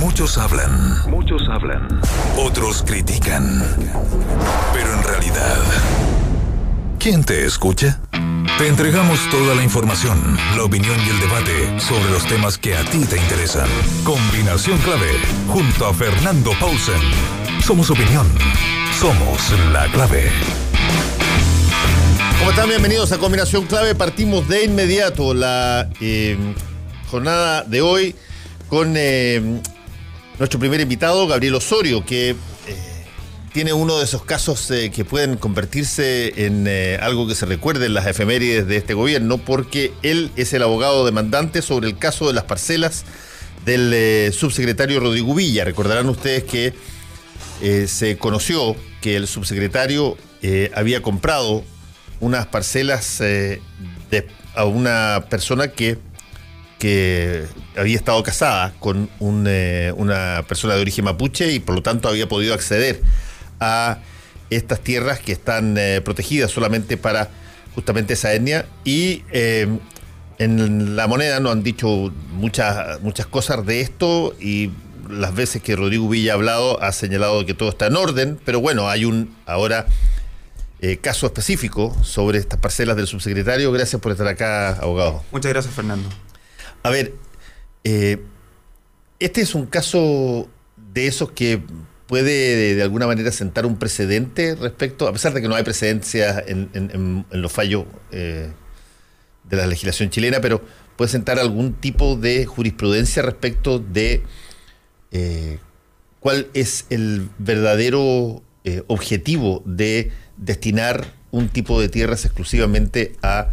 Muchos hablan. Muchos hablan. Otros critican. Pero en realidad, ¿quién te escucha? Te entregamos toda la información, la opinión y el debate sobre los temas que a ti te interesan. Combinación clave, junto a Fernando Paulsen. Somos opinión. Somos la clave. ¿Cómo están? Bienvenidos a Combinación Clave. Partimos de inmediato la eh, jornada de hoy con eh, nuestro primer invitado, Gabriel Osorio, que eh, tiene uno de esos casos eh, que pueden convertirse en eh, algo que se recuerde en las efemérides de este gobierno, porque él es el abogado demandante sobre el caso de las parcelas del subsecretario Rodrigo Villa. Recordarán ustedes que se conoció que el subsecretario había comprado unas parcelas a una persona que que había estado casada con un, eh, una persona de origen mapuche y por lo tanto había podido acceder a estas tierras que están eh, protegidas solamente para justamente esa etnia y eh, en la moneda nos han dicho muchas, muchas cosas de esto y las veces que Rodrigo Villa ha hablado ha señalado que todo está en orden, pero bueno, hay un ahora caso específico sobre estas parcelas del subsecretario. Gracias por estar acá, abogado. Muchas gracias, Fernando. A ver, eh, este es un caso de esos que puede de, alguna manera sentar un precedente respecto, a pesar de que no hay precedencia en, en- en- en los fallos eh, de la legislación chilena, pero puede sentar algún tipo de jurisprudencia respecto de eh, cuál es el verdadero objetivo de destinar un tipo de tierras exclusivamente a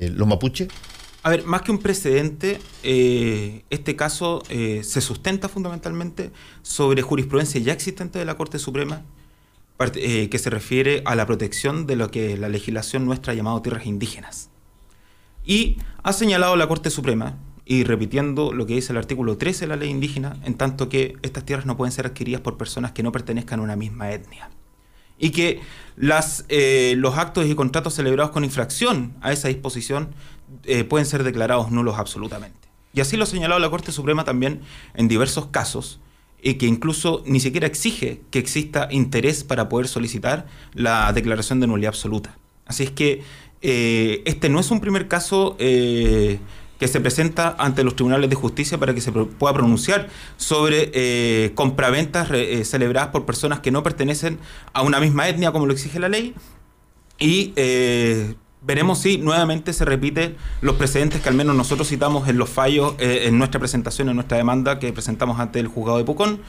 los mapuches. A ver, más que un precedente, eh, este caso eh, se sustenta fundamentalmente sobre jurisprudencia ya existente de la Corte Suprema, eh, que se refiere a la protección de lo que la legislación nuestra ha llamado tierras indígenas. Y ha señalado la Corte Suprema, y repitiendo lo que dice el artículo 13 de la ley indígena, en tanto que estas tierras no pueden ser adquiridas por personas que no pertenezcan a una misma etnia. Y que los actos y contratos celebrados con infracción a esa disposición eh, pueden ser declarados nulos absolutamente. Y así lo ha señalado la Corte Suprema también en diversos casos, y que incluso ni siquiera exige que exista interés para poder solicitar la declaración de nulidad absoluta. Así es que eh, este no es un primer caso eh, que se presenta ante los tribunales de justicia para que se pueda pronunciar sobre compraventas celebradas por personas que no pertenecen a una misma etnia como lo exige la ley y veremos si nuevamente se repiten los precedentes que al menos nosotros citamos en los fallos, eh, en nuestra presentación, en nuestra demanda que presentamos ante el juzgado de Pucón,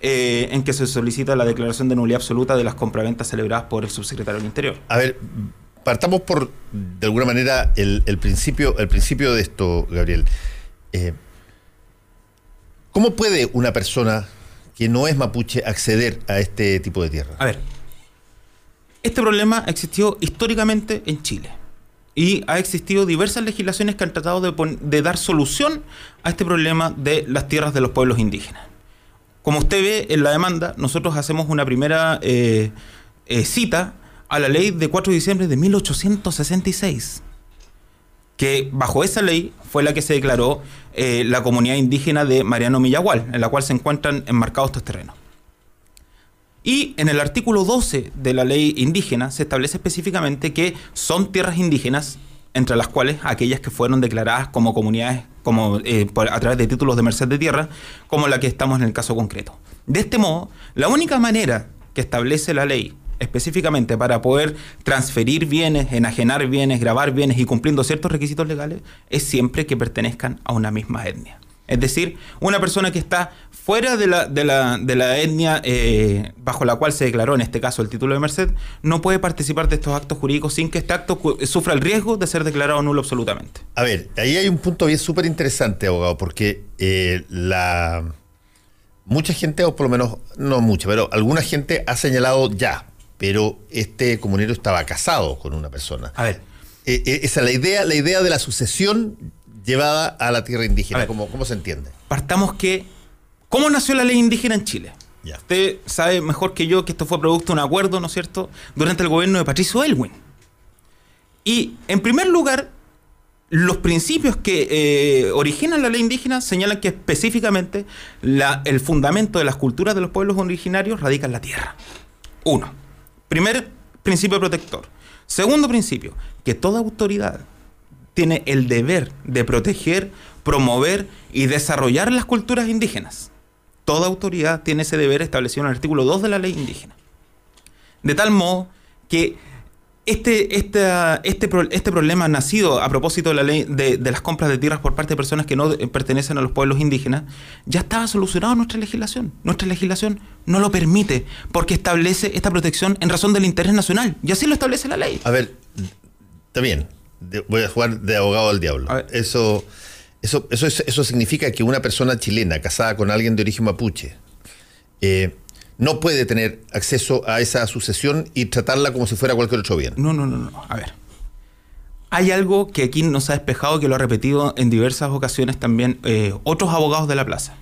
eh, en que se solicita la declaración de nulidad absoluta de las compraventas celebradas por el subsecretario del Interior. A ver, partamos por, de alguna manera, el, el principio, el principio de esto, Gabriel. Eh, ¿Cómo puede una persona que no es mapuche acceder a este tipo de tierra? A ver, este problema existió históricamente en Chile. Y ha existido diversas legislaciones que han tratado de, dar solución a este problema de las tierras de los pueblos indígenas. Como usted ve en la demanda, nosotros hacemos una primera eh, eh, cita a la ley de 4 de diciembre de 1866 que bajo esa ley fue la que se declaró eh, la comunidad indígena de Mariano Millagual, en la cual se encuentran enmarcados estos terrenos. Y en el artículo 12 de la ley indígena se establece específicamente que son tierras indígenas, entre las cuales aquellas que fueron declaradas como comunidades como, eh, a través de títulos de merced de tierra, como la que estamos en el caso concreto. De este modo, la única manera que establece la ley específicamente para poder transferir bienes, enajenar bienes, grabar bienes y cumpliendo ciertos requisitos legales es siempre que pertenezcan a una misma etnia. Es decir, una persona que está fuera de la, de la, de la etnia eh, bajo la cual se declaró, en este caso, el título de merced, no puede participar de estos actos jurídicos sin que este acto sufra el riesgo de ser declarado nulo absolutamente. A ver, ahí hay un punto bien súper interesante, abogado, porque eh, la mucha gente, o por lo menos, no mucha, pero alguna gente ha señalado ya, pero este comunero estaba casado con una persona. A ver, eh, esa la idea, la idea de la sucesión llevada a la tierra indígena, ver. ¿cómo, ¿cómo se entiende? partamos que... ¿Cómo nació la ley indígena en Chile? Ya. Usted sabe mejor que yo que esto fue producto de un acuerdo, ¿no es cierto?, durante el gobierno de Patricio Elwin. Y, en primer lugar, los principios que eh, originan la ley indígena señalan que específicamente el fundamento de las culturas de los pueblos originarios radica en la tierra. Uno. Primer principio protector. Segundo principio, que toda autoridad tiene el deber de proteger, promover y desarrollar las culturas indígenas. Toda autoridad tiene ese deber establecido en el artículo 2 de la ley indígena. De tal modo que este, este, este, este problema nacido a propósito de la ley de, las compras de tierras por parte de personas que no pertenecen a los pueblos indígenas ya estaba solucionado en nuestra legislación. Nuestra legislación no lo permite porque establece esta protección en razón del interés nacional y así lo establece la ley. A ver, está bien. Voy a jugar de abogado al diablo. Eso, eso, eso, eso significa que una persona chilena casada con alguien de origen mapuche eh, no puede tener acceso a esa sucesión y tratarla como si fuera cualquier otro bien. No, no, no, no. A ver. Hay algo que aquí nos ha despejado, que lo ha repetido en diversas ocasiones también eh, otros abogados de la plaza.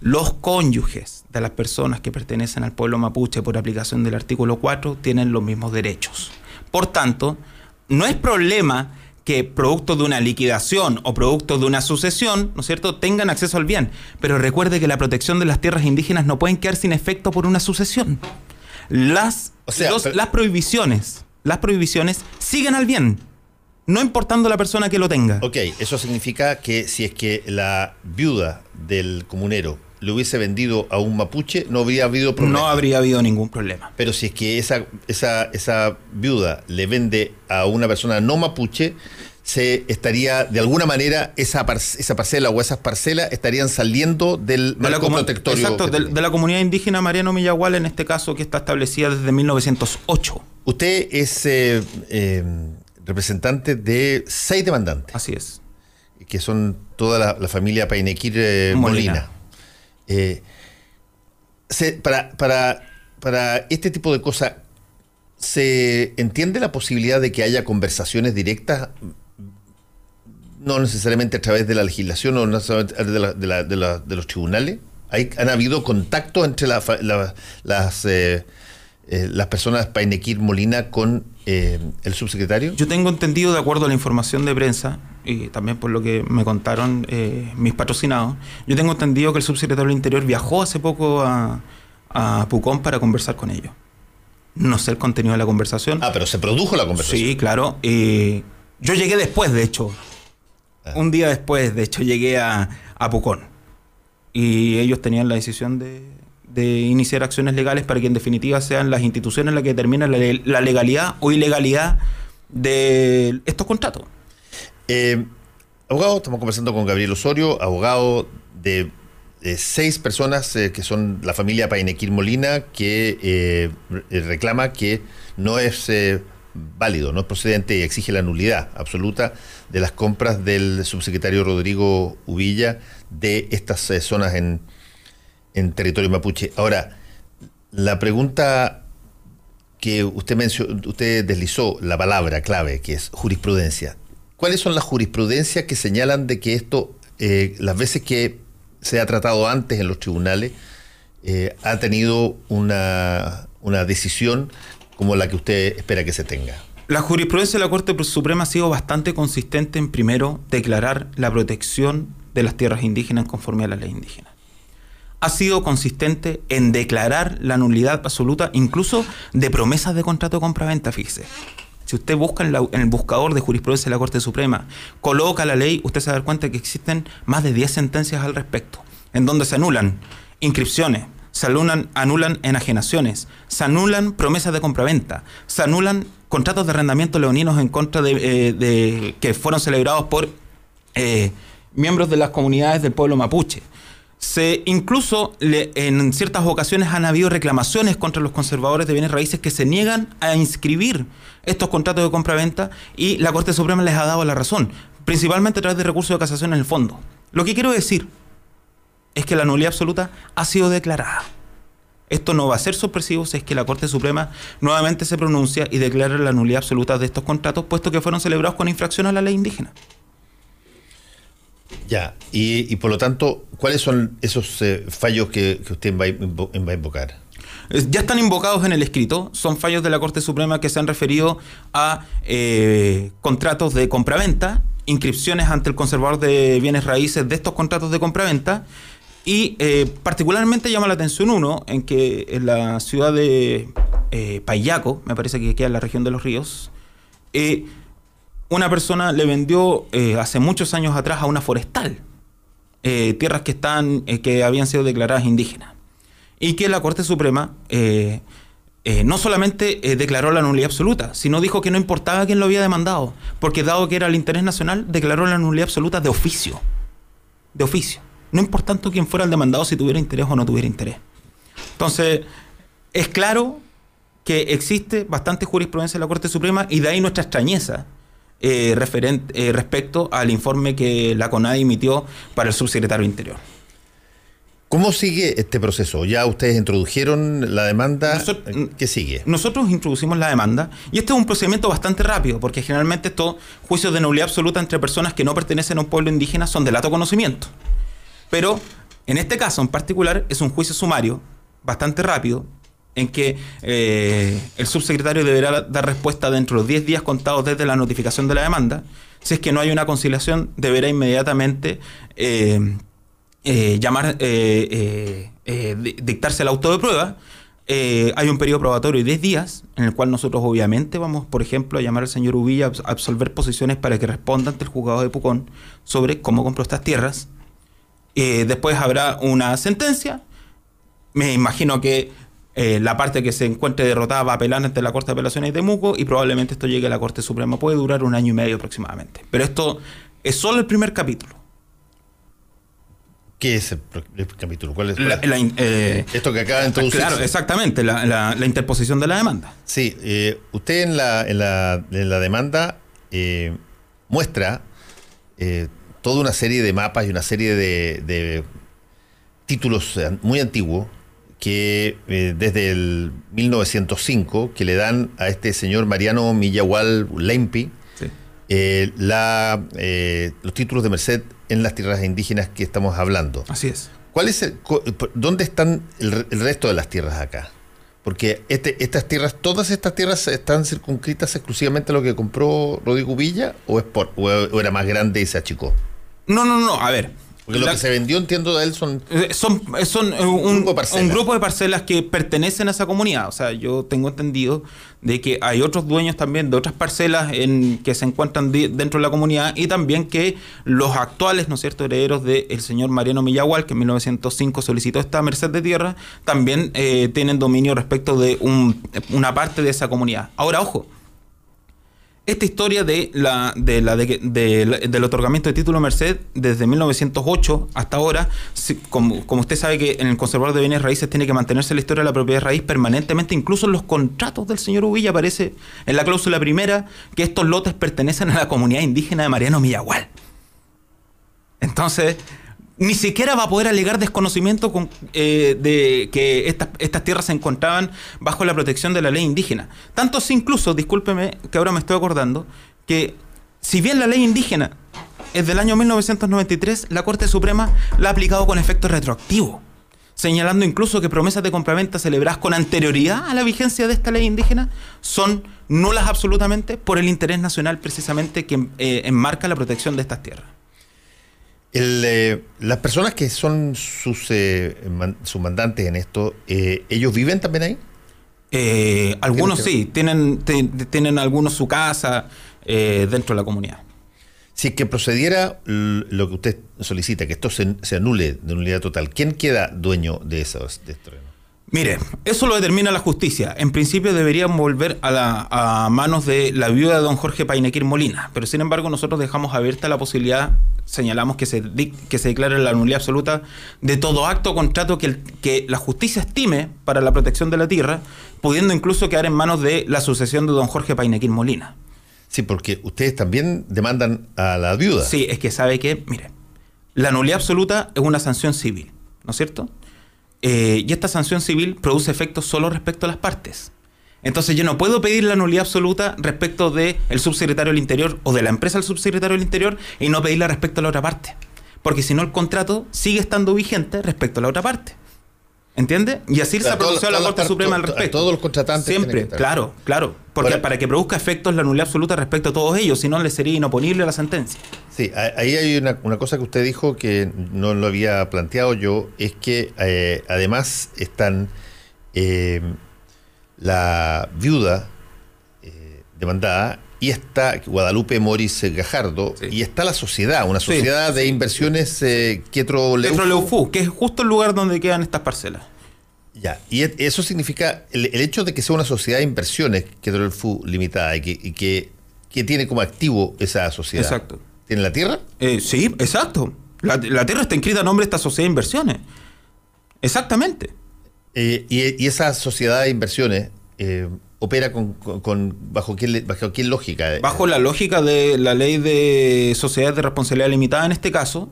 Los cónyuges de las personas que pertenecen al pueblo mapuche por aplicación del artículo 4 tienen los mismos derechos. Por tanto, no es problema que producto de una liquidación o producto de una sucesión, ¿no es cierto?, tengan acceso al bien. Pero recuerde que la protección de las tierras indígenas no pueden quedar sin efecto por una sucesión. Las, las prohibiciones, las prohibiciones siguen al bien, no importando la persona que lo tenga. Ok, eso significa que si es que la viuda del comunero le hubiese vendido a un mapuche, no habría habido problema. No habría habido ningún problema. Pero si es que esa, esa, esa viuda le vende a una persona no mapuche, se estaría, de alguna manera, esa, esa parcela o esas parcelas estarían saliendo del marco protectorio. Exacto, de, la comunidad indígena Mariano Millagual, en este caso, que está establecida desde 1908. Usted es eh, eh, representante de seis demandantes. Así es. Que son toda la, familia Painequir eh, Molina. Para, para, para este tipo de cosas, ¿se entiende la posibilidad de que haya conversaciones directas no necesariamente a través de la legislación o no de, los tribunales. ¿Hay, ¿Han habido contacto entre las, eh, eh, las personas Painequir Molina con eh, el subsecretario? Yo tengo entendido, de acuerdo a la información de prensa, y también por lo que me contaron mis patrocinados, yo tengo entendido que el subsecretario del Interior viajó hace poco a, a Pucón para conversar con ellos. No sé el contenido de la conversación. Ah, pero se produjo la conversación. Sí, claro. yo llegué después, de hecho. Un día después, de hecho, llegué a, Pucón. Y ellos tenían la decisión de, iniciar acciones legales para que en definitiva sean las instituciones las que determinan la, legalidad o ilegalidad de estos contratos. Eh, abogado, estamos conversando con Gabriel Osorio, abogado de, seis personas eh, que son la familia Painequir Molina, que eh, reclama que no es válido, no es procedente y exige la nulidad absoluta de las compras del subsecretario Rodrigo Uvilla de estas zonas en, en territorio mapuche. Ahora, la pregunta que usted mencionó, usted deslizó la palabra clave, que es jurisprudencia. ¿Cuáles son las jurisprudencias que señalan de que esto, eh, las veces que se ha tratado antes en los tribunales, eh, ha tenido una, una decisión como la que usted espera que se tenga? La jurisprudencia de la Corte Suprema ha sido bastante consistente en, primero, declarar la protección de las tierras indígenas conforme a la ley indígena. Ha sido consistente en declarar la nulidad absoluta, incluso de promesas de contrato de compraventa, fíjese. Si usted busca en, el buscador de jurisprudencia de la Corte Suprema, coloca la ley, usted se va a dar cuenta que existen más de 10 sentencias al respecto, en donde se anulan inscripciones, se anulan, anulan enajenaciones, se anulan promesas de compraventa, se anulan contratos de arrendamiento leoninos en contra de, eh, que fueron celebrados por eh, miembros de las comunidades del pueblo mapuche. Se incluso en ciertas ocasiones han habido reclamaciones contra los conservadores de bienes raíces que se niegan a inscribir estos contratos de compraventa y la Corte Suprema les ha dado la razón, principalmente a través de recursos de casación en el fondo. Lo que quiero decir es que la nulidad absoluta ha sido declarada. Esto no va a ser sorpresivo si es que la Corte Suprema nuevamente se pronuncia y declara la nulidad absoluta de estos contratos, puesto que fueron celebrados con infracción a la ley indígena. Ya, y, por lo tanto, ¿cuáles son esos eh, fallos que, usted va a, invocar? Ya están invocados en el escrito, son fallos de la Corte Suprema que se han referido a eh, contratos de compraventa inscripciones ante el conservador de bienes raíces de estos contratos de compraventa. Y eh, particularmente llama la atención uno, en que en la ciudad de eh, Payaco, me parece que queda en la región de los ríos, una persona le vendió hace muchos años atrás a una forestal tierras que, están, que habían sido declaradas indígenas. Y que la Corte Suprema eh, no solamente eh, declaró la nulidad absoluta, sino dijo que no importaba quién lo había demandado, porque dado que era el interés nacional, declaró la nulidad absoluta de oficio. De oficio. No importando quién fuera el demandado, si tuviera interés o no tuviera interés. Entonces, es claro que existe bastante jurisprudencia en la Corte Suprema y de ahí nuestra extrañeza eh, respecto al informe que la CONADE emitió para el subsecretario Interior. ¿Cómo sigue este proceso? ¿Ya ustedes introdujeron la demanda? ¿Qué sigue? Nosotros introducimos la demanda y este es un procedimiento bastante rápido porque generalmente estos juicios de nulidad absoluta entre personas que no pertenecen a un pueblo indígena son de lato conocimiento. Pero en este caso en particular es un juicio sumario bastante rápido en que eh, el subsecretario deberá dar respuesta dentro de los 10 días contados desde la notificación de la demanda. Si es que no hay una conciliación, deberá inmediatamente... Eh, eh, llamar, dictarse el auto de prueba. hay un periodo probatorio de 10 días, en el cual nosotros obviamente vamos, por ejemplo, a llamar al señor Ubilla a absolver posiciones para que responda ante el juzgado de Pucón sobre cómo compró estas tierras. después habrá una sentencia. Me imagino que la parte que se encuentre derrotada va a apelar ante la Corte de Apelaciones de Temuco y probablemente esto llegue a la Corte Suprema. Puede durar un año y medio aproximadamente. Pero esto es solo el primer capítulo. ¿Qué es el, capítulo? ¿Cuál es? Eh, Esto que acaba de introducir. Claro, exactamente, la, interposición de la demanda. Sí, eh, usted en la, en la, demanda eh, muestra toda una serie de mapas y una serie de, títulos muy antiguos que desde el 1905 que le dan a este señor Mariano Millahual Lempi la, los títulos de Merced en las tierras indígenas que estamos hablando. Así es. ¿Cuál es ¿Dónde están el, resto de las tierras acá? Porque este, estas tierras, todas estas tierras están circunscritas exclusivamente a lo que compró Rodrigo Villa o, es por, o era más grande y se achicó. No, no, no, a ver. Porque lo que se vendió, entiendo de él, son... Eh, son, eh, son eh, un, grupo de parcelas que pertenecen a esa comunidad. O sea, yo tengo entendido de que hay otros dueños también de otras parcelas en, que se encuentran dentro de la comunidad y también que los actuales, ¿no es cierto?, herederos del señor Mariano Millagual, que en 1905 solicitó esta merced de tierra, también tienen dominio respecto de una parte de esa comunidad. Ahora, ojo, esta historia de la, de la del otorgamiento de título Merced desde 1908 hasta ahora, como, usted sabe que en el conservador de bienes raíces tiene que mantenerse la historia de la propiedad raíz permanentemente, incluso en los contratos del señor Uvilla aparece en la cláusula primera que estos lotes pertenecen a la comunidad indígena de Mariano Millagual. Entonces, ni siquiera va a poder alegar desconocimiento con, eh, de que estas, tierras se encontraban bajo la protección de la ley indígena. Tanto así incluso, discúlpeme que ahora me estoy acordando, que si bien la ley indígena es del año 1993, la Corte Suprema la ha aplicado con efecto retroactivo, señalando incluso que promesas de compraventa celebradas con anterioridad a la vigencia de esta ley indígena son nulas absolutamente por el interés nacional precisamente que eh, enmarca la protección de estas tierras. Eh, las personas que son sus, eh, sus mandantes en esto, eh, ¿ellos viven también ahí? algunos sí, tienen, tienen algunos su casa dentro de la comunidad. Si que procediera lo que usted solicita, que esto se, anule de unidad total, ¿quién queda dueño de esos de Mire, eso lo determina la justicia. En principio deberían volver a, la, manos de la viuda de don Jorge Painequir Molina, pero sin embargo nosotros dejamos abierta la posibilidad, señalamos que se, que se declare la nulidad absoluta de todo acto o contrato que, que la justicia estime para la protección de la tierra, pudiendo incluso quedar en manos de la sucesión de don Jorge Painequir Molina. Sí, porque ustedes también demandan a la viuda. Sí, es que sabe que, mire, la nulidad absoluta es una sanción civil, ¿no es cierto? Eh, y esta sanción civil produce efectos solo respecto a las partes. Entonces yo no puedo pedir la nulidad absoluta respecto del subsecretario del Interior o de la empresa del subsecretario del Interior y no pedirla respecto a la otra parte. Porque si no el contrato sigue estando vigente respecto a la otra parte. ¿Entiende? Y así se ha pronunciado la Corte Suprema al respecto. Todos los contratantes. Siempre, claro, claro. Porque para que produzca efectos la nulidad absoluta respecto a todos ellos, si no le sería inoponible la sentencia. Sí, ahí hay una, cosa que usted dijo que no lo había planteado yo, es que eh, además están eh, la viuda eh, demandada y está Guadalupe Moris Gajardo y está la sociedad, una sociedad de inversiones eh, que es justo el lugar donde quedan estas parcelas. Ya, y e, eso significa el, hecho de que sea una sociedad de inversiones Quetro Leufú limitada y que, que, tiene como activo esa sociedad. Exacto. ¿Tiene la tierra? Eh, sí, exacto. La, tierra está inscrita a nombre de esta sociedad de inversiones. Exactamente. Eh, y, y, esa sociedad de inversiones eh, opera con, bajo, qué, bajo qué lógica? Bajo la lógica de la ley de sociedades de responsabilidad limitada en este caso.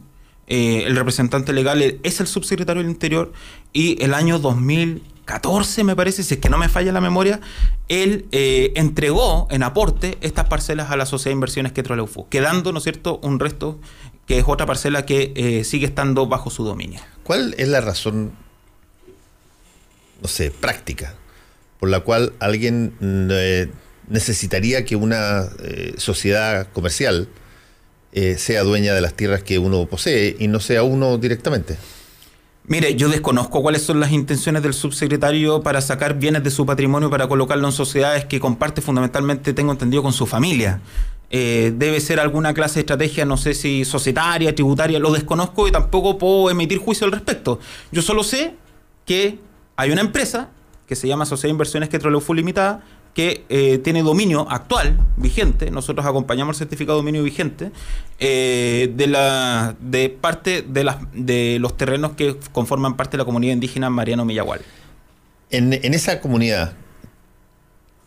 Eh, el representante legal es el subsecretario del Interior y el año 2014, me parece, si es que no me falla la memoria, él eh, entregó en aporte estas parcelas a la Sociedad de Inversiones Quetroleufu, quedando, ¿no es cierto?, un resto que es otra parcela que eh, sigue estando bajo su dominio. ¿Cuál es la razón, no sé, práctica por la cual alguien mm, eh, necesitaría que una eh, sociedad comercial eh, sea dueña de las tierras que uno posee y no sea uno directamente. Mire, yo desconozco cuáles son las intenciones del subsecretario para sacar bienes de su patrimonio para colocarlo en sociedades que comparte fundamentalmente, tengo entendido, con su familia. debe ser alguna clase de estrategia, no sé si societaria, tributaria, lo desconozco y tampoco puedo emitir juicio al respecto. Yo solo sé que hay una empresa que se llama Sociedad de Inversiones Full Limitada, que eh, tiene dominio actual, vigente, nosotros acompañamos el certificado de dominio vigente, eh, de, la, de parte de, las, de los terrenos que conforman parte de la comunidad indígena Mariano Millagual. En, esa comunidad,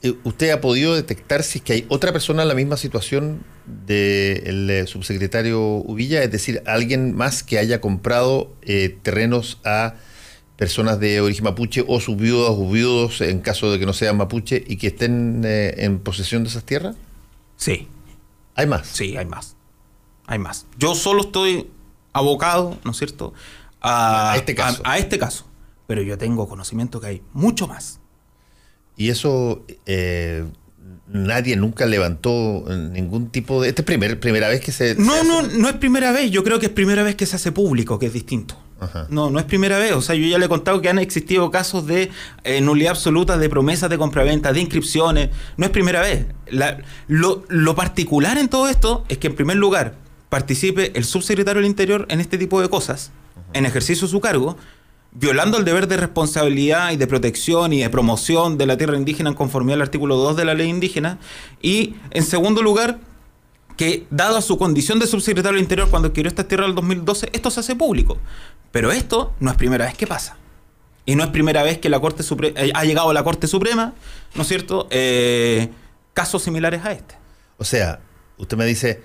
eh, ¿usted ha podido detectar si es que hay otra persona en la misma situación del subsecretario Uvilla? Es decir, alguien más que haya comprado terrenos a personas de origen mapuche o sus viudas o viudos en caso de que no sean mapuche y que estén eh, en posesión de esas tierras? Sí. ¿Hay más? Sí, hay más. Hay más. Yo solo estoy abocado, ¿no es cierto?, a, este caso. A, este caso. Pero yo tengo conocimiento que hay mucho más. Y eso eh, nadie nunca levantó ningún tipo de... Esta es primer, primera vez que se... No, no, no es primera vez. Yo creo que es primera vez que se hace público, que es distinto. No, no es primera vez. O sea, yo ya le he contado que han existido casos de eh, nulidad absoluta, de promesas de compraventa, de inscripciones. No es primera vez. lo, particular en todo esto es que, en primer lugar, participe el subsecretario del Interior en este tipo de cosas, en ejercicio de su cargo, violando el deber de responsabilidad y de protección y de promoción de la tierra indígena en conformidad al artículo 2 de la ley indígena. Y, en segundo lugar, que dado su condición de subsecretario del Interior cuando adquirió esta tierra en el 2012, esto se hace público. Pero esto no es primera vez que pasa. Y no es primera vez que la Corte Suprema, eh, ha llegado a la Corte Suprema, ¿no es cierto?, eh, casos similares a este. O sea, usted me dice,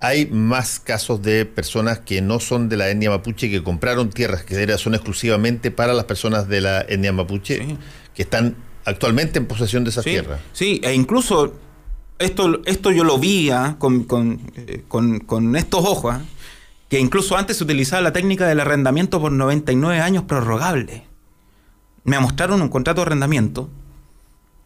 hay más casos de personas que no son de la etnia mapuche que compraron tierras que son exclusivamente para las personas de la etnia mapuche que están actualmente en posesión de esas tierras. Sí, e incluso esto, esto yo lo vi ¿ah? con, eh, con, con, estos ojos. ¿ah? que incluso antes se utilizaba la técnica del arrendamiento por 99 años prorrogable. Me mostraron un contrato de arrendamiento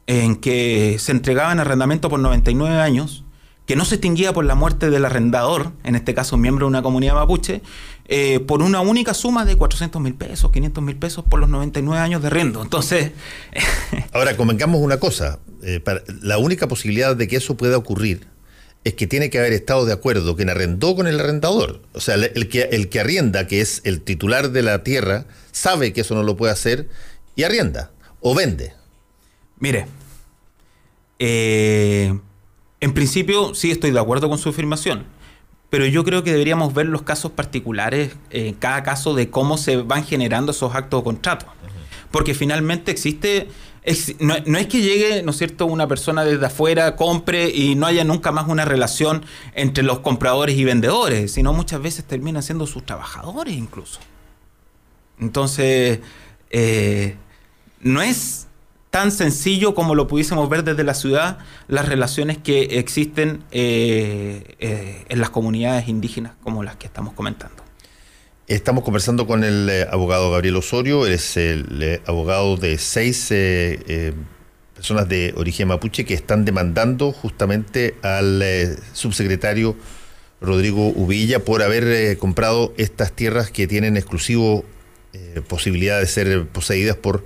en que se entregaba en arrendamiento por 99 años, que no se extinguía por la muerte del arrendador, en este caso miembro de una comunidad mapuche, eh, por una única suma de 400 mil pesos, 500 mil pesos por los 99 años de arrendo. Entonces... Ahora, convengamos una cosa, eh, la única posibilidad de que eso pueda ocurrir es que tiene que haber estado de acuerdo quien arrendó con el arrendador. O sea, el, que, el que arrienda, que es el titular de la tierra, sabe que eso no lo puede hacer y arrienda o vende. Mire, eh, en principio sí estoy de acuerdo con su afirmación, pero yo creo que deberíamos ver los casos particulares, en eh, cada caso de cómo se van generando esos actos o contratos. Porque finalmente existe no, es que llegue, ¿no es cierto?, una persona desde afuera, compre y no haya nunca más una relación entre los compradores y vendedores, sino muchas veces terminan siendo sus trabajadores incluso. Entonces, eh, no es tan sencillo como lo pudiésemos ver desde la ciudad las relaciones que existen eh, eh, en las comunidades indígenas como las que estamos comentando. Estamos conversando con el eh, abogado Gabriel Osorio, es el abogado de seis personas de origen mapuche que están demandando justamente al subsecretario Rodrigo Uvilla por haber comprado estas tierras que tienen exclusivo posibilidad de ser poseídas por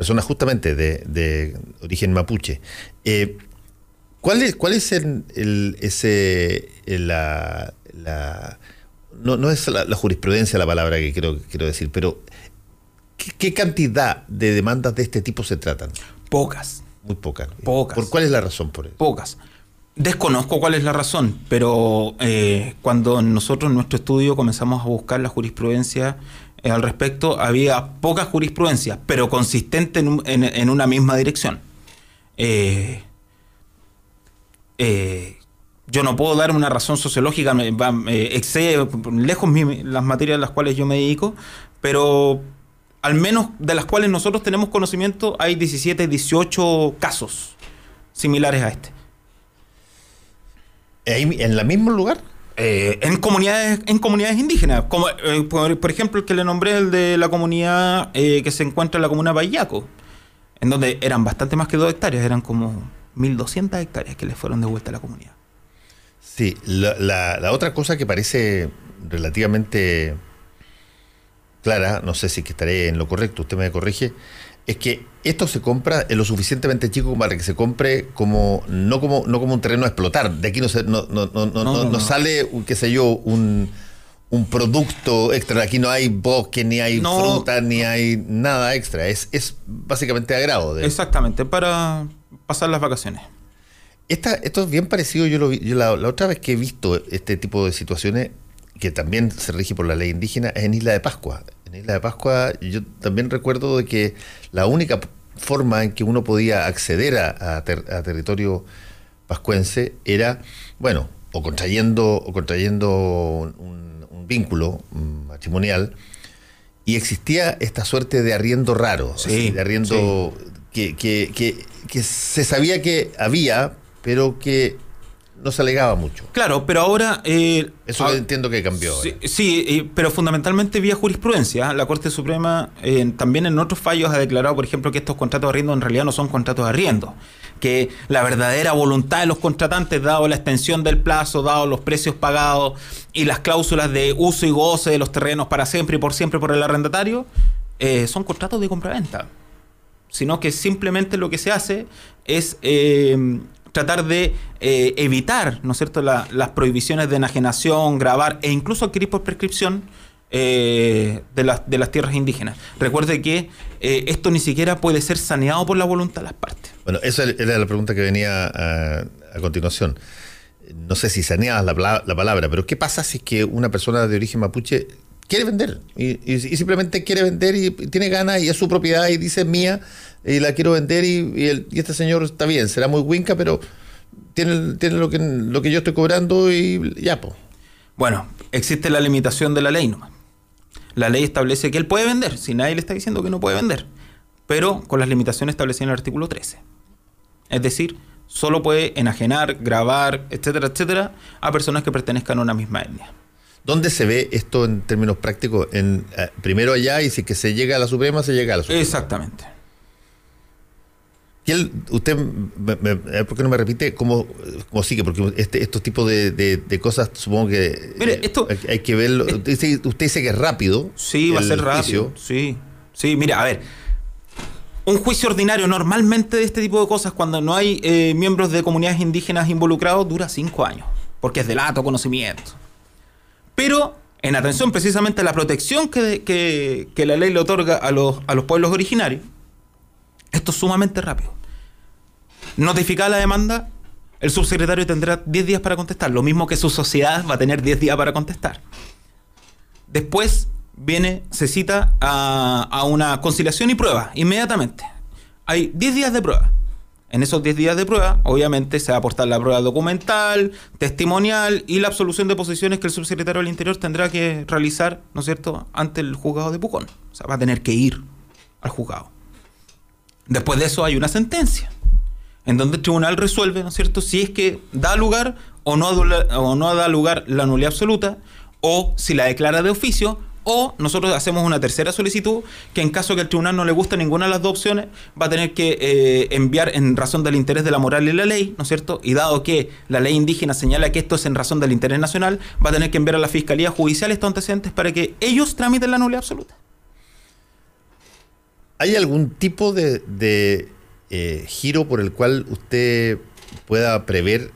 personas justamente de, origen mapuche. ¿Cuál es, cuál es el, ese, la no, no es la, jurisprudencia la palabra que quiero, quiero decir, pero ¿qué, cantidad de demandas de este tipo se tratan? Pocas. Muy pocas. Pocas. ¿Por cuál es la razón por eso? Pocas. Desconozco cuál es la razón, pero eh, cuando nosotros en nuestro estudio comenzamos a buscar la jurisprudencia eh, al respecto, había poca jurisprudencia, pero consistente en, una misma dirección. Eh, yo no puedo dar una razón sociológica, excede lejos las materias a las cuales yo me dedico, pero al menos de las cuales nosotros tenemos conocimiento, hay 17, 18 casos similares a este. ¿En el mismo lugar? Eh, en comunidades en comunidades indígenas como eh, por, ejemplo el que le nombré el de la comunidad eh, que se encuentra en la comuna Bayaco en donde eran bastante más que dos hectáreas eran como 1200 hectáreas que le fueron de vuelta a la comunidad Sí, la, otra cosa que parece relativamente clara, no sé si que estaré en lo correcto, usted me corrige, es que esto se compra en lo suficientemente chico para que se compre como no como no como un terreno a explotar. De aquí no, no, no, no, no sale, qué sé yo, un, un, producto extra. Aquí no hay bosque, ni hay fruta, ni hay nada extra. Es, es básicamente agrado. De... Exactamente, para pasar las vacaciones esto es bien parecido, yo, lo vi, yo la, otra vez que he visto este tipo de situaciones, que también se rige por la ley indígena, es en Isla de Pascua. En Isla de Pascua yo también recuerdo de que la única forma en que uno podía acceder a, territorio pascuense era, bueno, o contrayendo, o contrayendo un, vínculo matrimonial, y existía esta suerte de arriendo raro, de arriendo que, que, que, se sabía que había, pero que no se alegaba mucho. Claro, pero ahora... Eh, Eso entiendo que cambió. Sí, eh, pero fundamentalmente vía jurisprudencia. La Corte Suprema eh, también en otros fallos ha declarado, por ejemplo, que estos contratos de arriendo en realidad no son contratos de arriendo. Que la verdadera voluntad de los contratantes, dado la extensión del plazo, dado los precios pagados y las cláusulas de uso y goce de los terrenos para siempre y por siempre por el arrendatario, son contratos de compraventa. Sino que simplemente lo que se hace es tratar de eh, evitar, ¿no es cierto?, las prohibiciones de enajenación, grabar e incluso adquirir por prescripción eh, de, las, de las tierras indígenas. Recuerde que eh, esto ni siquiera puede ser saneado por la voluntad de las partes. Bueno, esa era la pregunta que venía a, continuación. No sé si saneadas la, la, palabra, pero ¿qué pasa si es que una persona de origen mapuche quiere vender y, simplemente quiere vender y tiene ganas y es su propiedad y dice mía y la quiero vender y, este señor está bien, será muy winca, pero tiene, tiene lo, que, lo que yo estoy cobrando y ya, pues. Bueno, existe la limitación de la ley nomás. La ley establece que él puede vender, si nadie le está diciendo que no puede vender, pero con las limitaciones establecidas en el artículo 13. Es decir, solo puede enajenar, grabar, etcétera, etcétera, a personas que pertenezcan a una misma etnia. ¿Dónde se ve esto en términos prácticos? En, eh, primero allá y si que se llega a la Suprema, se llega a la Suprema. Exactamente. Y él, usted, eh, ¿por qué no me repite cómo, cómo sigue? Porque este, estos tipos de, cosas supongo que Mire, esto, hay, que verlo. Usted dice, que es rápido. Sí, va a ser rápido. Sí, sí, mira, a ver. Un juicio ordinario normalmente de este tipo de cosas, cuando no hay miembros de comunidades indígenas involucrados, dura cinco años, porque es delato, conocimiento. Pero en atención precisamente a la protección que, la ley le otorga a los, a los pueblos originarios, esto es sumamente rápido. Notificada la demanda, el subsecretario tendrá 10 días para contestar, lo mismo que su sociedad va a tener 10 días para contestar. Después viene, se cita a, a una conciliación y prueba, inmediatamente. Hay 10 días de prueba. En esos 10 días de prueba, obviamente se va a aportar la prueba documental, testimonial y la absolución de posiciones que el subsecretario del Interior tendrá que realizar, ¿no es cierto?, ante el juzgado de Pucón. O sea, va a tener que ir al juzgado. Después de eso hay una sentencia, en donde el tribunal resuelve, ¿no es cierto?, si es que da lugar o no, o no da lugar la nulidad absoluta, o si la declara de oficio, O nosotros hacemos una tercera solicitud que en caso que el tribunal no le guste ninguna de las dos opciones, va a tener que eh, enviar en razón del interés de la moral y la ley, ¿no es cierto? Y dado que la ley indígena señala que esto es en razón del interés nacional, va a tener que enviar a la Fiscalía Judicial estos antecedentes para que ellos tramiten la nulidad absoluta. ¿Hay algún tipo de, eh, giro por el cual usted pueda prever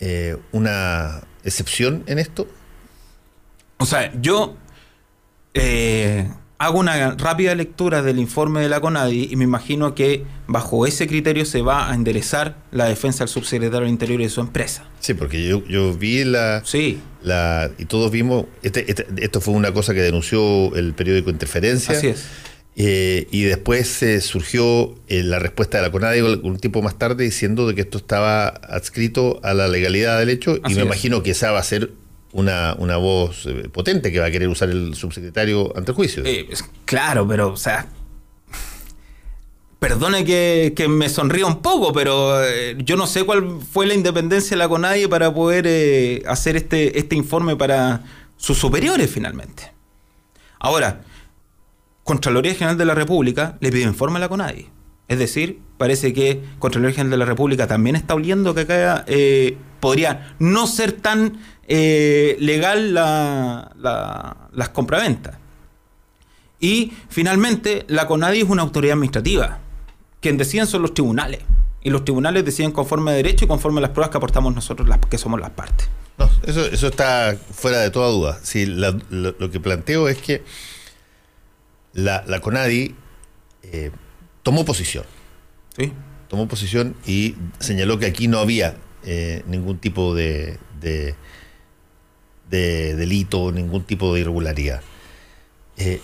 eh, una excepción en esto? O sea, yo eh, hago una rápida lectura del informe de la CONADI y me imagino que bajo ese criterio se va a enderezar la defensa del subsecretario del Interior y de su empresa. Sí, porque yo, vi la, sí. la... Y todos vimos... Este, este, esto fue una cosa que denunció el periódico Interferencia. Así es. Eh, y después eh, surgió la respuesta de la CONADI un tiempo más tarde diciendo de que esto estaba adscrito a la legalidad del hecho y me imagino que esa va a ser una, una voz eh, potente que va a querer usar el subsecretario ante el juicio. Eh, claro, pero, o sea, perdone que, me sonría un poco, pero eh, yo no sé cuál fue la independencia de la CONADIE para poder hacer este, este informe para sus superiores finalmente. Ahora, Contraloría General de la República le pide informe a la CONADIE. Es decir, parece que Contraloría General de la República también está oliendo que acá podría no ser tan eh, legal las compraventas. Y finalmente, la CONADI es una autoridad administrativa. Quien deciden son los tribunales. Y los tribunales deciden conforme a derecho y conforme a las pruebas que aportamos nosotros, las, que somos las partes. No, eso, eso está fuera de toda duda. Sí, lo, que planteo es que la, la CONADI eh, tomó posición. Sí. Tomó posición y señaló que aquí no había eh, ningún tipo de, de, delito, ningún tipo de irregularidad. Eh,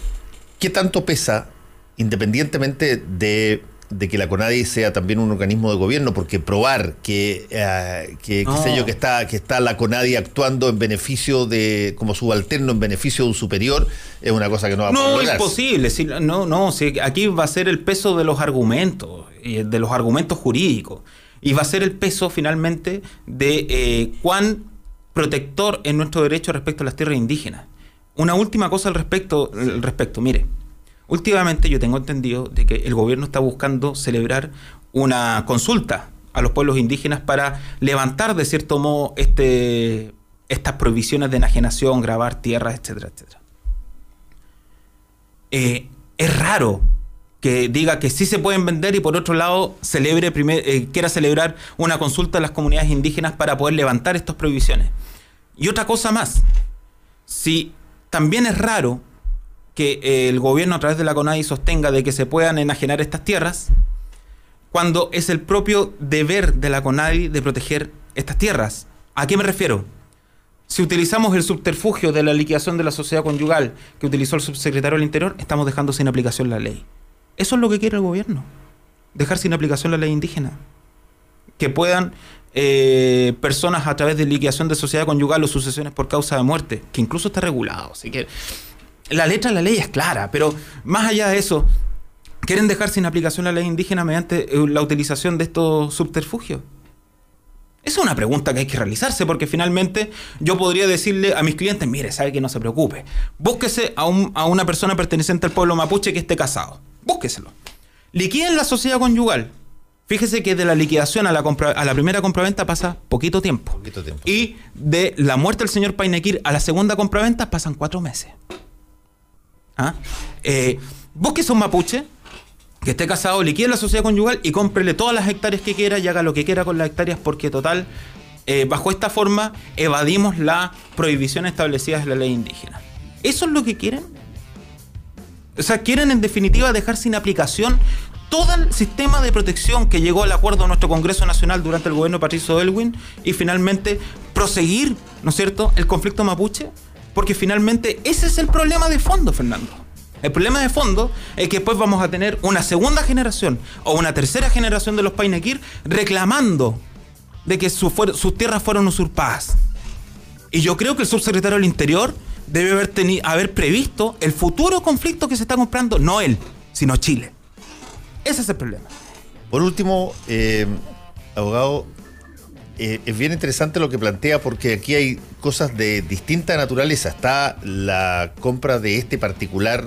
¿Qué tanto pesa, independientemente de, que la CONADI sea también un organismo de gobierno, porque probar que, eh, que, yo, que está, que está la CONADI actuando en beneficio de, como subalterno, en beneficio de un superior, es una cosa que no va a No, es posible, no, no, aquí va a ser el peso de los argumentos, de los argumentos jurídicos y va a ser el peso finalmente de eh, cuán protector es nuestro derecho respecto a las tierras indígenas. Una última cosa al respecto, al respecto, mire, últimamente yo tengo entendido de que el gobierno está buscando celebrar una consulta a los pueblos indígenas para levantar de cierto modo este, estas prohibiciones de enajenación, grabar tierras, etcétera, etcétera. Eh, es raro que diga que sí se pueden vender y por otro lado celebre eh, quiera celebrar una consulta a las comunidades indígenas para poder levantar estas prohibiciones. Y otra cosa más, si también es raro que eh, el gobierno a través de la CONADI sostenga de que se puedan enajenar estas tierras, cuando es el propio deber de la CONADI de proteger estas tierras. ¿A qué me refiero? Si utilizamos el subterfugio de la liquidación de la sociedad conyugal que utilizó el subsecretario del Interior, estamos dejando sin aplicación la ley. Eso es lo que quiere el gobierno. Dejar sin aplicación la ley indígena. Que puedan eh, personas a través de liquidación de sociedad conyugal o sucesiones por causa de muerte, que incluso está regulado. Así que la letra de la ley es clara, pero más allá de eso, quieren dejar sin aplicación la ley indígena mediante eh, la utilización de estos subterfugios. Esa es una pregunta que hay que realizarse porque finalmente yo podría decirle a mis clientes, mire, sabe que no se preocupe, búsquese a, a una persona perteneciente al pueblo mapuche que esté casado búsqueselo. Liquiden la sociedad conyugal. Fíjese que de la liquidación a la, a la primera compraventa pasa poquito tiempo. Y de la muerte del señor Painequir a la segunda compraventa pasan cuatro meses. ¿Ah? Eh, un mapuche que esté casado, liquide la sociedad conyugal y cómprele todas las hectáreas que quiera y haga lo que quiera con las hectáreas porque total, eh, bajo esta forma evadimos la prohibición establecida en la ley indígena. ¿Eso es lo que quieren? O sea, quieren en definitiva dejar sin aplicación todo el sistema de protección que llegó al acuerdo de nuestro Congreso Nacional durante el gobierno de Patricio Elwin y finalmente proseguir, ¿no es cierto?, el conflicto mapuche. Porque finalmente ese es el problema de fondo, Fernando. El problema de fondo es que después vamos a tener una segunda generación o una tercera generación de los Painequir reclamando de que sus tierras fueron usurpadas. Y yo creo que el subsecretario del Interior debe haber, haber previsto el futuro conflicto que se está comprando, no él, sino Chile. Ese es el problema. Por último, eh, abogado, eh, es bien interesante lo que plantea porque aquí hay cosas de distinta naturaleza. Está la compra de este particular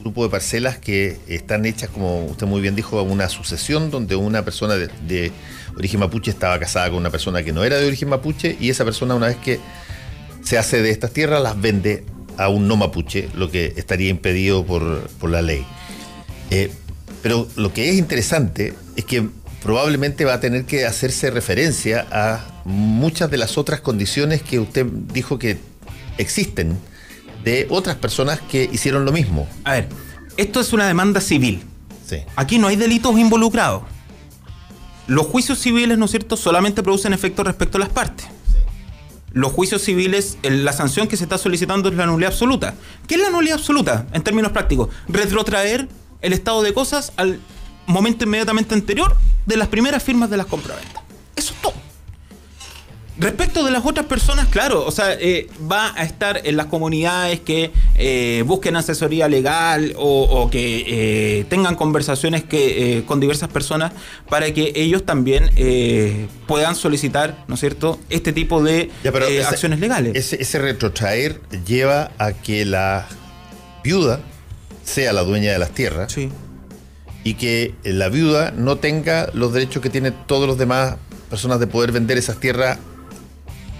grupo de parcelas que están hechas, como usted muy bien dijo, a una sucesión donde una persona de, origen mapuche estaba casada con una persona que no era de origen mapuche y esa persona una vez que se hace de estas tierras las vende a un no mapuche, lo que estaría impedido por, la ley. Eh, pero lo que es interesante es que probablemente va a tener que hacerse referencia a muchas de las otras condiciones que usted dijo que existen de otras personas que hicieron lo mismo. A ver, esto es una demanda civil. Sí. Aquí no hay delitos involucrados. Los juicios civiles, ¿no es cierto?, solamente producen efecto respecto a las partes. Los juicios civiles, la sanción que se está solicitando es la nulidad absoluta. ¿Qué es la nulidad absoluta en términos prácticos? Retrotraer el estado de cosas al momento inmediatamente anterior de las primeras firmas de las compraventas. Eso es todo. Respecto de las otras personas, claro, o sea, eh, va a estar en las comunidades que eh, busquen asesoría legal o, que eh, tengan conversaciones que, con diversas personas para que ellos también puedan solicitar, ¿no es cierto?, este tipo de acciones legales. Ese, ese retrotraer lleva a que la viuda sea la dueña de las tierras sí. Y que la viuda no tenga los derechos que tienen todos los demás personas de poder vender esas tierras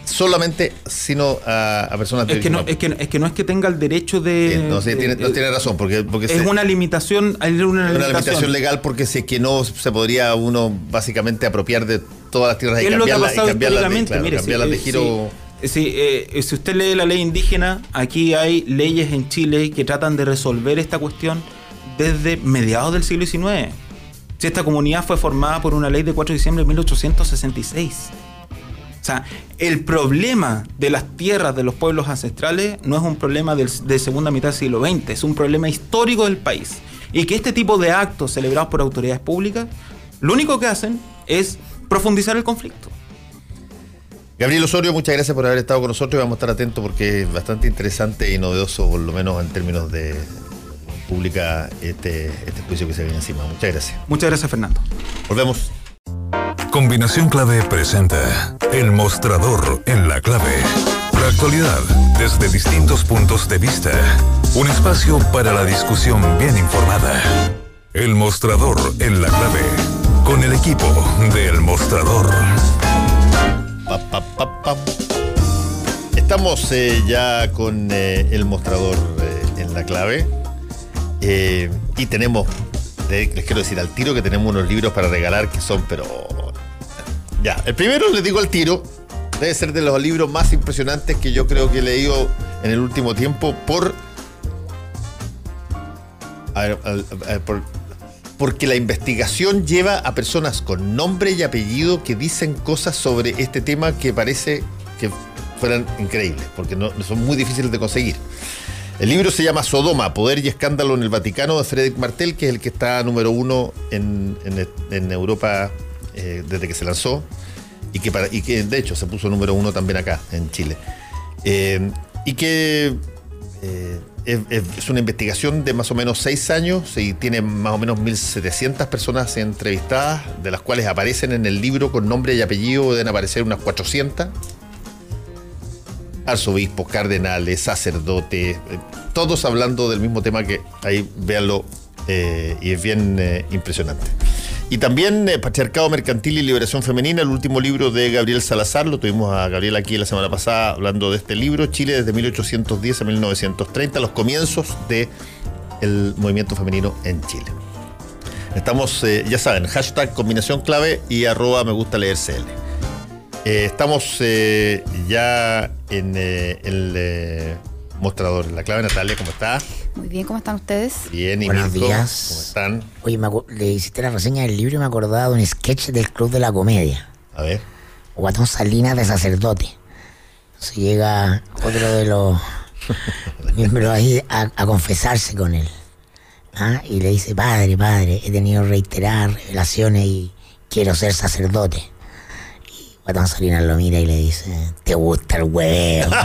solamente sino a, personas es que, no, es, que, es que no es que tenga el derecho de... no, tiene, razón, porque, porque es una limitación, hay una, limitación. legal porque si es que no se podría uno básicamente apropiar de todas las tierras y cambiarlas, y cambiarlas, de, giro... Sí, eh, si usted lee la ley indígena, aquí hay leyes en Chile que tratan de resolver esta cuestión desde mediados del siglo XIX. Si esta comunidad fue formada por una ley de 4 de diciembre de 1866. O sea, el problema de las tierras de los pueblos ancestrales no es un problema de segunda mitad del siglo XX, es un problema histórico del país. Y que este tipo de actos celebrados por autoridades públicas, lo único que hacen es profundizar el conflicto. Gabriel Osorio, muchas gracias por haber estado con nosotros y vamos a estar atentos porque es bastante interesante y novedoso, por lo menos en términos de pública, este, este juicio que se viene encima. Muchas gracias. Muchas gracias, Fernando. Volvemos. Combinación Clave presenta El Mostrador en la Clave. La actualidad desde distintos puntos de vista. Un espacio para la discusión bien informada. El Mostrador en la Clave. Con el equipo de El Mostrador. Estamos eh, ya con eh, el mostrador eh, en la clave. Y tenemos, les quiero decir al tiro que tenemos unos libros para regalar que son, pero ya, el primero les digo al tiro, debe ser de los libros más impresionantes que yo creo que he leído en el último tiempo por, porque la investigación lleva a personas con nombre y apellido que dicen cosas sobre este tema que parece que fueran increíbles, porque no, son muy difíciles de conseguir. El libro se llama Sodoma, Poder y Escándalo en el Vaticano de Frederick Martel, que es el que está número uno en, en Europa eh, desde que se lanzó y que, de hecho se puso número uno también acá, en Chile. Eh, y que eh, es, una investigación de más o menos seis años y tiene más o menos 1.700 personas entrevistadas, de las cuales aparecen en el libro con nombre y apellido, deben aparecer unas 400. Arzobispos, cardenales, sacerdotes, todos hablando del mismo tema que ahí véanlo y es bien impresionante. Y también eh, Patriarcado Mercantil y Liberación Femenina, el último libro de Gabriel Salazar. Lo tuvimos a Gabriel aquí la semana pasada hablando de este libro. Chile desde 1810 a 1930, los comienzos del movimiento femenino en Chile. Estamos, eh, ya saben, hashtag combinación clave y arroba me gusta leer CL. Eh, estamos ya en el mostrador. La clave, Natalia, ¿cómo estás? Muy bien, ¿cómo están ustedes? Bien, y Buenos días. ¿Cómo están? Oye, le hiciste la reseña del libro y me acordaba de un sketch del Club de la Comedia. A ver. Guatón Salinas de sacerdote. Entonces llega otro de los miembros ahí a, confesarse con él. ¿Ah? Y le dice, padre, padre, he tenido reiteradas revelaciones y quiero ser sacerdote. Y Guatón Salinas lo mira y le dice, ¿te gusta el huevo?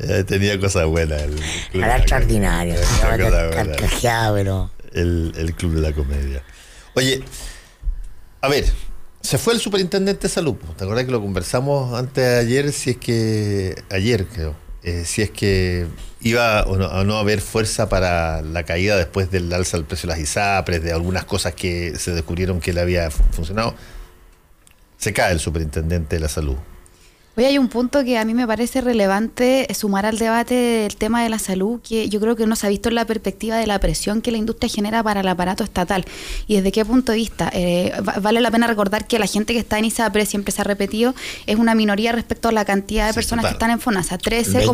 Eh, tenía cosas buenas. El Era extraordinario. El, el, Club de la Comedia. Oye, A ver, se fue el superintendente de salud. ¿Te acuerdas que lo conversamos antes de ayer? Si es que. Ayer, creo. Eh, si es que iba o a no haber fuerza para la caída después del alza del precio de las ISAPRES, de algunas cosas que se descubrieron que le había funcionado. Se cae el superintendente de la salud. Hoy hay un punto que a mí me parece relevante sumar al debate del tema de la salud, que yo creo que no se ha visto en la perspectiva de la presión que la industria genera para el aparato estatal. ¿Y desde qué punto de vista? Eh, vale la pena recordar que la gente que está en ISAPRE, siempre se ha repetido, es una minoría respecto a la cantidad de personas que están en FONASA. 13,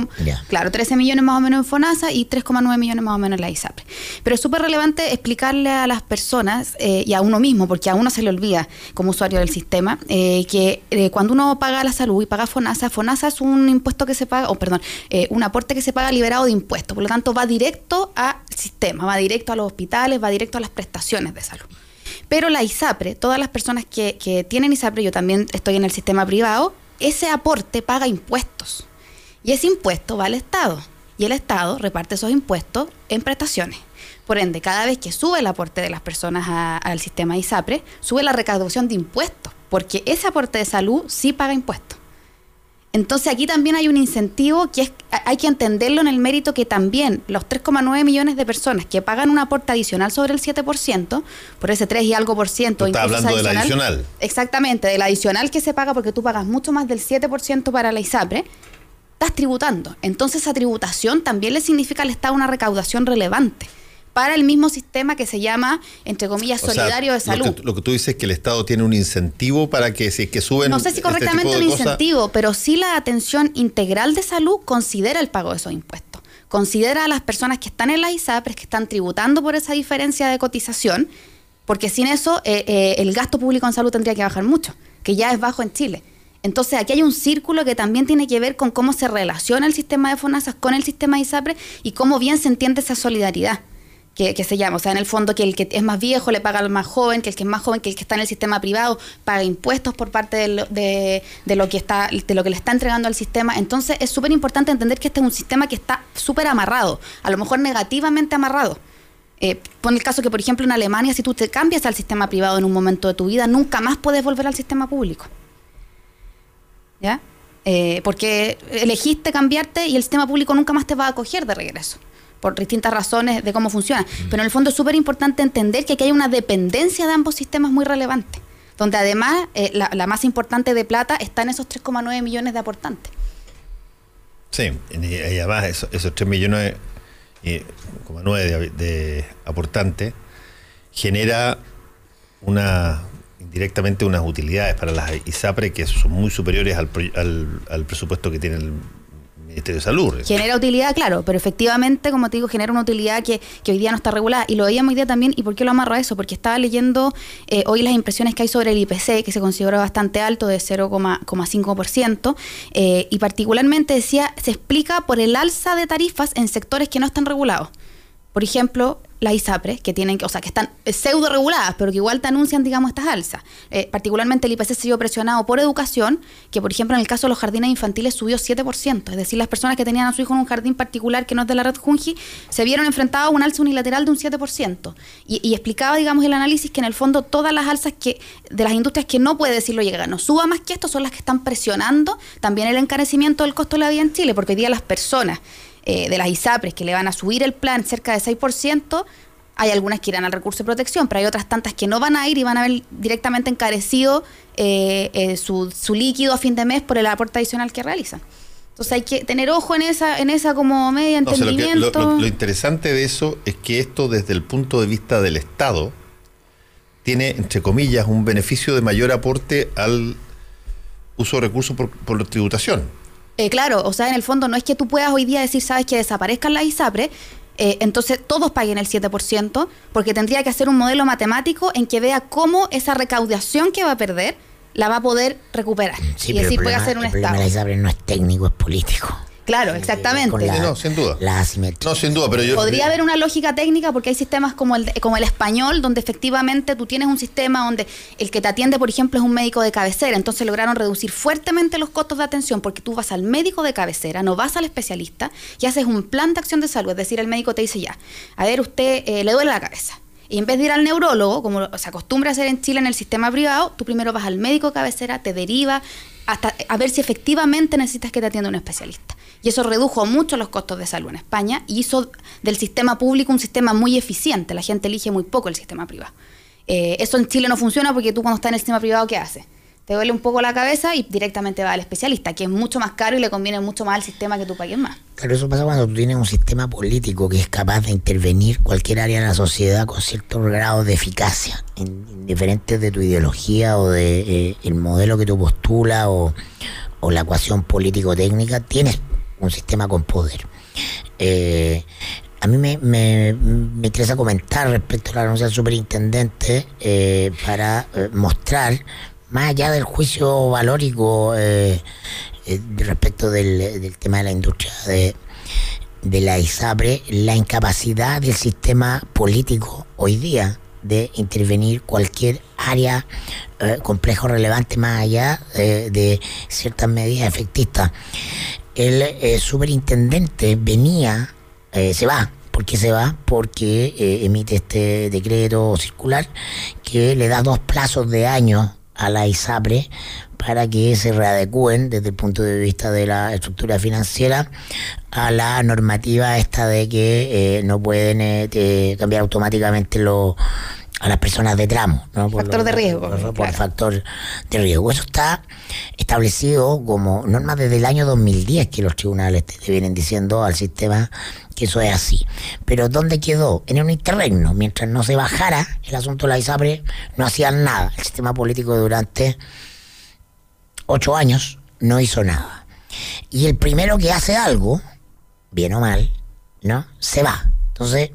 claro, 13 millones más o menos en FONASA y 3,9 millones más o menos en la ISAPRE. Pero es súper relevante explicarle a las personas eh, y a uno mismo, porque a uno se le olvida como usuario del sistema, eh, que cuando uno paga la salud y paga FONASA. FONASA es un impuesto que se paga, o perdón, eh, un aporte que se paga liberado de impuestos. Por lo tanto, va directo al sistema, va directo a los hospitales, va directo a las prestaciones de salud. Pero la ISAPRE, todas las personas que, que tienen ISAPRE, yo también estoy en el sistema privado, ese aporte paga impuestos. Y ese impuesto va al Estado. Y el Estado reparte esos impuestos en prestaciones. Por ende, cada vez que sube el aporte de las personas al sistema ISAPRE, sube la recaudación de impuestos, porque ese aporte de salud sí paga impuestos. Entonces aquí también hay un incentivo que es, hay que entenderlo en el mérito que también los 3,9 millones de personas que pagan un aporte adicional sobre el 7%, por ese 3 y algo por ciento. Está hablando del adicional. Exactamente, del adicional que se paga porque tú pagas mucho más del 7% para la ISAPRE, estás tributando. Entonces esa tributación también le significa al Estado una recaudación relevante para el mismo sistema que se llama, entre comillas, solidario de salud. Lo que, tú dices es que el Estado tiene un incentivo para que si es que suben. No sé si este correctamente un incentivo, pero sí la atención integral de salud considera el pago de esos impuestos. Considera a las personas que están en las ISAPRES, que están tributando por esa diferencia de cotización, porque sin eso eh, eh, el gasto público en salud tendría que bajar mucho, que ya es bajo en Chile. Entonces aquí hay un círculo que también tiene que ver con cómo se relaciona el sistema de FONASAS con el sistema de ISAPRE y cómo bien se entiende esa solidaridad que, se llama. O sea, en el fondo que el que es más viejo le paga al más joven, que el que es más joven, que el que está en el sistema privado paga impuestos por parte de lo, de, lo que está de lo que le está entregando al sistema. Entonces es súper importante entender que este es un sistema que está súper amarrado, a lo mejor negativamente amarrado. Eh, pon el caso que, por ejemplo, en Alemania, si tú te cambias al sistema privado en un momento de tu vida, nunca más puedes volver al sistema público. ¿Ya? Eh, porque elegiste cambiarte y el sistema público nunca más te va a acoger de regreso por distintas razones de cómo funciona. Pero en el fondo es súper importante entender que aquí hay una dependencia de ambos sistemas muy relevante, donde además eh, la, más importante de plata está en esos 3,9 millones de aportantes. Sí, y, además esos, 3 millones y, de, de aportantes genera una indirectamente unas utilidades para las ISAPRE que son muy superiores al, al, al presupuesto que tiene el de Salud. Genera utilidad, claro, pero efectivamente, como te digo, genera una utilidad que, hoy día no está regulada. Y lo veíamos hoy día también, ¿y por qué lo amarro a eso? Porque estaba leyendo eh, hoy las impresiones que hay sobre el IPC, que se considera bastante alto, de 0,5%, eh, y particularmente decía, se explica por el alza de tarifas en sectores que no están regulados. Por ejemplo, las ISAPRES, que tienen, o sea, que están pseudo reguladas, pero que igual te anuncian, digamos, estas alzas. Eh, particularmente el IPC se vio presionado por educación, que por ejemplo en el caso de los jardines infantiles subió 7%, es decir, las personas que tenían a su hijo en un jardín particular que no es de la red Junji, se vieron enfrentados a un alza unilateral de un 7%. Y, explicaba, digamos, el análisis que en el fondo todas las alzas que de las industrias que no puede decirlo llegar, no suba más que esto, son las que están presionando también el encarecimiento del costo de la vida en Chile, porque hoy día las personas eh, de las ISAPRES que le van a subir el plan cerca de 6%, hay algunas que irán al recurso de protección, pero hay otras tantas que no van a ir y van a ver directamente encarecido eh, eh, su, líquido a fin de mes por el aporte adicional que realizan. Entonces hay que tener ojo en esa, en esa como media entendimiento. lo, interesante de eso es que esto desde el punto de vista del Estado tiene, entre comillas, un beneficio de mayor aporte al uso de recursos por, por tributación. Eh, claro, o sea, en el fondo no es que tú puedas hoy día decir, sabes, que desaparezcan las ISAPRE, eh, entonces todos paguen el 7%, porque tendría que hacer un modelo matemático en que vea cómo esa recaudación que va a perder la va a poder recuperar. y decir, puede hacer un Estado. La ISAPRE no es técnico, es político. Claro, exactamente. no, sin duda. La No, sin duda, pero yo... Podría haber una lógica técnica porque hay sistemas como el, como el español, donde efectivamente tú tienes un sistema donde el que te atiende, por ejemplo, es un médico de cabecera. Entonces lograron reducir fuertemente los costos de atención porque tú vas al médico de cabecera, no vas al especialista y haces un plan de acción de salud. Es decir, el médico te dice ya, a ver, usted eh, le duele la cabeza Y en vez de ir al neurólogo, como se acostumbra a hacer en Chile en el sistema privado, tú primero vas al médico cabecera, te deriva hasta a ver si efectivamente necesitas que te atienda un especialista. Y eso redujo mucho los costos de salud en España y hizo del sistema público un sistema muy eficiente. La gente elige muy poco el sistema privado. Eh, eso en Chile no funciona porque tú cuando estás en el sistema privado, ¿qué haces? Te duele un poco la cabeza y directamente va al especialista, que es mucho más caro y le conviene mucho más al sistema que tú pagues más. Claro, eso pasa cuando tú tienes un sistema político que es capaz de intervenir cualquier área de la sociedad con cierto grado de eficacia, indiferente de tu ideología o de eh, el modelo que tú postulas o, o la ecuación político-técnica, tienes un sistema con poder. Eh, a mí me, interesa comentar respecto a la renuncia del superintendente eh, para eh, mostrar, más allá del juicio valórico respecto del, tema de la industria de, la ISAPRE, la incapacidad del sistema político hoy día de intervenir cualquier área complejo relevante más allá de ciertas medidas efectistas el eh, superintendente venía, eh, se va. ¿Por qué se va? Porque eh, emite este decreto circular que le da dos plazos de años a la ISAPRE para que se readecúen desde el punto de vista de la estructura financiera a la normativa esta de que no pueden cambiar automáticamente los a las personas de tramo. ¿no? Por factor de riesgo. Por, factor de riesgo. Eso está establecido como norma desde el año 2010 que los tribunales le vienen diciendo al sistema que eso es así. Pero ¿dónde quedó? En un interregno. Mientras no se bajara el asunto de la ISAPRE, no hacían nada. El sistema político durante ocho años no hizo nada. Y el primero que hace algo, bien o mal, ¿no? Se va. Entonces,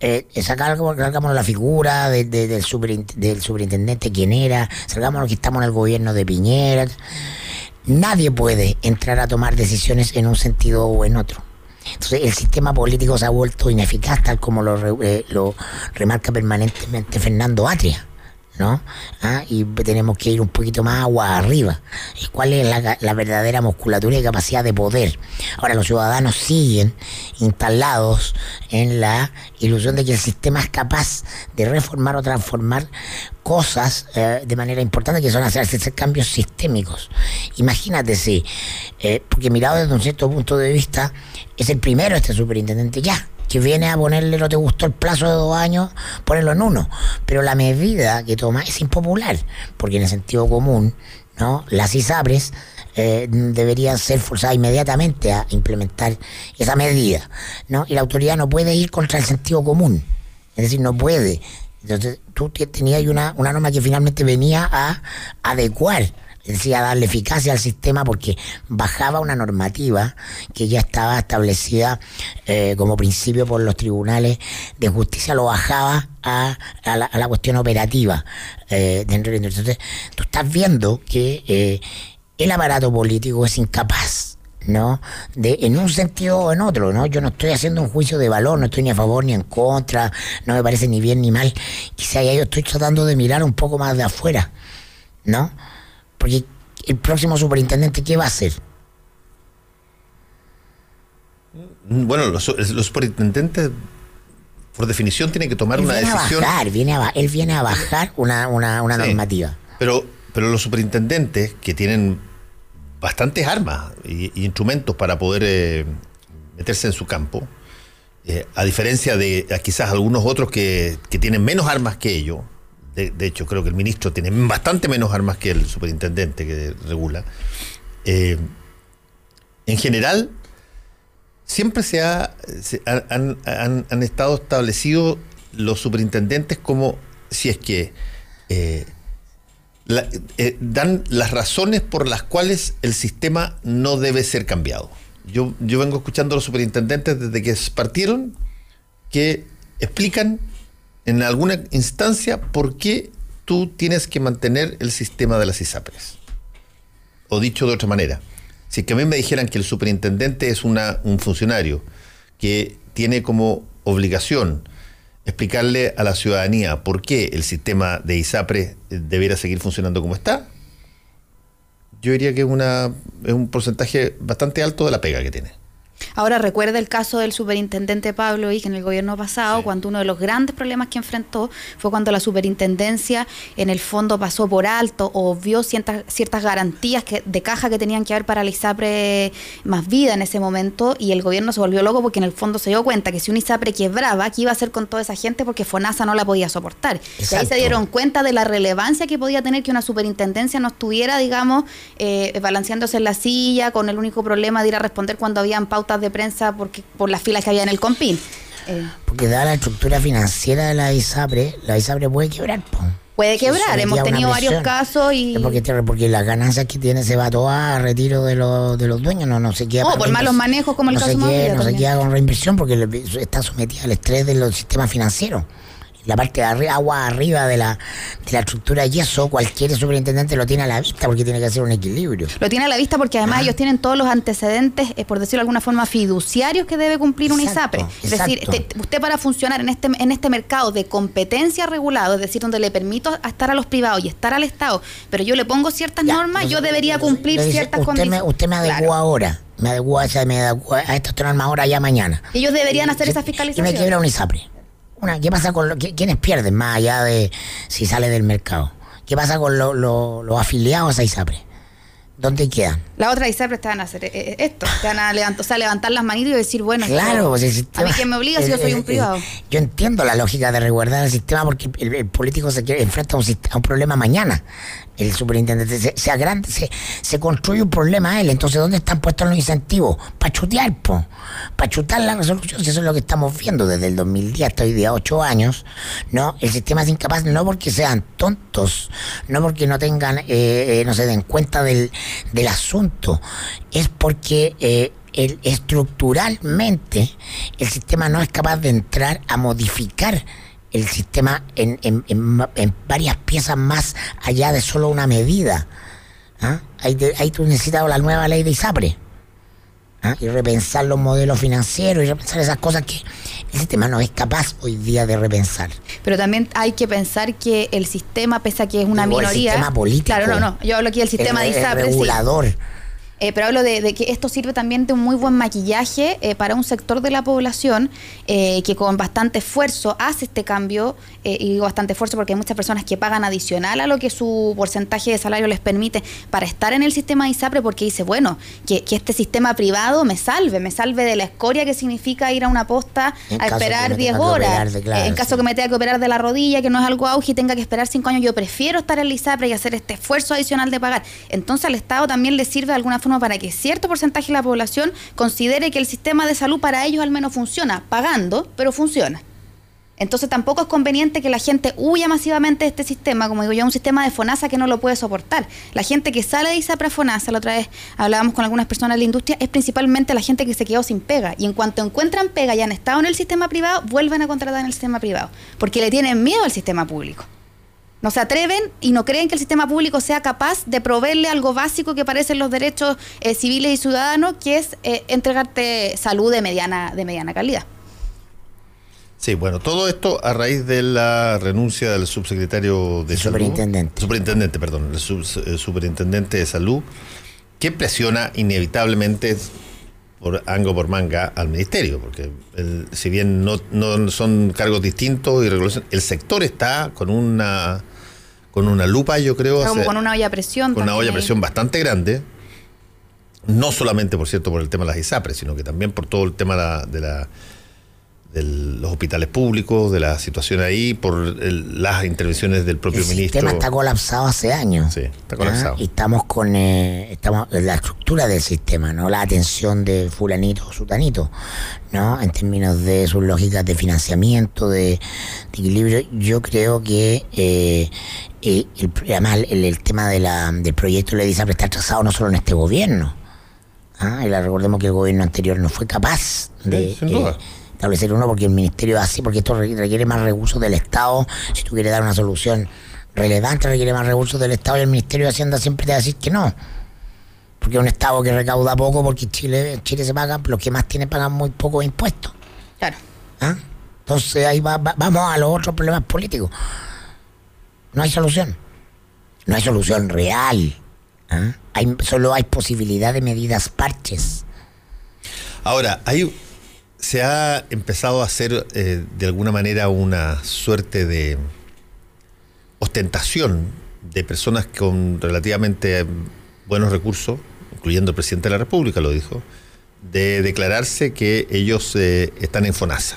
eh, sacamos, la figura del, del superintendente, quién era, sacamos que estamos en el gobierno de Piñera. Nadie puede entrar a tomar decisiones en un sentido o en otro. Entonces, el sistema político se ha vuelto ineficaz, tal como lo, eh, lo remarca permanentemente Fernando Atria. ¿No? ¿Ah? Y tenemos que ir un poquito más agua arriba. ¿Cuál es la, verdadera musculatura y capacidad de poder? Ahora, los ciudadanos siguen instalados en la ilusión de que el sistema es capaz de reformar o transformar cosas eh, de manera importante que son hacer, hacer cambios sistémicos. Imagínate si, eh, porque mirado desde un cierto punto de vista, es el primero este superintendente ya que viene a ponerle, no te gustó el plazo de dos años, ponerlo en uno. Pero la medida que toma es impopular, porque en el sentido común, ¿no? Las ISAPRES eh, deberían ser forzadas inmediatamente a implementar esa medida, ¿no? Y la autoridad no puede ir contra el sentido común, es decir, no puede. Entonces, tú tenías una, una norma que finalmente venía a adecuar decía darle eficacia al sistema porque bajaba una normativa que ya estaba establecida eh, como principio por los tribunales de justicia, lo bajaba a, la, cuestión operativa. Eh, entonces, tú estás viendo que eh, el aparato político es incapaz. ¿no? De, en un sentido o en otro, ¿no? Yo no estoy haciendo un juicio de valor, no estoy ni a favor ni en contra, no me parece ni bien ni mal. Quizá yo estoy tratando de mirar un poco más de afuera, ¿no? Porque el próximo superintendente, ¿qué va a hacer? Bueno, los, superintendentes, por definición, tienen que tomar una decisión. viene a, él viene a bajar una, normativa. Pero, pero los superintendentes, que tienen bastantes armas y, instrumentos para poder eh, meterse en su campo, eh, a diferencia de quizás algunos otros que, que, tienen menos armas que ellos, de, hecho creo que el ministro tiene bastante menos armas que el superintendente que regula, eh, en general siempre se, ha, han, estado establecidos los superintendentes como si es que eh, eh, dan las razones por las cuales el sistema no debe ser cambiado. Yo, yo vengo escuchando a los superintendentes desde que partieron que explican en alguna instancia por qué tú tienes que mantener el sistema de las ISAPRES. O dicho de otra manera, si que a mí me dijeran que el superintendente es una, un funcionario que tiene como obligación explicarle a la ciudadanía por qué el sistema de ISAPRE debiera seguir funcionando como está, yo diría que es, una, es un porcentaje bastante alto de la pega que tiene. Ahora recuerda el caso del superintendente Pablo que en el gobierno pasado, cuando uno de los grandes problemas que enfrentó fue cuando la superintendencia en el fondo pasó por alto o vio ciertas, ciertas garantías que, de caja que tenían que haber para la ISAPRE más vida en ese momento y el gobierno se volvió loco porque en el fondo se dio cuenta que si un ISAPRE quebraba, ¿qué iba a hacer con toda esa gente? Porque FONASA no la podía soportar. Y ahí se dieron cuenta de la relevancia que podía tener que una superintendencia no estuviera, digamos, eh, balanceándose en la silla con el único problema de ir a responder cuando habían pautas de prensa porque por las filas que había en el Compin. Eh. Porque dada la estructura financiera de la ISAPRE, la ISAPRE puede quebrar. Puede quebrar, hemos tenido varios casos y... Porque, porque las ganancias que tiene se va toda a retiro de, los, de los dueños, no, no se queda... Oh, por malos manejos como el caso se No se queda con reinversión porque está sometida al estrés de los sistemas financieros la parte de arriba, agua arriba de la, de la estructura y eso cualquier superintendente lo tiene a la vista porque tiene que hacer un equilibrio. Lo tiene a la vista porque además ah. ellos tienen todos los antecedentes, eh, por decirlo de alguna forma, fiduciarios que debe cumplir un ISAPRE. Es decir, este, usted para funcionar en este, en este mercado de competencia regulado, es decir, donde le permito estar a los privados y estar al Estado, pero yo le pongo ciertas normas, yo debería cumplir ciertas condiciones. usted me adecuó ahora me adecuó, me adecuó a estas normas ahora ya mañana. Ellos deberían hacer esa fiscalización. Y me quiebra un ISAPRE. ¿Qué pasa con quiénes pierden más allá de si sale del mercado? ¿Qué pasa con los afiliados a ISAPRE? ¿Dónde quedan? La otra ISAPRE te van a hacer eh, eh, esto, te van a levantar, o sea, levantar las manitas y decir, bueno, claro, pues a mí quién me obliga si yo soy un privado. Yo entiendo la lógica de resguardar el sistema porque el, político se enfrenta a un, a un problema mañana el superintendente se, se agranda, se, se, construye un problema a él. Entonces, ¿dónde están puestos los incentivos? Para chutear, Para chutar la resolución, eso es lo que estamos viendo desde el 2010 hasta hoy día, ocho años, ¿no? El sistema es incapaz, no porque sean tontos, no porque no tengan, eh, eh, no se den cuenta del, del asunto, es porque eh, el, estructuralmente el sistema no es capaz de entrar a modificar el sistema en, en, en, varias piezas más allá de solo una medida. ¿ah? Ahí, ahí, tú necesitas la nueva ley de ISAPRE. ¿ah? Y repensar los modelos financieros y repensar esas cosas que el sistema no es capaz hoy día de repensar. Pero también hay que pensar que el sistema, pese a que es una minoría. El sistema político. Claro, no, no. Yo hablo aquí del sistema de ISAPRE. regulador. Eh, pero hablo de, que esto sirve también de un muy buen maquillaje eh, para un sector de la población eh, que con bastante esfuerzo hace este cambio, y digo bastante esfuerzo porque hay muchas personas que pagan adicional a lo que su porcentaje de salario les permite para estar en el sistema ISAPRE porque dice, bueno, que, este sistema privado me salve, me salve de la escoria que significa ir a una posta a esperar 10 horas, en caso que me tenga que operar de la rodilla, que no es algo auge y tenga que esperar 5 años, yo prefiero estar en el ISAPRE y hacer este esfuerzo adicional de pagar. Entonces al Estado también le sirve de alguna forma para que cierto porcentaje de la población considere que el sistema de salud para ellos al menos funciona, pagando, pero funciona. Entonces tampoco es conveniente que la gente huya masivamente de este sistema, como digo yo, un sistema de FONASA que no lo puede soportar. La gente que sale de ISAPRA FONASA, la otra vez hablábamos con algunas personas de la industria, es principalmente la gente que se quedó sin pega. Y en cuanto encuentran pega y han estado en el sistema privado, vuelven a contratar en el sistema privado, porque le tienen miedo al sistema público no se atreven y no creen que el sistema público sea capaz de proveerle algo básico que parecen los derechos eh, civiles y ciudadanos, que es eh, entregarte salud de mediana, de mediana calidad. Sí, bueno, todo esto a raíz de la renuncia del subsecretario de superintendente. Salud. Superintendente, perdón, el, superintendente de salud, que presiona inevitablemente por ango por manga al ministerio, porque si bien no, no son cargos distintos y el sector está con una con una lupa, yo creo. con una olla a presión. Con una olla a presión bastante grande. No solamente, por cierto, por el tema de las ISAPRES, sino que también por todo el tema de la de los hospitales públicos, de la situación ahí, por las intervenciones del propio ministro. El sistema está colapsado hace años. Sí, está colapsado. Y estamos con eh, estamos la estructura del sistema, no la atención de fulanito o sutanito, ¿no? En términos de sus lógicas de financiamiento, de, equilibrio. Yo creo que eh, el, además el, tema de la, del proyecto le dice está trazado no solo en este gobierno. ¿ah? Y la recordemos que el gobierno anterior no fue capaz de... Eh, establecer uno porque el ministerio así, porque esto requiere más recursos del Estado. Si tú quieres dar una solución relevante, requiere más recursos del Estado y el Ministerio de Hacienda siempre te va a decir que no. Porque es un Estado que recauda poco, porque Chile, Chile se paga, los que más tienen pagan muy pocos impuestos. Claro. ¿Ah? Entonces ahí vamos a los otros problemas políticos. No hay solución. No hay solución real. ¿ah? Hay, solo hay posibilidad de medidas parches. Ahora, hay, se ha empezado a hacer eh, de alguna manera una suerte de ostentación de personas con relativamente buenos recursos, incluyendo el presidente de la República lo dijo, de declararse que ellos eh, están en FONASA.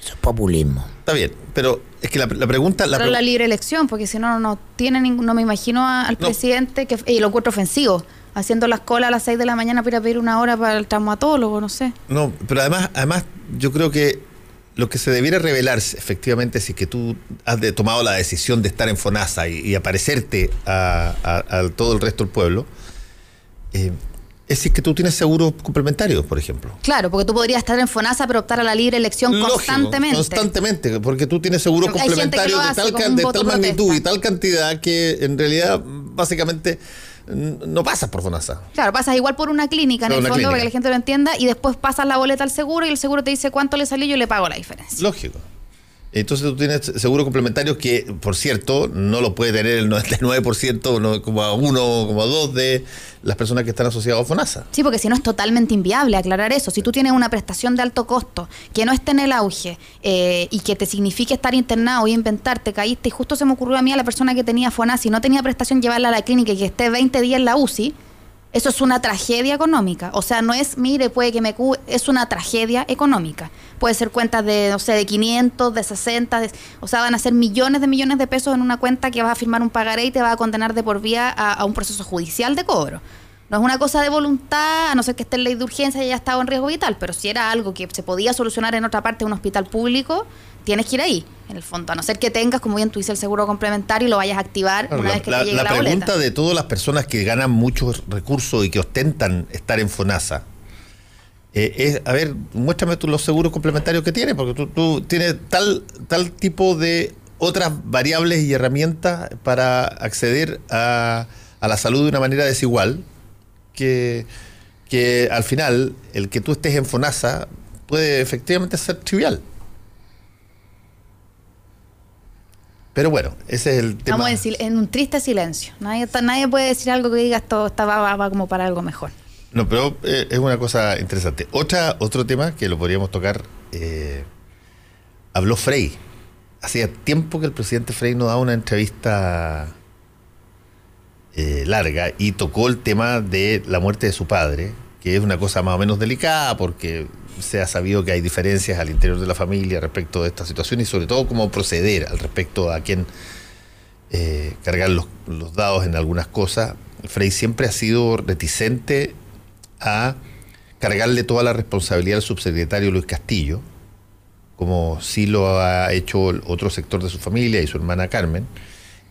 Eso es populismo. Está bien, pero es que la, pregunta... La, pero la libre elección, porque si no, no tiene ningún, no me imagino al presidente que y lo encuentro ofensivo haciendo las colas a las 6 de la mañana para ir a pedir una hora para el traumatólogo, no sé. No, pero además, además yo creo que lo que se debiera revelarse efectivamente si que tú has tomado la decisión de estar en FONASA y, aparecerte a, todo el resto del pueblo, eh, es si que tú tienes seguros complementarios, por ejemplo. Claro, porque tú podrías estar en FONASA pero optar a la libre elección constantemente. Constantemente, porque tú tienes seguros complementarios de tal, de tal magnitud y tal cantidad que en realidad básicamente no pasas por FONASA. Claro, pasas igual por una clínica en el fondo para que la gente lo entienda y después pasas la boleta al seguro y el seguro te dice cuánto le salió y yo le pago la diferencia. Lógico. Entonces tú tienes seguro complementario que, por cierto, no lo puede tener el 99%, no, como a uno, como a dos de las personas que están asociadas a FONASA. Sí, porque si no es totalmente inviable aclarar eso. Si tú tienes una prestación de alto costo que no esté en el auge eh, y que te signifique estar internado y inventarte, caíste y justo se me ocurrió a mí a la persona que tenía FONASA y no tenía prestación llevarla a la clínica y que esté 20 días en la UCI, eso es una tragedia económica. O sea, no es, mire, puede que me... Es una tragedia económica. Puede ser cuentas de, no sé, de 500, de 60, o sea, van a ser millones de millones de pesos en una cuenta que vas a firmar un pagaré y te va a condenar de por vía a, un proceso judicial de cobro. No es una cosa de voluntad, a no ser que esté en ley de urgencia y haya estado en riesgo vital, pero si era algo que se podía solucionar en otra parte de un hospital público, tienes que ir ahí, en el fondo, a no ser que tengas, como bien tú dices, el seguro complementario y lo vayas a activar una vez que te llegue la, la pregunta de todas las personas que ganan muchos recursos y que ostentan estar en FONASA, eh, es, a ver, muéstrame tú los seguros complementarios que tienes, porque tú, tienes tal, tal tipo de otras variables y herramientas para acceder a, a la salud de una manera desigual, que, que al final el que tú estés en FONASA puede efectivamente ser trivial. Pero bueno, ese es el tema. Vamos a decir, en un triste silencio. Nadie, nadie puede decir algo que diga esto estaba va, como para algo mejor. No, pero eh, es una cosa interesante. Otra, otro tema que lo podríamos tocar, eh, habló Frey. Hacía tiempo que el presidente Frey no daba una entrevista eh, larga y tocó el tema de la muerte de su padre, que es una cosa más o menos delicada porque se ha sabido que hay diferencias al interior de la familia respecto de esta situación y sobre todo cómo proceder al respecto a quién eh, cargar los, dados en algunas cosas. Frey siempre ha sido reticente a cargarle toda la responsabilidad al subsecretario Luis Castillo, como sí lo ha hecho otro sector de su familia y su hermana Carmen.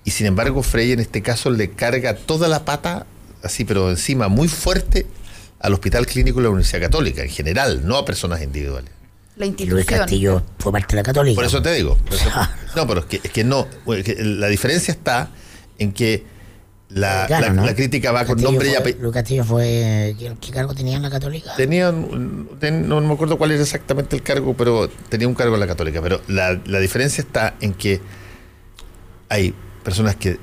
Y sin embargo, Frey en este caso le carga toda la pata, así, pero encima muy fuerte, al Hospital Clínico de la Universidad Católica, en general, no a personas individuales. La institución. Luis Castillo fue parte de la Católica. Por eso te digo. no, pero es que, es que no. la diferencia está en que la, la, crítica va con nombre y apellido. Luis Castillo fue. ¿Qué, cargo tenía en la Católica? Tenía. no me acuerdo cuál era exactamente el cargo, pero tenía un cargo en la Católica. Pero la, la diferencia está en que hay personas que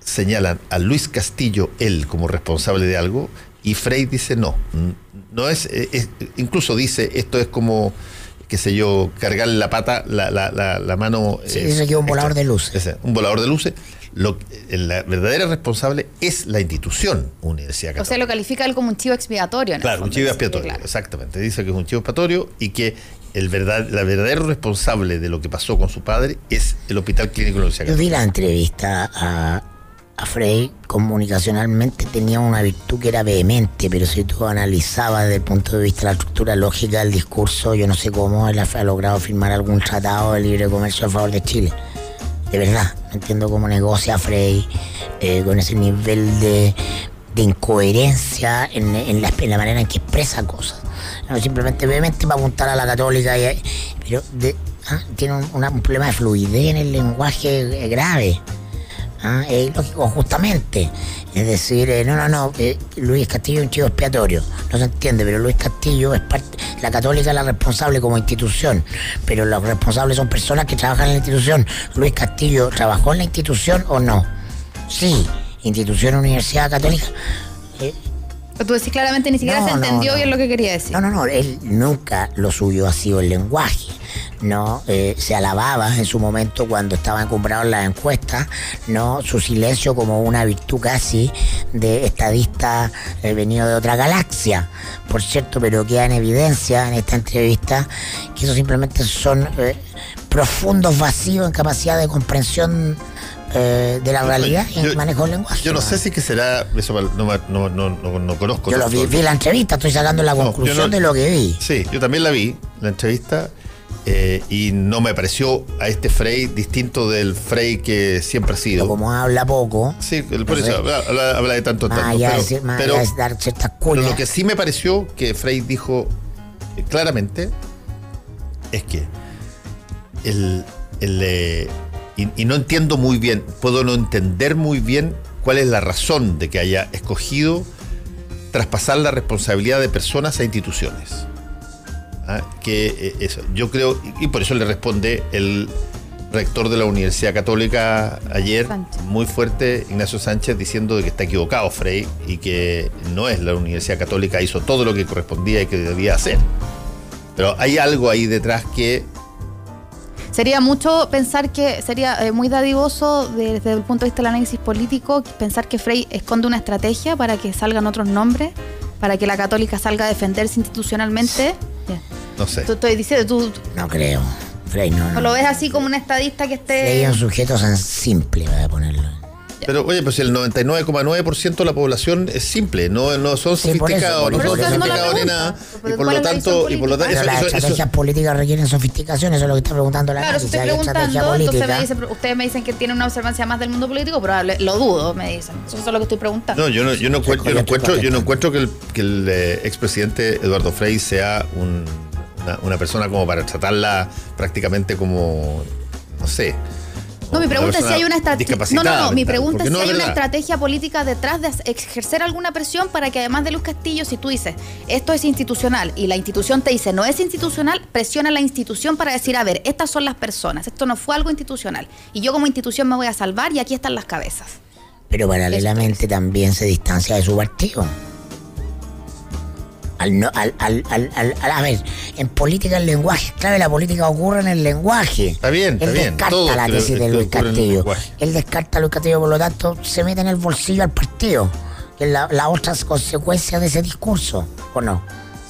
señalan a Luis Castillo, él, como responsable de algo, y Frey dice no, no es, incluso dice esto es como qué sé yo, cargarle la pata, la, la, la, mano. Sí, dice que un volador de luces. un volador de luces. Lo, la verdadera responsable es la institución Universidad Católica. O sea, lo califica él como un chivo expiatorio. claro, un chivo expiatorio, exactamente. Dice que es un chivo expiatorio y que el verdad, la verdadero responsable de lo que pasó con su padre es el Hospital Clínico de Católica. Yo vi la entrevista a a Frey comunicacionalmente tenía una virtud que era vehemente, pero si tú analizabas desde el punto de vista de la estructura lógica del discurso, yo no sé cómo él ha logrado firmar algún tratado de libre comercio a favor de Chile. De verdad, no entiendo cómo negocia Frey eh, con ese nivel de, incoherencia en, la, manera en que expresa cosas. Simplemente vehemente va a apuntar a la católica, pero ah, tiene un, problema de fluidez en el lenguaje eh, grave. ¿ah? es lógico, justamente. Es decir, eh, no, no, no, eh, Luis Castillo es un chivo expiatorio, no se entiende, pero Luis Castillo es parte, la católica es la responsable como institución, pero los responsables son personas que trabajan en la institución. Luis Castillo, ¿trabajó en la institución o no? Sí, institución Universidad Católica. Tú decís claramente ni siquiera se entendió bien lo que quería decir. No, no, no, él nunca lo suyo ha sido el lenguaje. ¿no? Eh, se alababa en su momento cuando estaban encumbrados en las encuestas, ¿no? Su silencio como una virtud casi de estadista eh, venido de otra galaxia, por cierto, pero queda en evidencia en esta entrevista que eso simplemente son eh, profundos vacíos en capacidad de comprensión eh, de la realidad y el manejo del lenguaje. Yo no sé si que será, eso no, no, no, no conozco. Yo lo vi, vi, la entrevista, estoy sacando la conclusión de lo que vi. Sí, yo también la vi, la entrevista, eh, y no me pareció a este Frey distinto del Frey que siempre ha sido. Pero como habla poco. Sí, por eso habla, de tanto tanto. pero, dar ciertas pero lo que sí me pareció que Frey dijo eh, claramente es que el, el y, no entiendo muy bien, puedo no entender muy bien cuál es la razón de que haya escogido traspasar la responsabilidad de personas a instituciones. ¿Ah? Que eh, eso, yo creo, y por eso le responde el rector de la Universidad Católica ayer, muy fuerte, Ignacio Sánchez, diciendo de que está equivocado Frey y que no es la Universidad Católica, hizo todo lo que correspondía y que debía hacer. Pero hay algo ahí detrás que Sería mucho pensar que sería eh, muy dadivoso desde el punto de vista del análisis político pensar que Frey esconde una estrategia para que salgan otros nombres, para que la católica salga a defenderse institucionalmente. No sé. Tú estoy diciendo, tú. No creo. Frey no. ¿O lo ves así como un estadista que esté. Frey es un sujeto tan simple, para ponerlo. Pero oye, pues el 99,9% de la población es simple, no, no son sofisticados, no son sofisticados ni nada. Y por lo tanto, y por lo tanto eso, las estrategias políticas requieren sofisticación, eso es lo que está preguntando la Claro, estoy preguntando, entonces me dice, ustedes me dicen que tienen una observancia más del mundo político, pero lo dudo, me dicen. Eso es lo que estoy preguntando. No, yo no, yo no, yo no encuentro, yo no encuentro que el, que el eh, expresidente Eduardo Frei sea un, una, una persona como para tratarla prácticamente como, no sé, no, mi pregunta es si hay una estrategia. No, no, no. Mi pregunta es si hay una estrategia política detrás de ejercer alguna presión para que además de Luz Castillo, si tú dices esto es institucional y la institución te dice no es institucional, presiona a la institución para decir, a ver, estas son las personas, esto no fue algo institucional. Y yo como institución me voy a salvar y aquí están las cabezas. Pero paralelamente también se distancia de su partido. Al, no, al, al, al, a ver, en política el lenguaje clave, la política ocurre en el lenguaje. Está bien, está Él descarta la tesis de Luis Castillo. Él descarta a Luis Castillo, por lo tanto, se mete en el bolsillo al partido, que es la, la otra consecuencia de ese discurso, ¿o no?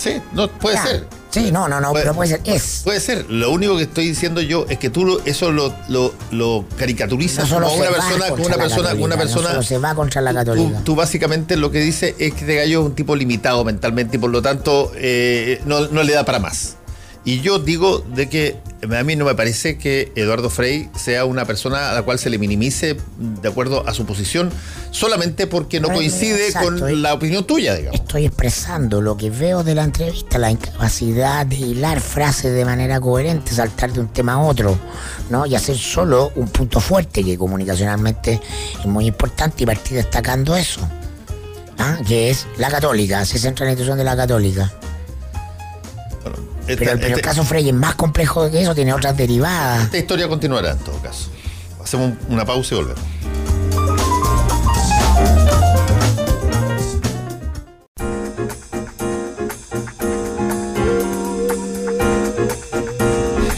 Sí, no, puede ser. Sí, no, no, no, pero puede ser, es. Puede ser. Lo único que estoy diciendo yo es que tú eso lo, lo, lo caricaturizas como una persona, como una persona, una persona. No se va contra la católica. Tú, básicamente lo que dices es que este gallo es un tipo limitado mentalmente y por lo tanto eh, no, no le da para más. Y yo digo de que a mí no me parece que Eduardo Frey sea una persona a la cual se le minimice de acuerdo a su posición solamente porque no coincide con la opinión tuya, digamos. Estoy expresando lo que veo de la entrevista, la incapacidad de hilar frases de manera coherente, saltar de un tema a otro, ¿no? Y hacer solo un punto fuerte que comunicacionalmente es muy importante y partir destacando eso. ¿ah? que es la católica, se centra en la institución de la católica pero, el este- caso Frey es más complejo que eso, tiene otras derivadas. Esta historia continuará en todo caso. Hacemos una pausa y volvemos.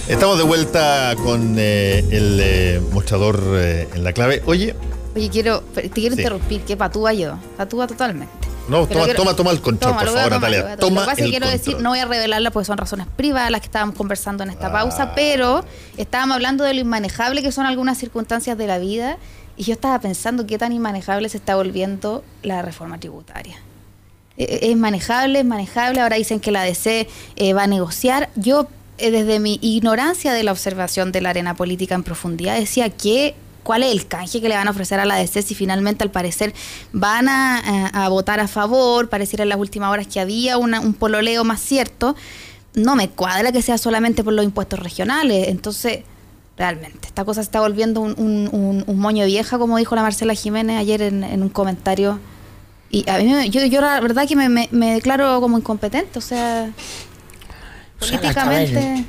Estamos de vuelta con eh, el eh, mostrador eh, en la clave. Oye. Oye, quiero, te quiero interrumpir, que patúa yo. Patúa totalmente. No, toma, toma, el control, por favor, Natalia. Toma lo que pasa que quiero decir, no voy a revelarla porque son razones privadas las que estábamos conversando en esta pausa, ah. pero estábamos hablando de lo inmanejable que son algunas circunstancias de la vida y yo estaba pensando qué tan inmanejable se está volviendo la reforma tributaria. E, e, es manejable, es manejable. Ahora dicen que la DC eh, va a negociar. Yo, eh, desde mi ignorancia de la observación de la arena política en profundidad, decía que cuál es el canje que le van a ofrecer a la DC si finalmente al parecer van a, votar a favor, pareciera en las últimas horas que había un pololeo más cierto, no me cuadra que sea solamente por los impuestos regionales, entonces realmente esta cosa se está volviendo un, moño vieja, como dijo la Marcela Jiménez ayer en, un comentario. Y a mí, yo, yo la verdad que me, declaro como incompetente, o sea, políticamente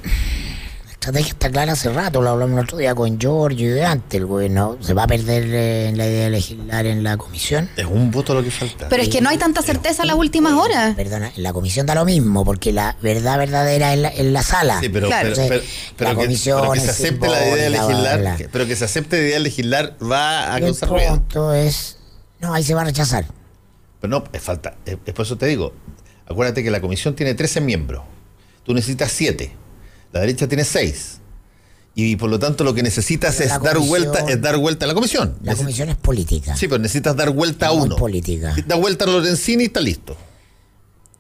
estrategia está clara hace rato, lo hablamos el otro día con Giorgio y de antes. El gobierno se va a perder eh, la idea de legislar en la comisión. Es un voto lo que falta. Pero es que no hay tanta certeza en las últimas horas. Perdona, en la comisión da lo mismo, porque la verdad verdadera es en la, sala. Sí, pero, Claro. pero, pero- la pero que, comisión pero que se acepte la idea de legislar, pero que se acepte la idea de legislar va a el causar ruido. punto es. No, ahí se va a rechazar. Pero no, es falta. Es, es por eso te digo. Acuérdate que la comisión tiene 13 miembros. Tú necesitas 7. La derecha tiene 6. Y por lo tanto lo que necesitas Pero es dar vuelta, es dar vuelta a la comisión. La Neces- comisión es política. Sí, pero necesitas dar vuelta a uno. política. Da vuelta a Lorenzini y está listo.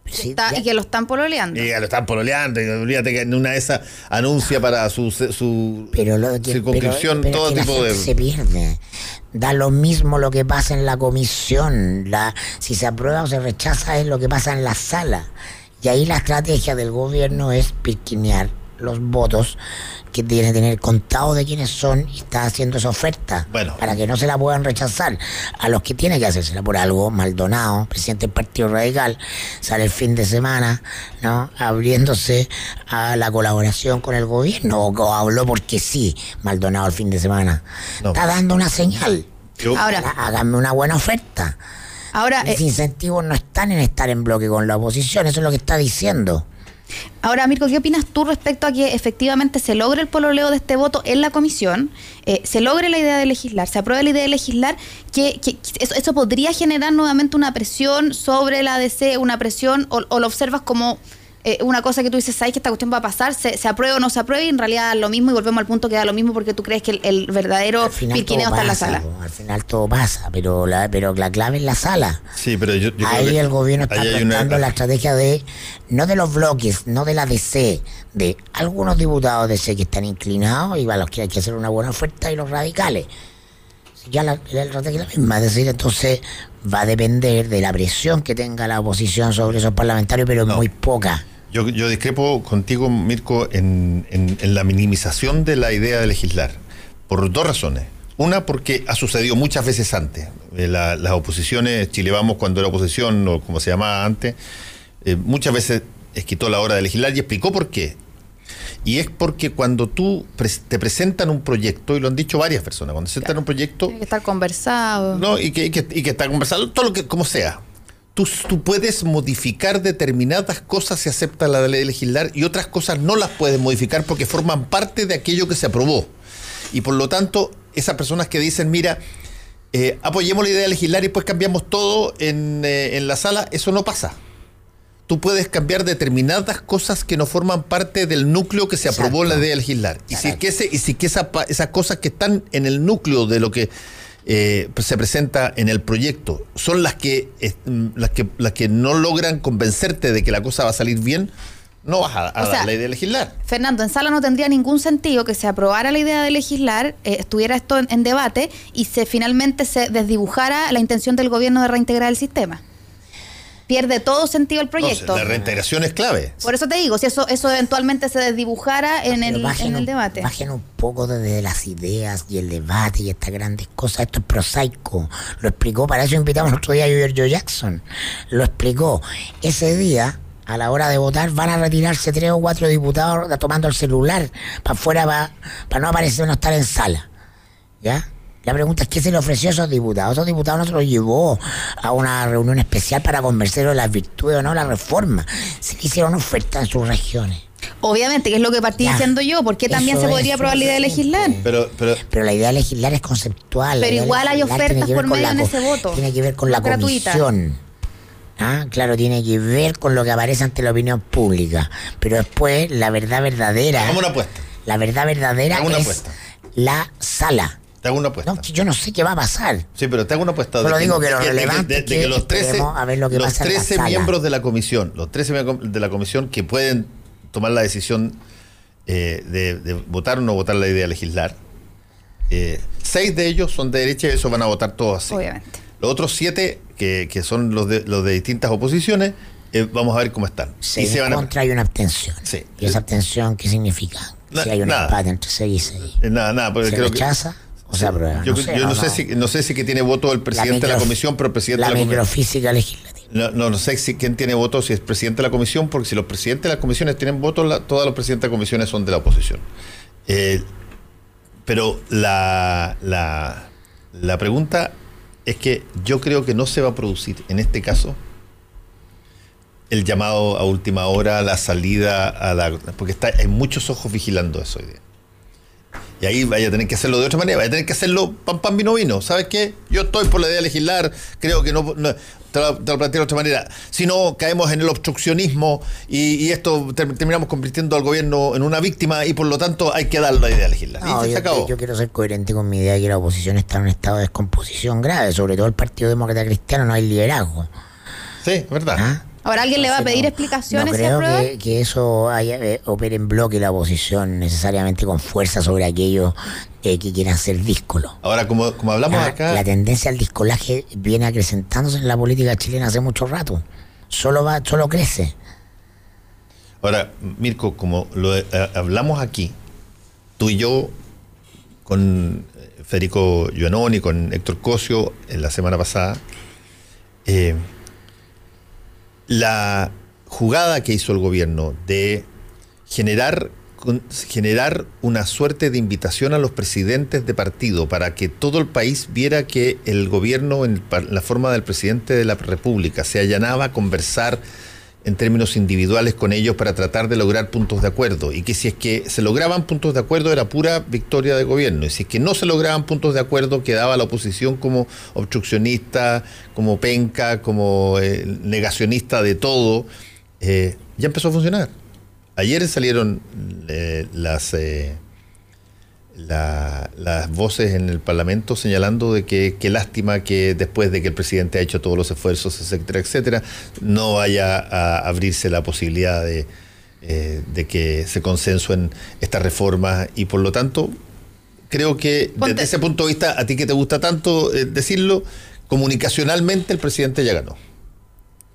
Sí, Está- y que lo están pololeando. Y ya lo están pololeando. Y olvídate que en una de esas anuncia para su, su Pero lo que, circunscripción pero- pero todo que tipo de. se pierde. Da lo mismo lo que pasa en la comisión. La, si se aprueba o se rechaza es lo que pasa en la sala. Y ahí la estrategia del gobierno es pirquinear los votos que tiene que tener contado de quiénes son y está haciendo esa oferta Bueno. para que no se la puedan rechazar. A los que tiene que hacérsela por algo Maldonado presidente del Partido Radical sale el fin de semana no abriéndose a la colaboración con el gobierno. O, o habló porque sí Maldonado el fin de semana. No. está dando una señal. Yo- Ahora, Há- háganme una buena oferta. ahora, eh, mis incentivos no están en estar en bloque con la oposición eso es lo que está diciendo Ahora, Mirko, ¿qué opinas tú respecto a que efectivamente se logre el pololeo de este voto en la comisión, eh, se logre la idea de legislar, se apruebe la idea de legislar, que, eso, eso podría generar nuevamente una presión sobre la ADC, una presión, o, o lo observas como eh, una cosa que tú dices, sabes que esta cuestión va a pasar, se, se aprueba o no se aprueba, y en realidad lo mismo, y volvemos al punto que da lo mismo porque tú crees que el, el verdadero pirquineo está en la sala. po, al final todo pasa pero la, pero la clave es la sala Sí, pero yo, Ahí el gobierno está una- aplicando la estrategia de, no de los bloques, no de la DC, de algunos diputados DC que están inclinados y a los que hay que hacer una buena oferta y los radicales. Ya la, la es la misma, es decir, entonces va a depender de la presión que tenga la oposición sobre esos parlamentarios, pero No. muy poca. Yo, yo discrepo contigo, Mirko, en, en- en la minimización de la idea de legislar, por dos razones. Una, porque ha sucedido muchas veces antes. Eh, la- las oposiciones, Chile Vamos cuando era oposición, o como se llamaba antes, eh, muchas veces quitó la hora de legislar y explicó por qué. Y es porque cuando tú te presentan un proyecto, y lo han dicho varias personas, cuando presentan un proyecto, Tiene que estar conversado. no, y que, y que, y que está conversando, todo lo que, como sea. Tú, tú puedes modificar determinadas cosas si acepta la ley de legislar y otras cosas no las puedes modificar porque forman parte de aquello que se aprobó. Y por lo tanto, esas personas que dicen, mira, eh, apoyemos la idea de legislar y después cambiamos todo en, eh, en la sala, eso no pasa. Tú puedes cambiar determinadas cosas que no forman parte del núcleo que se aprobó la idea de legislar. Y si es que, ese, y si es que esa esas cosas que están en el núcleo de lo que eh, se presenta en el proyecto son las que, eh, mm, las que las que no logran convencerte de que la cosa va a salir bien, no vas a, a O dar sea, la idea de legislar. Fernando, en sala no tendría ningún sentido que se aprobara la idea de legislar, eh, estuviera esto en, en debate y se finalmente se desdibujara la intención del gobierno de reintegrar el sistema. Pierde todo sentido el proyecto. No, la reintegración es clave. Por eso te digo, si eso, eso eventualmente se desdibujara en el, bajen en el un- debate. Bajen un poco desde las ideas y el debate y estas grandes cosas. Esto es prosaico. Lo explicó, para eso invitamos el otro día a Giorgio Jackson. Lo explicó. Ese día, a la hora de votar, van a retirarse tres o cuatro diputados tomando el celular para afuera para no aparecer no estar en sala. ¿Ya? La pregunta es qué se le ofreció a esos diputados. Esos diputados no se los llevó a una reunión especial para convencerlos de las virtudes o no de la reforma. Se le hicieron ofertas en sus regiones. Obviamente, que es lo que partí Ya. diciendo yo, porque también Eso se podría aprobar la idea de legislar. Pero, pero Pero la idea de legislar es conceptual. Pero de igual hay ofertas por medio la en co- ese voto. Tiene que ver con la Gratuita. comisión. Ah, claro, tiene que ver con lo que aparece ante la opinión pública. Pero después, la verdad verdadera. hagamos una apuesta. La verdad verdadera una es apuesta. la sala. Te hago una apuesta. No, yo no sé qué va a pasar. Sí, pero te hago una apuesta. Solo de digo que lo de relevante de- que que los 13, esperemos a ver lo que los pasa en la 13 sala. miembros de la comisión, los 13 miembros de la comisión que pueden tomar la decisión eh, de, de votar o no votar la idea de legislar, eh, seis de ellos son de derecha y eso van a votar todos así. Obviamente. Los otros siete, que, que son los de, los de distintas oposiciones, eh, vamos a ver cómo están. Seis y se en van a, contra y una abstención. Sí. ¿Y esa abstención qué significa? Na- si hay un nada. empate entre 6 y 6. eh, nada, nada, porque ¿Se creo que- rechaza o se aprueba? Yo, sé, yo no, sé si no sé si que tiene voto el presidente de la comisión, pero el presidente la de la comisión. microfísica legislativa. No, no, sé si quién tiene votos, si es presidente de la comisión, porque si los presidentes de las comisiones tienen votos, todos los presidentes de comisiones son de la oposición. Eh, pero la, la, la pregunta es que yo creo que no se va a producir en este caso el llamado a última hora, la salida a la. porque está, hay muchos ojos vigilando eso hoy día. Y ahí vaya a tener que hacerlo de otra manera, vaya a tener que hacerlo pam pam vino vino. ¿Sabes qué? Yo estoy por la idea de legislar, creo que no, te, lo, planteo de otra manera. Si no, caemos en el obstruccionismo y, esto terminamos convirtiendo al gobierno en una víctima y por lo tanto hay que dar la idea de legislar. y se yo, yo, quiero ser coherente con mi idea de que la oposición está en un estado de descomposición grave, sobre todo el Partido Demócrata Cristiano no hay liderazgo. Sí, verdad. ¿Ah? Ahora alguien le va a pedir explicaciones. No creo que, que, eso haya, eh, opere en bloque la oposición necesariamente con fuerza sobre aquellos eh, que quieran ser díscolos. Ahora, como, como hablamos acá... La tendencia al discolaje viene acrecentándose en la política chilena hace mucho rato. Solo, va, solo crece. Ahora, Mirko, como lo eh, hablamos aquí, tú y yo, con Federico y con Héctor Cosio, en la semana pasada, eh, la jugada que hizo el gobierno de generar, generar una suerte de invitación a los presidentes de partido para que todo el país viera que el gobierno, en la forma del presidente de la República, se allanaba a conversar en términos individuales con ellos para tratar de lograr puntos de acuerdo. Y que si es que se lograban puntos de acuerdo era pura victoria del gobierno. Y si es que no se lograban puntos de acuerdo quedaba la oposición como obstruccionista, como penca, como eh, negacionista de todo, eh, ya empezó a funcionar. Ayer salieron eh, las las voces en el Parlamento señalando de que qué lástima que después de que el presidente ha hecho todos los esfuerzos, etcétera, etcétera, no vaya a abrirse la posibilidad de, eh, de que se consensuen estas reformas y por lo tanto creo que desde ese punto de vista, a ti que te gusta tanto eh, decirlo, comunicacionalmente el presidente ya ganó.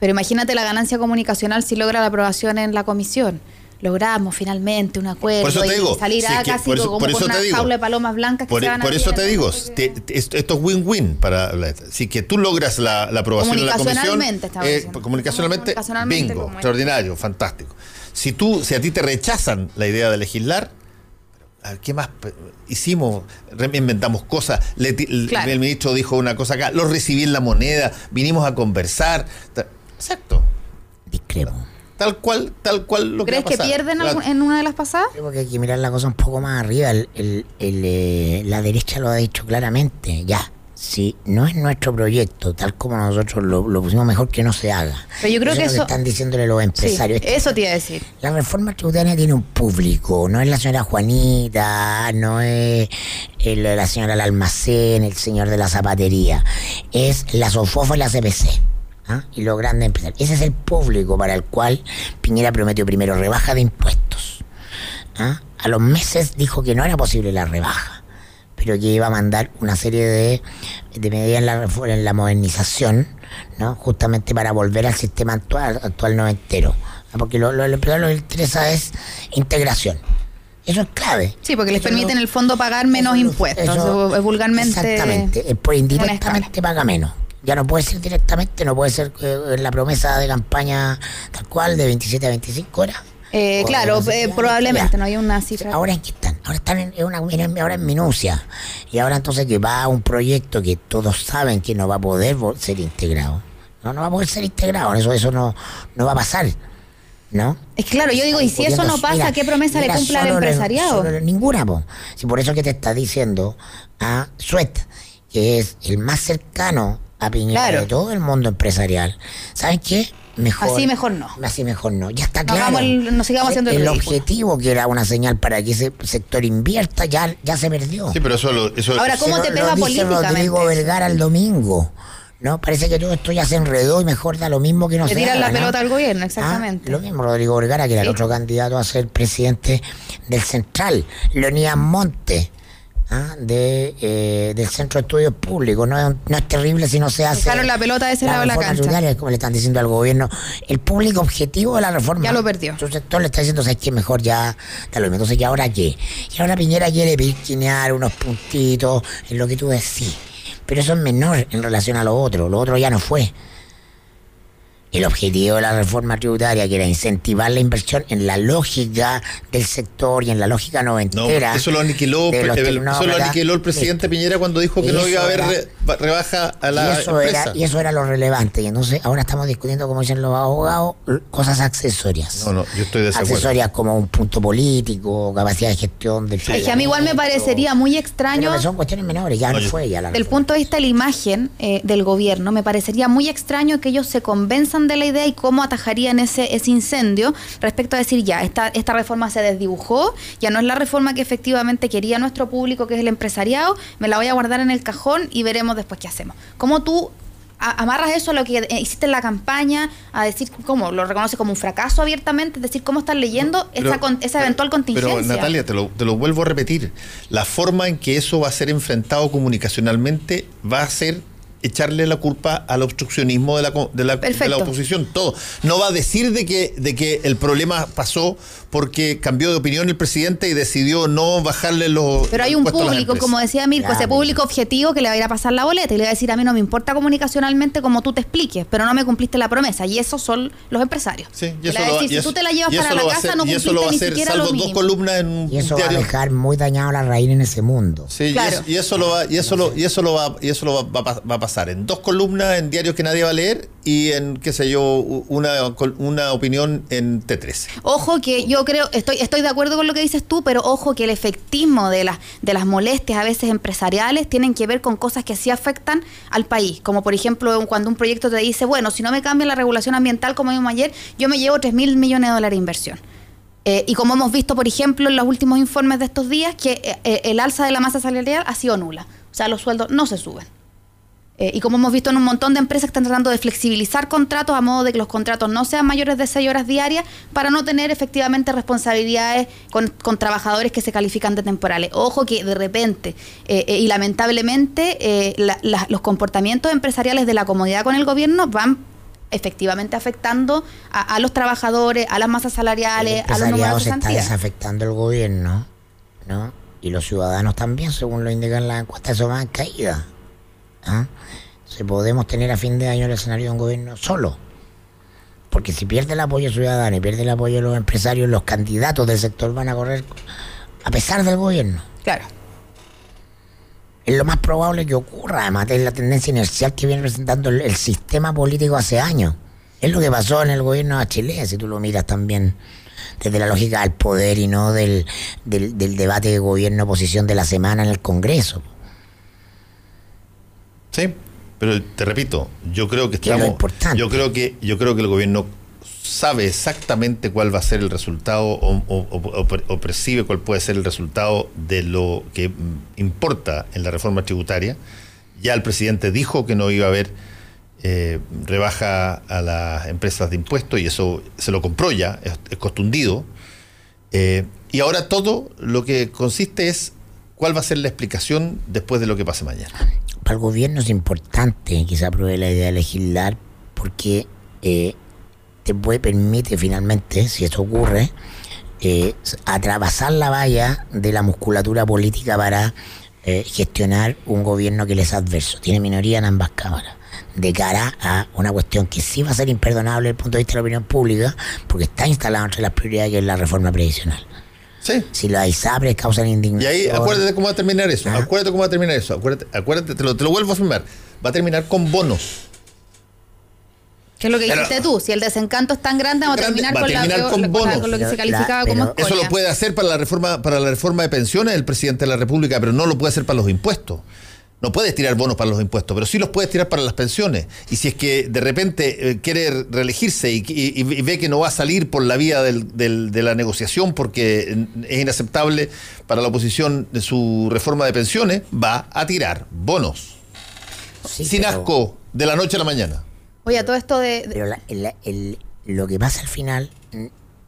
Pero imagínate la ganancia comunicacional si logra la aprobación en la comisión logramos finalmente un acuerdo y salir a casi como por una jaula de palomas blancas que por, se van por eso te digo, esto es win-win para si que tú logras la, aprobación en la comisión eh, comunicacionalmente, bingo, extraordinario, fantástico. Si tú si a ti te rechazan la idea de legislar, ¿qué más hicimos? Inventamos cosas. El ministro dijo una cosa acá, lo recibí en la moneda, vinimos a conversar. Exacto. Discrepo. Tal cual, tal cual lo ¿Crees que, pierden en una de las pasadas? Creo que hay que mirar la cosa un poco más arriba. El, eh, la derecha lo ha dicho claramente. Ya, si no es nuestro proyecto, tal como nosotros lo, pusimos mejor que no se haga. Pero yo creo que eso. están diciéndole los empresarios. eso te iba a decir. La reforma tributaria tiene un público. No es la señora Juanita, no es la señora del almacén, el señor de la zapatería. Es la Sofofa y la CPC ¿ah? y los grandes empresarios. Ese es el público para el cual Piñera prometió primero rebaja de impuestos. ¿ah? A los meses dijo que no era posible la rebaja, pero que iba a mandar una serie de, medidas en la, en la modernización, ¿no? justamente para volver al sistema actual, actual no entero. ¿ah? Porque lo, lo, lo que les interesa es integración. Eso es clave. Sí, porque les permite en el fondo pagar menos impuestos. Eso, vulgarmente. Exactamente. Por indirectamente paga menos ya no puede ser directamente, no puede ser eh, la promesa de campaña tal cual de 27 a 25 horas. Eh, claro, eh, probablemente, no hay una cifra. Ahora en qué están, ahora están en, una, ahora en minucia. Y ahora entonces que va a un proyecto que todos saben que no va a poder ser integrado. No, no va a poder ser integrado, eso, eso no, no va a pasar. ¿No? Es claro, yo digo, y si eso no pasa, ¿qué promesa le cumple al empresariado? ninguna, po. Si por eso que te está diciendo a Suet, que es el más cercano a Piñera de todo el mundo empresarial. ¿Saben qué? Mejor. Así mejor no. Así mejor no. Ya está claro. El, sigamos haciendo el, objetivo que era una señal para que ese sector invierta ya, ya se perdió. Sí, pero eso, eso Ahora, ¿cómo te pega lo dice Rodrigo Vergara el domingo. ¿no? Parece que todo esto ya se enredó y mejor da lo mismo que no se tiran la pelota al gobierno, exactamente. Ah, lo mismo Rodrigo Vergara, que era el otro candidato a ser presidente del Central. Leonidas Monte, ¿ah? de, eh, del Centro de Estudios Públicos. No es, no es terrible si no se hace. Dejaron la pelota de ese lado de la cancha. como le están diciendo al gobierno. El público objetivo de la reforma. Ya lo perdió. Su sector le está diciendo, ¿sabes qué? Mejor ya. Tal Entonces, ¿y ahora qué? Y ahora Piñera quiere piquinear unos puntitos en lo que tú decís. Pero eso es menor en relación a lo otro. Lo otro ya no fue. El objetivo de la reforma tributaria, que era incentivar la inversión en la lógica del sector y en la lógica noventera. No, eso lo aniquiló, el, eso lo aniquiló el presidente Piñera cuando dijo que no iba a haber rebaja a la y eso Era, y eso era lo relevante. Y entonces ahora estamos discutiendo, como dicen los abogados, cosas accesorias. No, no, yo estoy de Accesorias como un punto político, capacidad de gestión del Es que a mí igual me parecería muy extraño. Pero son cuestiones menores, ya no, fue ya la Del punto de vista de la imagen eh, del gobierno, me parecería muy extraño que ellos se convenzan de la idea y cómo atajarían ese, ese incendio respecto a decir ya, esta, esta reforma se desdibujó, ya no es la reforma que efectivamente quería nuestro público, que es el empresariado, me la voy a guardar en el cajón y veremos después qué hacemos. ¿Cómo tú amarras eso a lo que hiciste en la campaña, a decir cómo lo reconoce como un fracaso abiertamente, es decir, cómo estás leyendo esa, esa, eventual contingencia. Pero Natalia, te lo, te lo vuelvo a repetir, la forma en que eso va a ser enfrentado comunicacionalmente va a ser echarle la culpa al obstruccionismo de la, de la, de la, oposición. Todo. No va a decir de que, de que el problema pasó porque cambió de opinión el presidente y decidió no bajarle los. Pero hay un público, como decía Mirko, ese público objetivo que le va a ir a pasar la boleta y le va a decir a mí no me importa comunicacionalmente como tú te expliques, pero no me cumpliste la promesa. Y esos son los empresarios. Sí, y eso lo, decir, si tú te la llevas para la casa, no cumpliste va ni siquiera salvo dos columnas en un Y eso va a dejar muy dañado la raíz en ese mundo. Sí, y, eso, lo va, y eso lo, y eso lo va, y eso lo va a pasar en dos columnas en diarios que nadie va a leer y en, qué sé yo, una, una opinión en T13. Ojo que yo creo, estoy, estoy de acuerdo con lo que dices tú, pero ojo que el efectismo de, las de las molestias a veces empresariales tienen que ver con cosas que sí afectan al país, como por ejemplo cuando un proyecto te dice, bueno, si no me cambia la regulación ambiental como vimos ayer, yo me llevo 3 mil millones de dólares de inversión. Eh, y como hemos visto, por ejemplo, en los últimos informes de estos días, que eh, eh, el alza de la masa salarial ha sido nula. O sea, los sueldos no se suben. Eh, y como hemos visto en un montón de empresas que están tratando de flexibilizar contratos a modo de que los contratos no sean mayores de 6 horas diarias para no tener efectivamente responsabilidades con, trabajadores que se califican de temporales. Ojo que de repente eh, eh, y lamentablemente los comportamientos empresariales de la comodidad con el gobierno van efectivamente afectando a, los trabajadores, a las masas salariales, a los números de se está desafectando el gobierno, ¿no? Y los ciudadanos también, según lo indican las encuestas, eso van caída. ¿Ah? Si podemos tener a fin de año el escenario de un gobierno solo. Porque si pierde el apoyo ciudadano y pierde el apoyo de los empresarios, los candidatos del sector van a correr a pesar del gobierno. Claro. Es lo más probable que ocurra, además es la tendencia inercial que viene presentando el, sistema político hace años. Es lo que pasó en el gobierno de Chile, si tú lo miras también desde la lógica del poder y no del, del, del debate de gobierno-oposición de la semana en el Congreso. Sí, pero te repito, yo creo que estamos, yo creo que yo creo que el gobierno sabe exactamente cuál va a ser el resultado o, percibe cuál puede ser el resultado de lo que importa en la reforma tributaria. Ya el presidente dijo que no iba a haber eh, rebaja a las empresas de impuestos y eso se lo compró ya, es, costundido. Eh, y ahora todo lo que consiste es cuál va a ser la explicación después de lo que pase mañana para el gobierno es importante que se apruebe la idea de legislar porque eh, te puede, permite finalmente, si eso ocurre, eh, atravesar la valla de la musculatura política para eh, gestionar un gobierno que les es adverso. Tiene minoría en ambas cámaras de cara a una cuestión que sí va a ser imperdonable desde el punto de vista de la opinión pública, porque está instalado entre las prioridades que es la reforma previsional. Si las ISAPRES causan indignación. Y ahí acuérdate cómo va a terminar eso. ¿Ah? Acuérdate cómo va a terminar eso. Acuérdate, acuérdate te, lo, te lo vuelvo a afirmar. Va a terminar con bonos. ¿Qué es lo que dijiste tú? Si el desencanto es tan grande, va a terminar, con, la, con, bonos. lo que se calificaba como Eso lo puede hacer para la reforma para la reforma de pensiones el presidente de la República, pero no lo puede hacer para los impuestos. No puedes tirar bonos para los impuestos, pero sí los puedes tirar para las pensiones. Y si es que de repente eh, quiere reelegirse y, ve que no va a salir por la vía de la negociación porque es inaceptable para la oposición de su reforma de pensiones, va a tirar bonos. sin asco, de la noche a la mañana. Oye, todo esto de... Pero lo que pasa al final,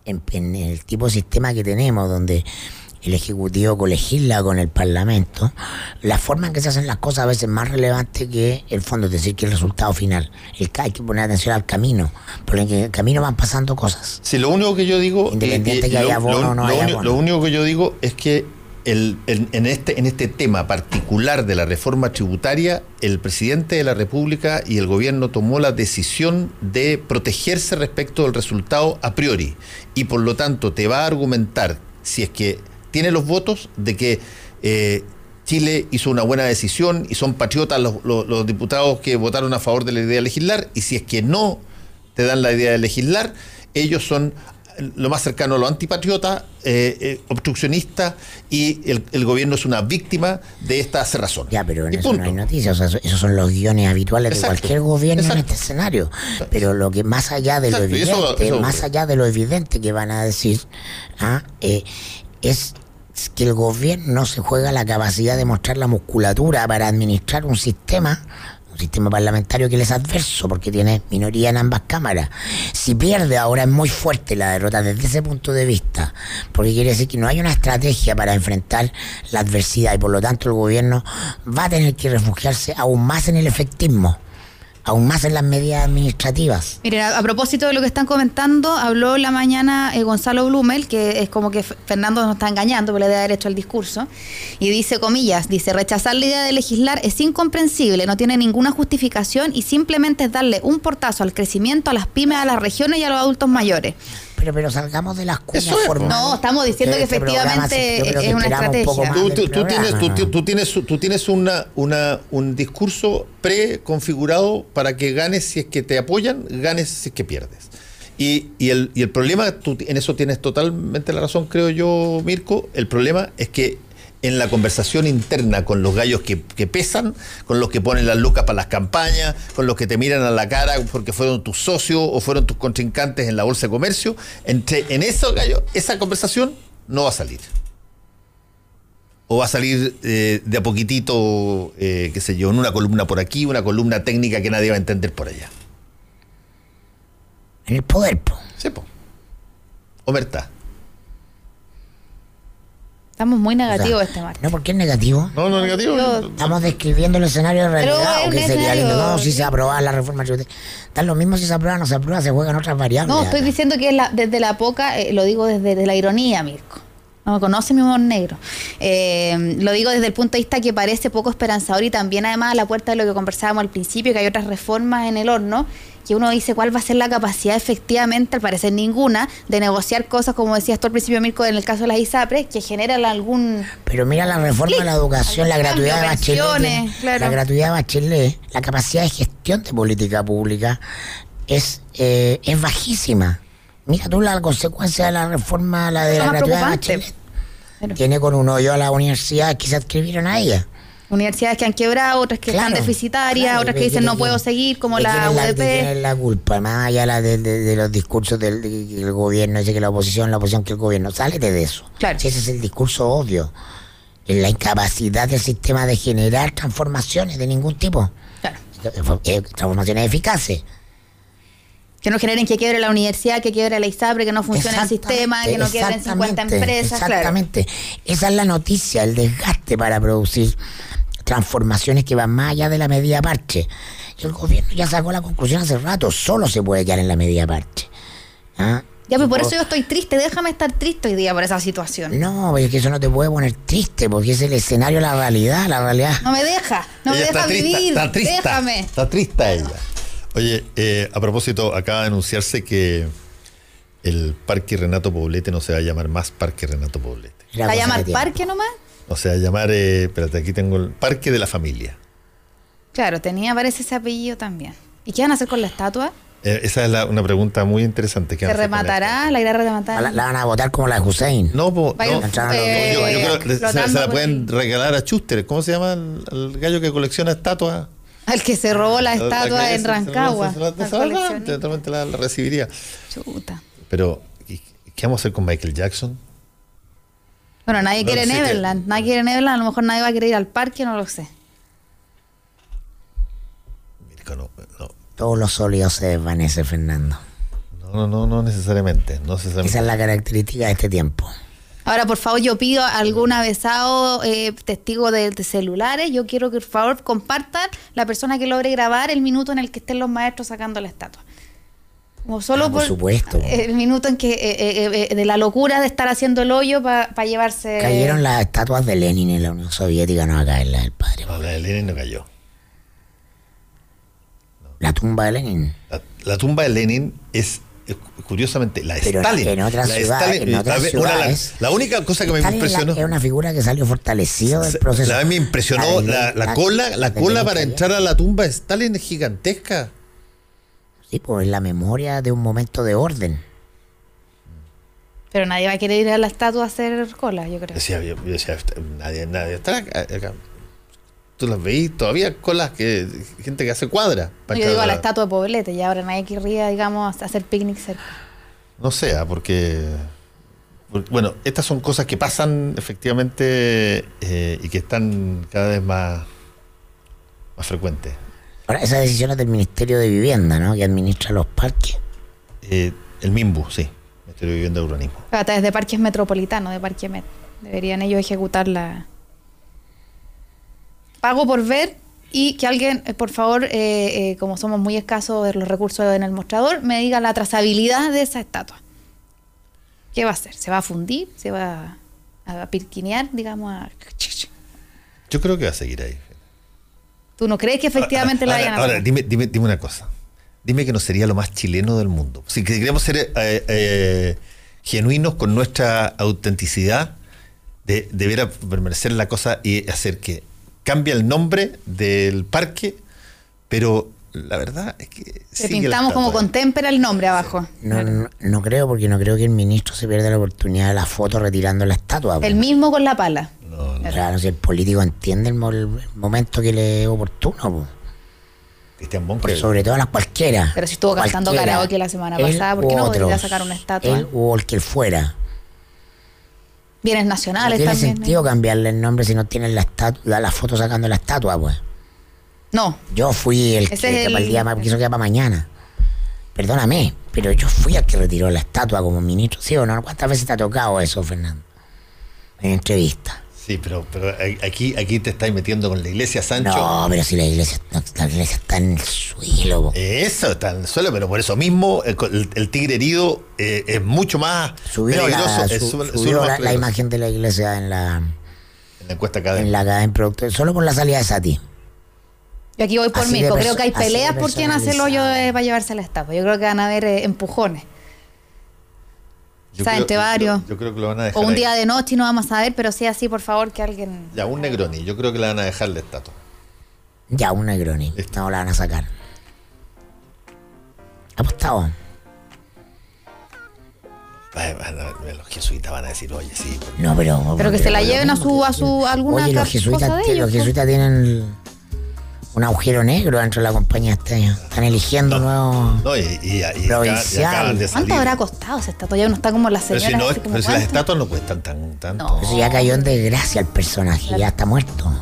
en el tipo de sistema que tenemos, donde el Ejecutivo colegisla con el Parlamento, la forma en que se hacen las cosas a veces es más relevante que el fondo, es decir, que el resultado final. El, hay que poner atención al camino, porque en el camino van pasando cosas. Sí, lo único que yo digo... Independiente que haya bono o no haya bono. Lo único que yo digo es que el, en, este, en este tema particular de la reforma tributaria, el presidente de la República y el gobierno tomó la decisión de protegerse respecto del resultado a priori. Y por lo tanto te va a argumentar, si es que tiene los votos, de que eh, Chile hizo una buena decisión y son patriotas los, los diputados que votaron a favor de la idea de legislar. Y si es que no te dan la idea de legislar, ellos son lo más cercano a lo antipatriota, eh, eh, obstruccionista, y el, gobierno es una víctima de esta cerrazón. Ya, pero en eso no hay noticias, esos son los guiones habituales de cualquier gobierno en este escenario. Pero lo que más allá de lo evidente, más allá de lo evidente que van a decir, ¿ah? eh, es que el gobierno no se juega la capacidad de mostrar la musculatura para administrar un sistema un sistema parlamentario que les es adverso porque tiene minoría en ambas cámaras. Si pierde ahora es muy fuerte la derrota desde ese punto de vista, porque quiere decir que no hay una estrategia para enfrentar la adversidad y por lo tanto el gobierno va a tener que refugiarse aún más en el efectismo aún más en las medidas administrativas. Miren, a, propósito de lo que están comentando, habló la mañana eh, Gonzalo Blumel, que es como que Fernando nos está engañando, porque le debe haber hecho el discurso, y dice, comillas, dice, rechazar la idea de legislar es incomprensible, no tiene ninguna justificación y simplemente es darle un portazo al crecimiento a las pymes, a las regiones y a los adultos mayores. Pero, pero salgamos de las cuñas formales. No, estamos diciendo que, este efectivamente es una estrategia. Tú, tienes, tú, tienes, tú tienes una, una, un discurso preconfigurado para que ganes si es que te apoyan, ganes si es que pierdes. Y, y, el, y el problema, tú en eso tienes totalmente la razón, creo yo, Mirko, el problema es que en la conversación interna con los gallos que, pesan, con los que ponen las lucas para las campañas, con los que te miran a la cara porque fueron tus socios o fueron tus contrincantes en la bolsa de comercio, entre, en esos gallos, esa conversación no va a salir. O va a salir eh, de a poquitito, eh, qué sé yo, en una columna por aquí, una columna técnica que nadie va a entender por allá. En el poder, po. Sí, po. Omerta. Estamos muy negativos este martes. No, ¿por qué es negativo? No, no es negativo. Estamos describiendo el escenario de realidad. ¿O qué sería lindo? No, si se aprueba la reforma tributaria. Están lo mismo si se aprueba o no se aprueba, se juegan otras variables. No, estoy diciendo que es la, desde la poca, eh, lo digo desde la ironía, Mirko. No conoce mi humor negro. Eh, lo digo desde el punto de vista que parece poco esperanzador y también además a la puerta de lo que conversábamos al principio, que hay otras reformas en el horno que uno dice cuál va a ser la capacidad efectivamente, al parecer ninguna, de negociar cosas, como decías tú al principio, Mirko, en el caso de las ISAPRES, que generan algún... Pero mira la reforma de la educación, la gratuidad de Bachelet, la gratuidad de Bachelet, la capacidad de gestión de política pública es, eh, es bajísima. Mira tú la consecuencia de la reforma, la de la gratuidad de Bachelet. Tiene con un hoyo a la universidad que se adscribieron a ella. Universidades que han quebrado, otras que están deficitarias, otras que dicen no puedo seguir, como la UDP. La, la culpa, más allá de, los discursos del, gobierno, dice que la oposición, la oposición que el gobierno. Sálete de eso. Claro. ese es el discurso obvio. La incapacidad del sistema de generar transformaciones de ningún tipo. Claro. Eh, transformaciones eficaces que no generen que quiebre la universidad, que quiebre la ISAPRE, que no funcione el sistema, que no quiebren 50 empresas. Exactamente. Esa es la noticia, el desgaste para producir transformaciones que van más allá de la medida parche. Y el gobierno ya sacó la conclusión hace rato, solo se puede quedar en la medida parche. ¿Ah? Ya, pues por eso yo estoy triste, déjame estar triste hoy día por esa situación. No, es que eso no te puede poner triste, porque es el escenario, la realidad, la realidad. No me deja, no me deja vivir, está triste, déjame. Está triste ella. Oye, eh, a propósito, acaba de anunciarse que el Parque Renato Poblete no se va a llamar más Parque Renato Poblete. ¿Se va a llamar Parque nomás? O sea, llamar, eh, espérate, aquí tengo el Parque de la Familia. Claro, tenía, parece ese apellido también. ¿Y qué van a hacer con la estatua? Eh, esa es una pregunta muy interesante. ¿Se rematará? ¿La irá a rematar? La, van a votar como la de Hussein. No, no, yo, creo que se, la pueden regalar a Schuster. ¿Cómo se llama el, gallo que colecciona estatuas? Al que se robó la estatua en Rancagua. Totalmente la, recibiría. Chuta. Pero, ¿qué vamos a hacer con Michael Jackson? Bueno, nadie quiere Neverland. Nadie quiere Neverland. A lo mejor nadie va a querer ir al parque, no lo sé. No, no. Todos los sólidos se desvanece, Fernando. No, no, no, necesariamente, no necesariamente. Esa es la característica de este tiempo. Ahora, por favor, yo pido a algún avesado eh, testigo de, celulares. Yo quiero que, por favor, compartan la persona que logre grabar el minuto en el que estén los maestros sacando la estatua. Como solo Ah, por por, supuesto. el minuto en que eh, eh, eh, de la locura de estar haciendo el hoyo para llevarse. Cayeron las estatuas de Lenin en la Unión Soviética, no va a caer la del padre. No, la de Lenin no cayó. La tumba de Lenin. La, la tumba de Lenin es, es, curiosamente la de Pero Stalin. en otras La ciudades- Stalin, en otras una las- ciudades- la única cosa que me Stalin la- impresionó. es una figura que salió fortalecido del proceso. La vez me impresionó la, la cola, la cola para entrar a la tumba de Stalin es gigantesca. Sí, pues es la memoria de un momento de orden. Pero nadie va a querer ir a la estatua a hacer cola, yo creo. Decía, yo, yo decía, nadie, nadie está acá, acá. Tú las veís todavía colas que gente que hace cuadra. para yo digo a la estatua de Poblete y ahora nadie querría, digamos, hacer picnic cerca. No sea, porque, porque, bueno, estas son cosas que pasan efectivamente eh, y que están cada vez más, más frecuentes. Ahora, esa decisión es del Ministerio de Vivienda, ¿no? Que administra los parques. Eh, el MIMBU, sí, Ministerio de Vivienda y Urbanismo. A través de parques metropolitanos, de Parque Met. Deberían ellos ejecutar la. Pago por ver y que alguien, eh, por favor, eh, eh, como somos muy escasos de los recursos en el mostrador, me diga la trazabilidad de esa estatua. ¿Qué va a hacer? ¿Se va a fundir? ¿Se va a pirquinear, digamos? A... Yo creo que va a seguir ahí. ¿Tú no crees que efectivamente ahora, la vayan a ahora, hacer? dime, dime, dime una cosa. Dime que no sería lo más chileno del mundo. Si que queremos ser eh, eh, genuinos con nuestra autenticidad, de, debiera permanecer la cosa y hacer que cambie el nombre del parque, pero la verdad es que pintamos como con témpera el nombre abajo. No, no, no creo, porque no creo que el ministro se pierda la oportunidad de la foto retirando la estatua. pues. El mismo con la pala. No, no, Claro, si el político entiende el, mo- el momento que le es oportuno, pues. Cristian. Por sobre todas las cualquiera. Pero si estuvo cantando karaoke la semana Él pasada, ¿por qué no podría otros. sacar una estatua? Él o el que él fuera. Bienes No nacionales tiene también. ¿eh? sentido cambiarle el nombre si no tienen la, estatua, la, la foto sacando la estatua, pues. No, Yo fui el Ese que, el- para el día más quiso que para mañana. Perdóname, pero yo fui el que retiró la estatua como ministro. ¿Sí o no? ¿Cuántas veces te ha tocado eso, Fernando? En entrevista. Sí, pero, pero aquí, aquí te estáis metiendo con la iglesia, Sancho. No, pero si la iglesia, no, la iglesia está en el suelo. Eso está en el suelo, pero por eso mismo el, el- el tigre herido eh, es mucho más Subió, peligroso. la, su- subió más la, imagen de la iglesia en la, En la encuesta en académica. la cadena productor, solo por la salida de Sati. yo aquí voy por perso- Creo que hay peleas por quién hace el hoyo personalizado. eh, para llevarse la estatua. Yo creo que van a haber eh, empujones. Yo está creo- entre yo- varios. Yo, creo que lo van a dejar. O un ahí. día de noche y no vamos a ver, pero sí así, por favor, que alguien. Ya, un Negroni. Yo creo que le van a dejar la estatua. Ya, un Negroni. Listo. No la van a sacar. Apostado. Los jesuitas van a decir, oye, sí. No, pero. Pero que se la lleven a su- a su- alguna Oye, los jesuitas, cosa de ellos, los po. jesuitas tienen un agujero negro dentro de la compañía este año. Están eligiendo nuevos. No, y, y- y acá- y Provincial. ¿Cuánto habrá costado esa estatua? Ya no está como la Pero señora. si, no, como, pero si las estatuas no cuestan tan, tanto. No. Eso ya cayó en desgracia el personaje, ya está muerto.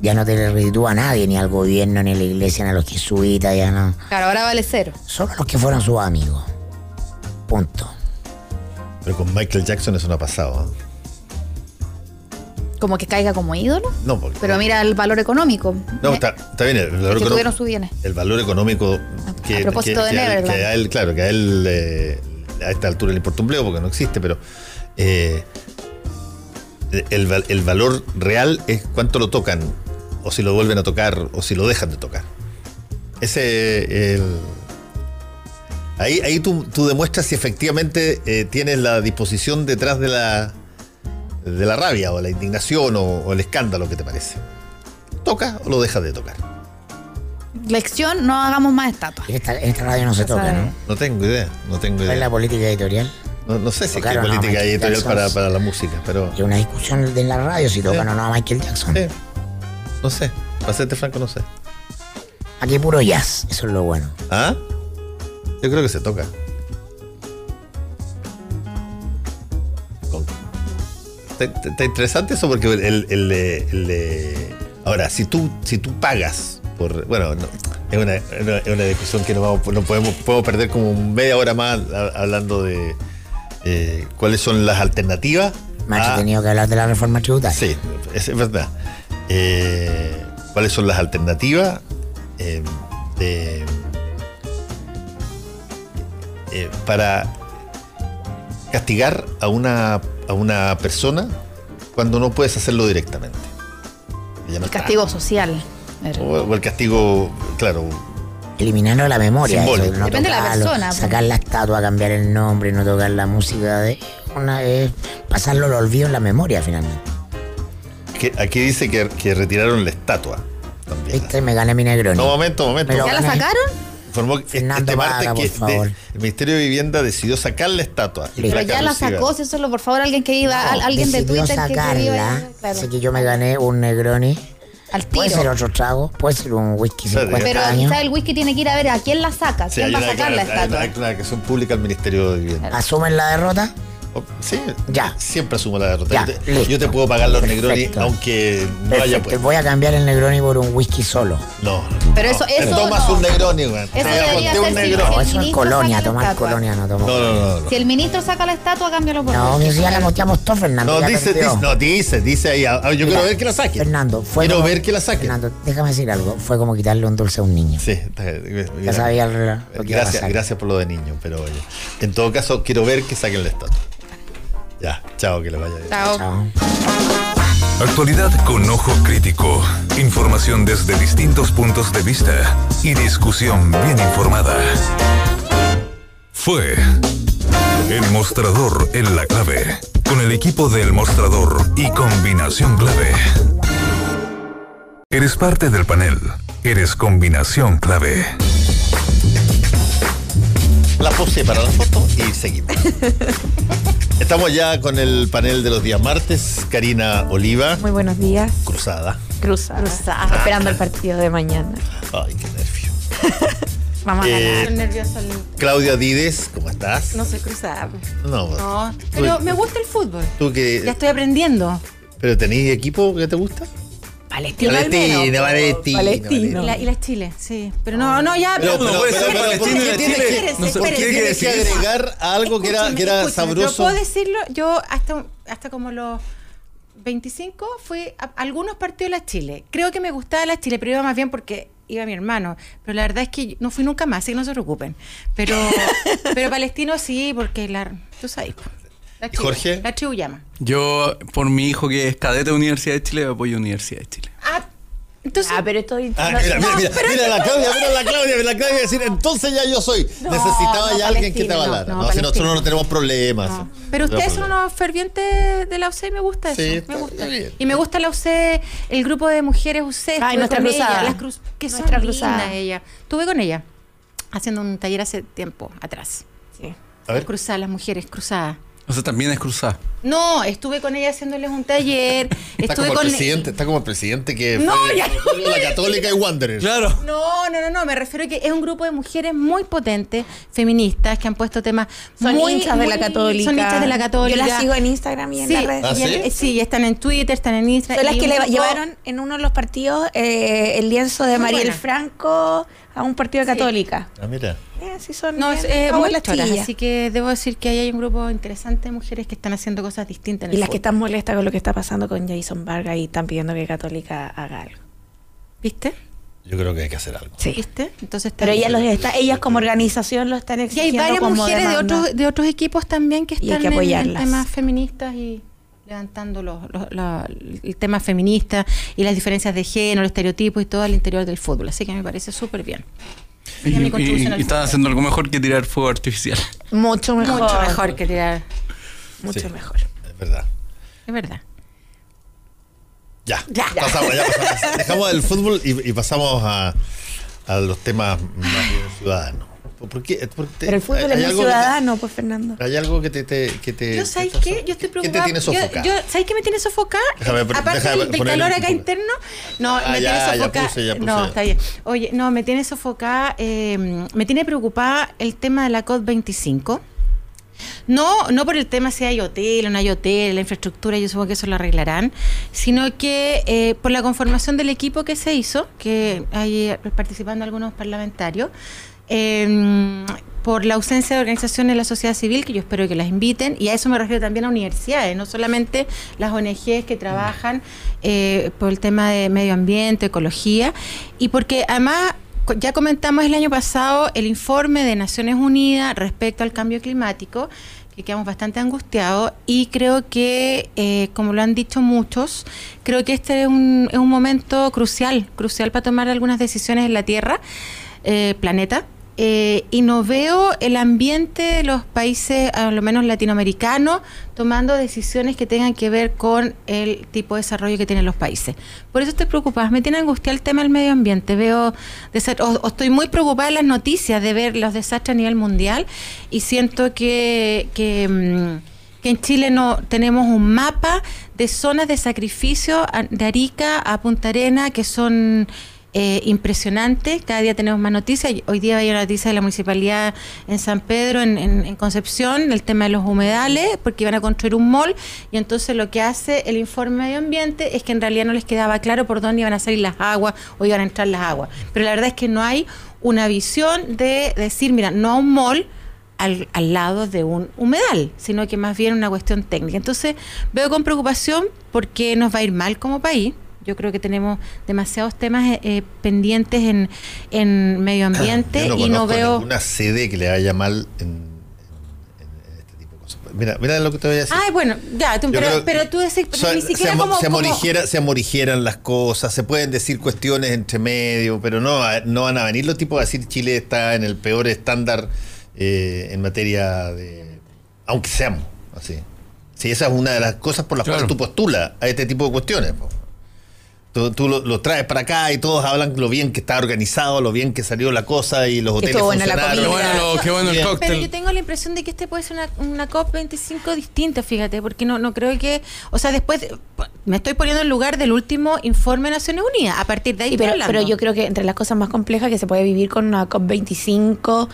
Ya no te le reditúa a nadie, ni al gobierno, ni a la iglesia, ni a los jesuitas, ya no. Claro, ahora vale cero. Solo los que fueron sus amigos. Punto. Pero con Michael Jackson eso no ha pasado. ¿eh? Como que caiga como ídolo. No, porque. Pero mira el valor económico. No, está, está bien. El valor, que económico- tuvieron sus bienes. el valor económico que, a propósito de que- que a él- Neverland. que a él, claro, que a él eh, a esta altura le importa un bledo porque no existe, pero eh, el, el valor real es cuánto lo tocan, o si lo vuelven a tocar, o si lo dejan de tocar. Ese el, ahí, ahí tú, tú demuestras si efectivamente eh, tienes la disposición detrás de la de la rabia o la indignación o, o el escándalo que te parece. ¿Toca o lo dejas de tocar? Lección, no hagamos más estatuas. En esta, en esta radio no se toca, ¿no? No tengo idea, no tengo ¿Cuál es la idea. política editorial? No, no sé si hay política Michael editorial para, para la música, pero Es una discusión de la radio si tocan Sí. o no a Michael Jackson. sí, no sé. Para serte franco, no sé. Aquí puro jazz, eso es lo bueno. ¿Ah? Yo creo que se toca. Está, interesante eso porque el, el Ahora, si tú, si tú pagas por. Bueno, no, es, una, es una- discusión que no, vamos, no podemos, podemos perder como media hora más hablando de eh, cuáles son las alternativas. Más a- he tenido que hablar de la reforma tributaria. Sí, es, es verdad. Eh, ¿Cuáles son las alternativas eh, de, eh, para castigar a una, a una persona cuando no puedes hacerlo directamente. El castigo social. O, el castigo, claro. Eliminarlo de la memoria. Depende de la persona. Sacar la estatua, cambiar el nombre, no tocar la música. De, una, vez pasarlo al olvido en la memoria finalmente. aquí dice que, que retiraron la estatua. También. Este me gané mi Negroni. No, momento, momento. ¿Ya la sacaron? Informó Fernando este que el Ministerio de Vivienda decidió sacar la estatua. Pero ya la sacó, si solo por favor alguien que iba, alguien de Twitter sacarla, que iba, claro. Así que yo me gané un Negroni. Al tiro. Puede ser otro trago, puede ser un whisky 50 Pero quizás el whisky tiene que ir a ver a quién la saca, quién va a sacar la estatua. Claro, que son públicas al Ministerio de Vivienda. ¿Asumen la derrota? Sí, ya. Siempre asumo la derrota. yo, te, puedo pagar los Negroni aunque no haya pues. Voy a cambiar el Negroni por un whisky solo. No. Pero eso, eso tomas un Negroni, güey. Eso debería un Negroni. No, eso es colonia, tomar colonia no tomo. No, no, no, Si el ministro saca la estatua, cámbialo por No, que si ya la moteamos todo, Fernando. No, dice, dice, no, dice, dice ahí. Ah, yo quiero ver que la saque. Fernando, fue. Quiero ver que la saque. Fernando, déjame decir algo. Fue como quitarle un dulce a un niño. Sí, ya sabía lo que Gracias, gracias por lo de niño, pero oye. En todo caso, quiero ver que saquen la estatua. Ya, chao, que le vaya bien. Chao. Actualidad con ojo crítico. Información desde distintos puntos de vista y discusión bien informada. Fue El Mostrador en la clave. Con el equipo del Mostrador y combinación clave. Eres parte del panel. Eres combinación clave. La pose para la foto y seguimos. Estamos ya con el panel de los días martes. Karina Oliva. Muy buenos días. Cruzada. Cruzada. Cruzada. Esperando el partido de mañana. Ay, qué nervio. Vamos a ganar. nervioso. Claudia Dides, ¿cómo estás? No soy cruzada. No, no pero me gusta el fútbol. ¿Tú que Ya estoy aprendiendo. ¿Pero tenéis equipo que te gusta? Palestina. Palestina, Palestina. Palestina. Y, la, Chile, sí. Pero no, no, ya. Pero, pero, pero, ¿qué tienes que agregar algo que era, que era sabroso? Yo puedo decirlo, yo hasta, hasta como los 25 fui a algunos partidos de la Chile. Creo que me gustaba la Chile, pero iba más bien porque iba mi hermano. Pero la verdad es que no fui nunca más, así que no se preocupen. Pero, pero Palestino sí, porque la, tú sabes. La Jorge. La tribu llama. Yo, por mi hijo que es cadete de Universidad de Chile, apoyo Universidad de Chile. Ah, entonces, ah, pero estoy. Ah, mira, mira, mira, mira la Claudia, mira la Claudia, mira la Claudia decir, entonces ya yo soy. Necesitaba ya alguien que te avalara. No, si nosotros no tenemos problemas. Pero ustedes son unos fervientes de la UC y me gusta eso. Sí, me gusta. Y me gusta la UC, el grupo de mujeres UC. Ay, nuestra cruzada. las cruz, que son cruzada. ella. Estuve con ella haciendo un taller hace tiempo atrás. Sí. A ver. Cruzadas, las mujeres cruzadas. O sea, también es cruzada. No, estuve con ella haciéndoles un taller. Está estuve como el presidente, está como el presidente que no, fue ya la católica y Wanderers. Claro. No, no, no, no, me refiero a que es un grupo de mujeres muy potentes, feministas, que han puesto temas son muy hinchas de la católica. Son hinchas de la católica. Yo las sigo en Instagram y en las redes ¿Ah, sociales. ¿sí? están en Twitter, están en Instagram. Son las que le llevaron en uno de los partidos eh, el lienzo de Mariel Franco a un partido de católica. Ah, mira. Eh, sí son no, es eh, muy así que debo decir que ahí hay un grupo interesante de mujeres que están haciendo cosas distintas. y las que están molestas con lo que está pasando con Jason Vargas y están pidiendo que Católica haga algo. ¿Viste? Yo creo que hay que hacer algo. Sí. ¿Viste? Entonces Pero ellas, los está, ellas como organización lo están exigiendo. Y hay varias mujeres de otros, de otros equipos también que están en, temas feministas y levantando los, el tema feminista y las diferencias de género, estereotipos y todo al interior del fútbol. Así que me parece súper bien. Y, y, están haciendo algo mejor que tirar fuego artificial. Mucho mejor. Mucho mejor que tirar. Mucho mejor. Es verdad. Es verdad. Ya, ya. Pasamos, ya pasamos. Dejamos el fútbol y, pasamos a, a, los temas más ciudadanos. ¿Por qué? Pero el fútbol es muy ciudadano, pues Fernando. ¿Hay algo que te... que te yo, ¿sabes qué? Yo estoy preocupada. ¿Qué te tiene sofocada? Yo, ¿Sabes qué me tiene sofocada? Aparte del, calor acá interno. No, ah, me tiene sofocada. No, está bien. Oye, no, me tiene sofocada, eh, me tiene preocupada el tema de la COP25. No, no por el tema si hay hotel o no hay hotel, la infraestructura, yo supongo que eso lo arreglarán, sino que eh, por la conformación del equipo que se hizo, que hay eh, participando algunos parlamentarios, eh, por la ausencia de organizaciones de la sociedad civil, que yo espero que las inviten, y a eso me refiero también a universidades, no solamente las ONGs que trabajan eh, por el tema de medio ambiente, ecología, y porque además ya comentamos el año pasado el informe de Naciones Unidas respecto al cambio climático, que quedamos bastante angustiados y creo que, eh, como lo han dicho muchos, creo que este es un, es un momento crucial, crucial para tomar algunas decisiones en la Tierra, eh, planeta eh, y no veo el ambiente de los países, a lo menos latinoamericanos, tomando decisiones que tengan que ver con el tipo de desarrollo que tienen los países. Por eso estoy preocupada. Me tiene angustiado el tema del medio ambiente. Veo, o, estoy muy preocupada en las noticias de ver los desastres a nivel mundial y siento que, que, mm, que en Chile no tenemos un mapa de zonas de sacrificio de Arica a Punta Arena que son eh, impresionante. Cada día tenemos más noticias. Hoy día hay una noticia de la municipalidad en San Pedro, en, Concepción, el tema de los humedales, porque iban a construir un mall. Y entonces lo que hace el informe medio ambiente es que en realidad no les quedaba claro por dónde iban a salir las aguas o iban a entrar las aguas. Pero la verdad es que no hay una visión de decir, mira, no a un mall. Al, al, lado de un humedal, sino que más bien una cuestión técnica. Entonces veo con preocupación porque nos va a ir mal como país, yo creo que tenemos demasiados temas eh, eh, pendientes en, en medio ambiente y no veo una sede que le vaya mal en, este tipo de cosas. Mira, mira lo que te voy a decir. Ay, bueno, ya, pero, tú decís, ni siquiera se, como, se, amorigera, se amorigeran las cosas, se pueden decir cuestiones entre medio, pero no, no van a venir los tipos a decir Chile está en el peor estándar eh, en materia de... Aunque seamos así. Sí, esa es una de las cosas por las cuales tú postulas a este tipo de cuestiones. Tú, lo, traes para acá y todos hablan lo bien que está organizado, lo bien que salió la cosa y los hoteles funcionaron. Qué bueno, el cóctel. Pero yo tengo la impresión de que este puede ser una, una COP25 distinta, fíjate, porque no, no creo que... O sea, después me estoy poniendo en lugar del último informe de Naciones Unidas. A partir de ahí... pero, pero yo creo que entre las cosas más complejas que se puede vivir con una COP25...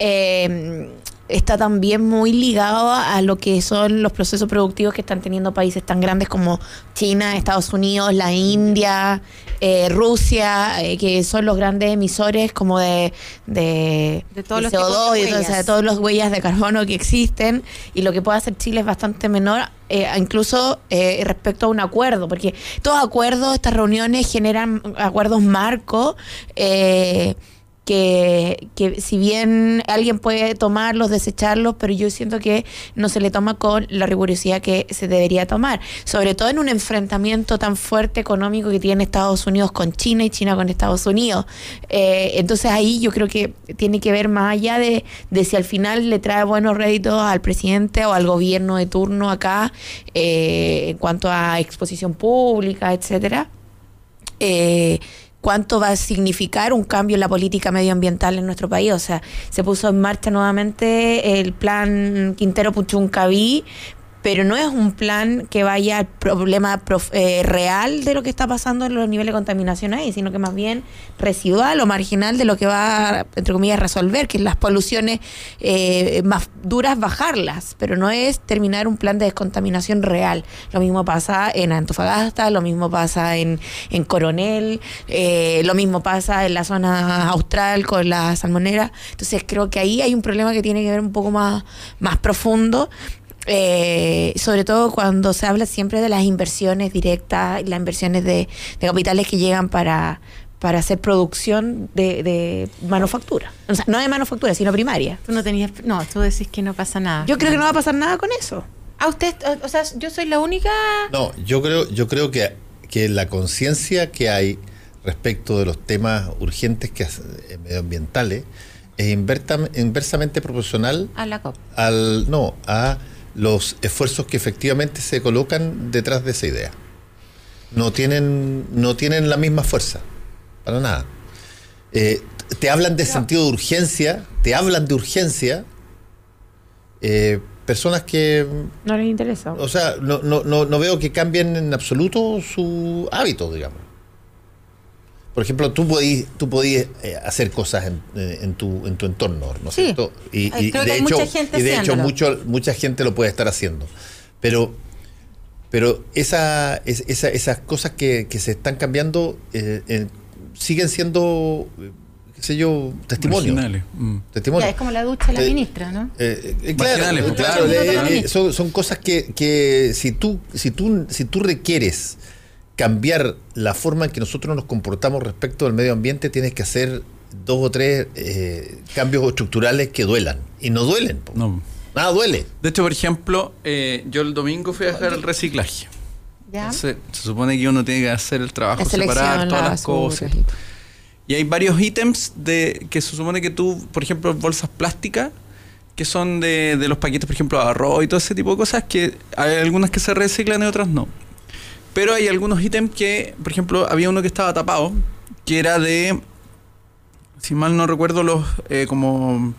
Eh, está también muy ligado a lo que son los procesos productivos que están teniendo países tan grandes como China, Estados Unidos, la India, eh, Rusia, eh, que son los grandes emisores como de, de, CO2 y de todas las huellas de carbono que existen. Y lo que puede hacer Chile es bastante menor, eh, incluso respecto a un acuerdo, porque todos acuerdos, estas reuniones generan acuerdos marcos que, que, si bien alguien puede tomarlos, desecharlos, pero yo siento que no se le toma con la rigurosidad que se debería tomar, sobre todo en un enfrentamiento tan fuerte económico que tiene Estados Unidos con China y China con Estados Unidos. Eh, entonces ahí yo creo que tiene que ver más allá de, de, si al final le trae buenos réditos al presidente o al gobierno de turno acá eh, en cuanto a exposición pública, etcétera. Eh, cuánto va a significar un cambio en la política medioambiental en nuestro país. O sea, se puso en marcha nuevamente el plan Quintero Puchuncaví pero no es un plan que vaya al problema eh, real de lo que está pasando en los niveles de contaminación ahí, sino que más bien residual o marginal de lo que va, entre comillas, resolver, que es las poluciones eh, más duras, bajarlas, pero no es terminar un plan de descontaminación real. Lo mismo pasa en Antofagasta, lo mismo pasa en, en Coronel, eh, lo mismo pasa en la zona austral con la salmonera. Entonces creo que ahí hay un problema que tiene que ver un poco más, más profundo eh, sobre todo cuando se habla siempre de las inversiones directas, las inversiones de, capitales que llegan para, para hacer producción de, manufactura. O sea, no de manufactura, sino primaria. Tú no tenías, no, tú decís que no pasa nada. Yo creo que no va a pasar nada con eso. A usted, o sea, yo soy la única. No, yo creo, yo creo que, que la conciencia que hay respecto de los temas urgentes que eh, medioambientales es inversamente proporcional a la COP. Al, no, a los esfuerzos que efectivamente se colocan detrás de esa idea. No tienen, no tienen la misma fuerza, para nada. Eh, te hablan de sentido de urgencia, te hablan de urgencia, eh, personas que... No les interesa. O sea, no, no, no, no veo que cambien en absoluto su hábito, digamos. Por ejemplo, tú podías tú podías eh, hacer cosas en, eh, en, tu, en tu entorno, ¿no es cierto? Y, de hecho, y de hecho mucho, mucha gente lo puede estar haciendo. Pero, pero esa, esa, esas cosas que, que, se están cambiando eh, siguen siendo, qué sé yo, testimonios. Mm. Es como la ducha de la ministra, ¿no? claro, claro son, son, cosas que, que si, tú, si, tú, si tú requieres cambiar la forma en que nosotros nos comportamos respecto al medio ambiente, tienes que hacer dos o tres eh, cambios estructurales que duelan. Y no duelen. No. Nada duele. De hecho, por ejemplo, eh, yo el domingo fui a hacer el reciclaje. Se, supone que uno tiene que hacer el trabajo, separar todas las cosas. Y, hay varios ítems de que se supone que tú, por ejemplo, bolsas plásticas, que son de, de los paquetes, por ejemplo, de arroz y todo ese tipo de cosas, que hay algunas que se reciclan y otras no. Pero hay algunos ítems que, por ejemplo, había uno que estaba tapado, que era de, si mal no recuerdo, los eh, como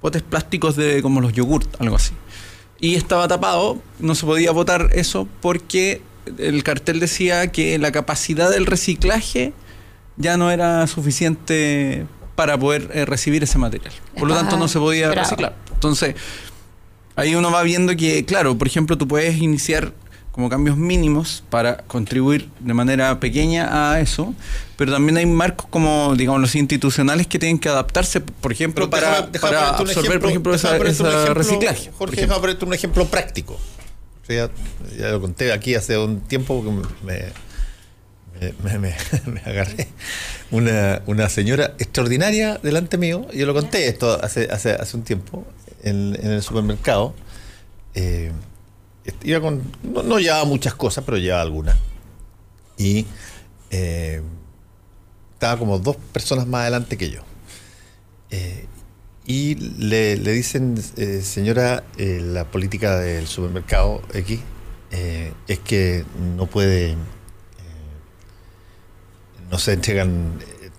potes plásticos de como los yogurt, algo así. Y estaba tapado, no se podía votar eso porque el cartel decía que la capacidad del reciclaje ya no era suficiente para poder eh, recibir ese material. Por lo tanto, no se podía reciclar. Entonces, ahí uno va viendo que, claro, por ejemplo, tú puedes iniciar como cambios mínimos para contribuir de manera pequeña a eso, pero también hay marcos como, digamos, los institucionales que tienen que adaptarse, por ejemplo, para, absorber, por ejemplo, ese reciclaje. Jorge, déjame ponerte un ejemplo práctico. ya, lo conté aquí hace un tiempo que me, me, agarré una, una, señora extraordinaria delante mío. Yo lo conté esto hace, hace, hace un tiempo en, en el supermercado. Eh, iba con, no, llevaba muchas cosas, pero llevaba algunas. Y eh, estaba como dos personas más adelante que yo. Eh, y le, dicen, eh, señora, la política del supermercado X es que no puede, no se entregan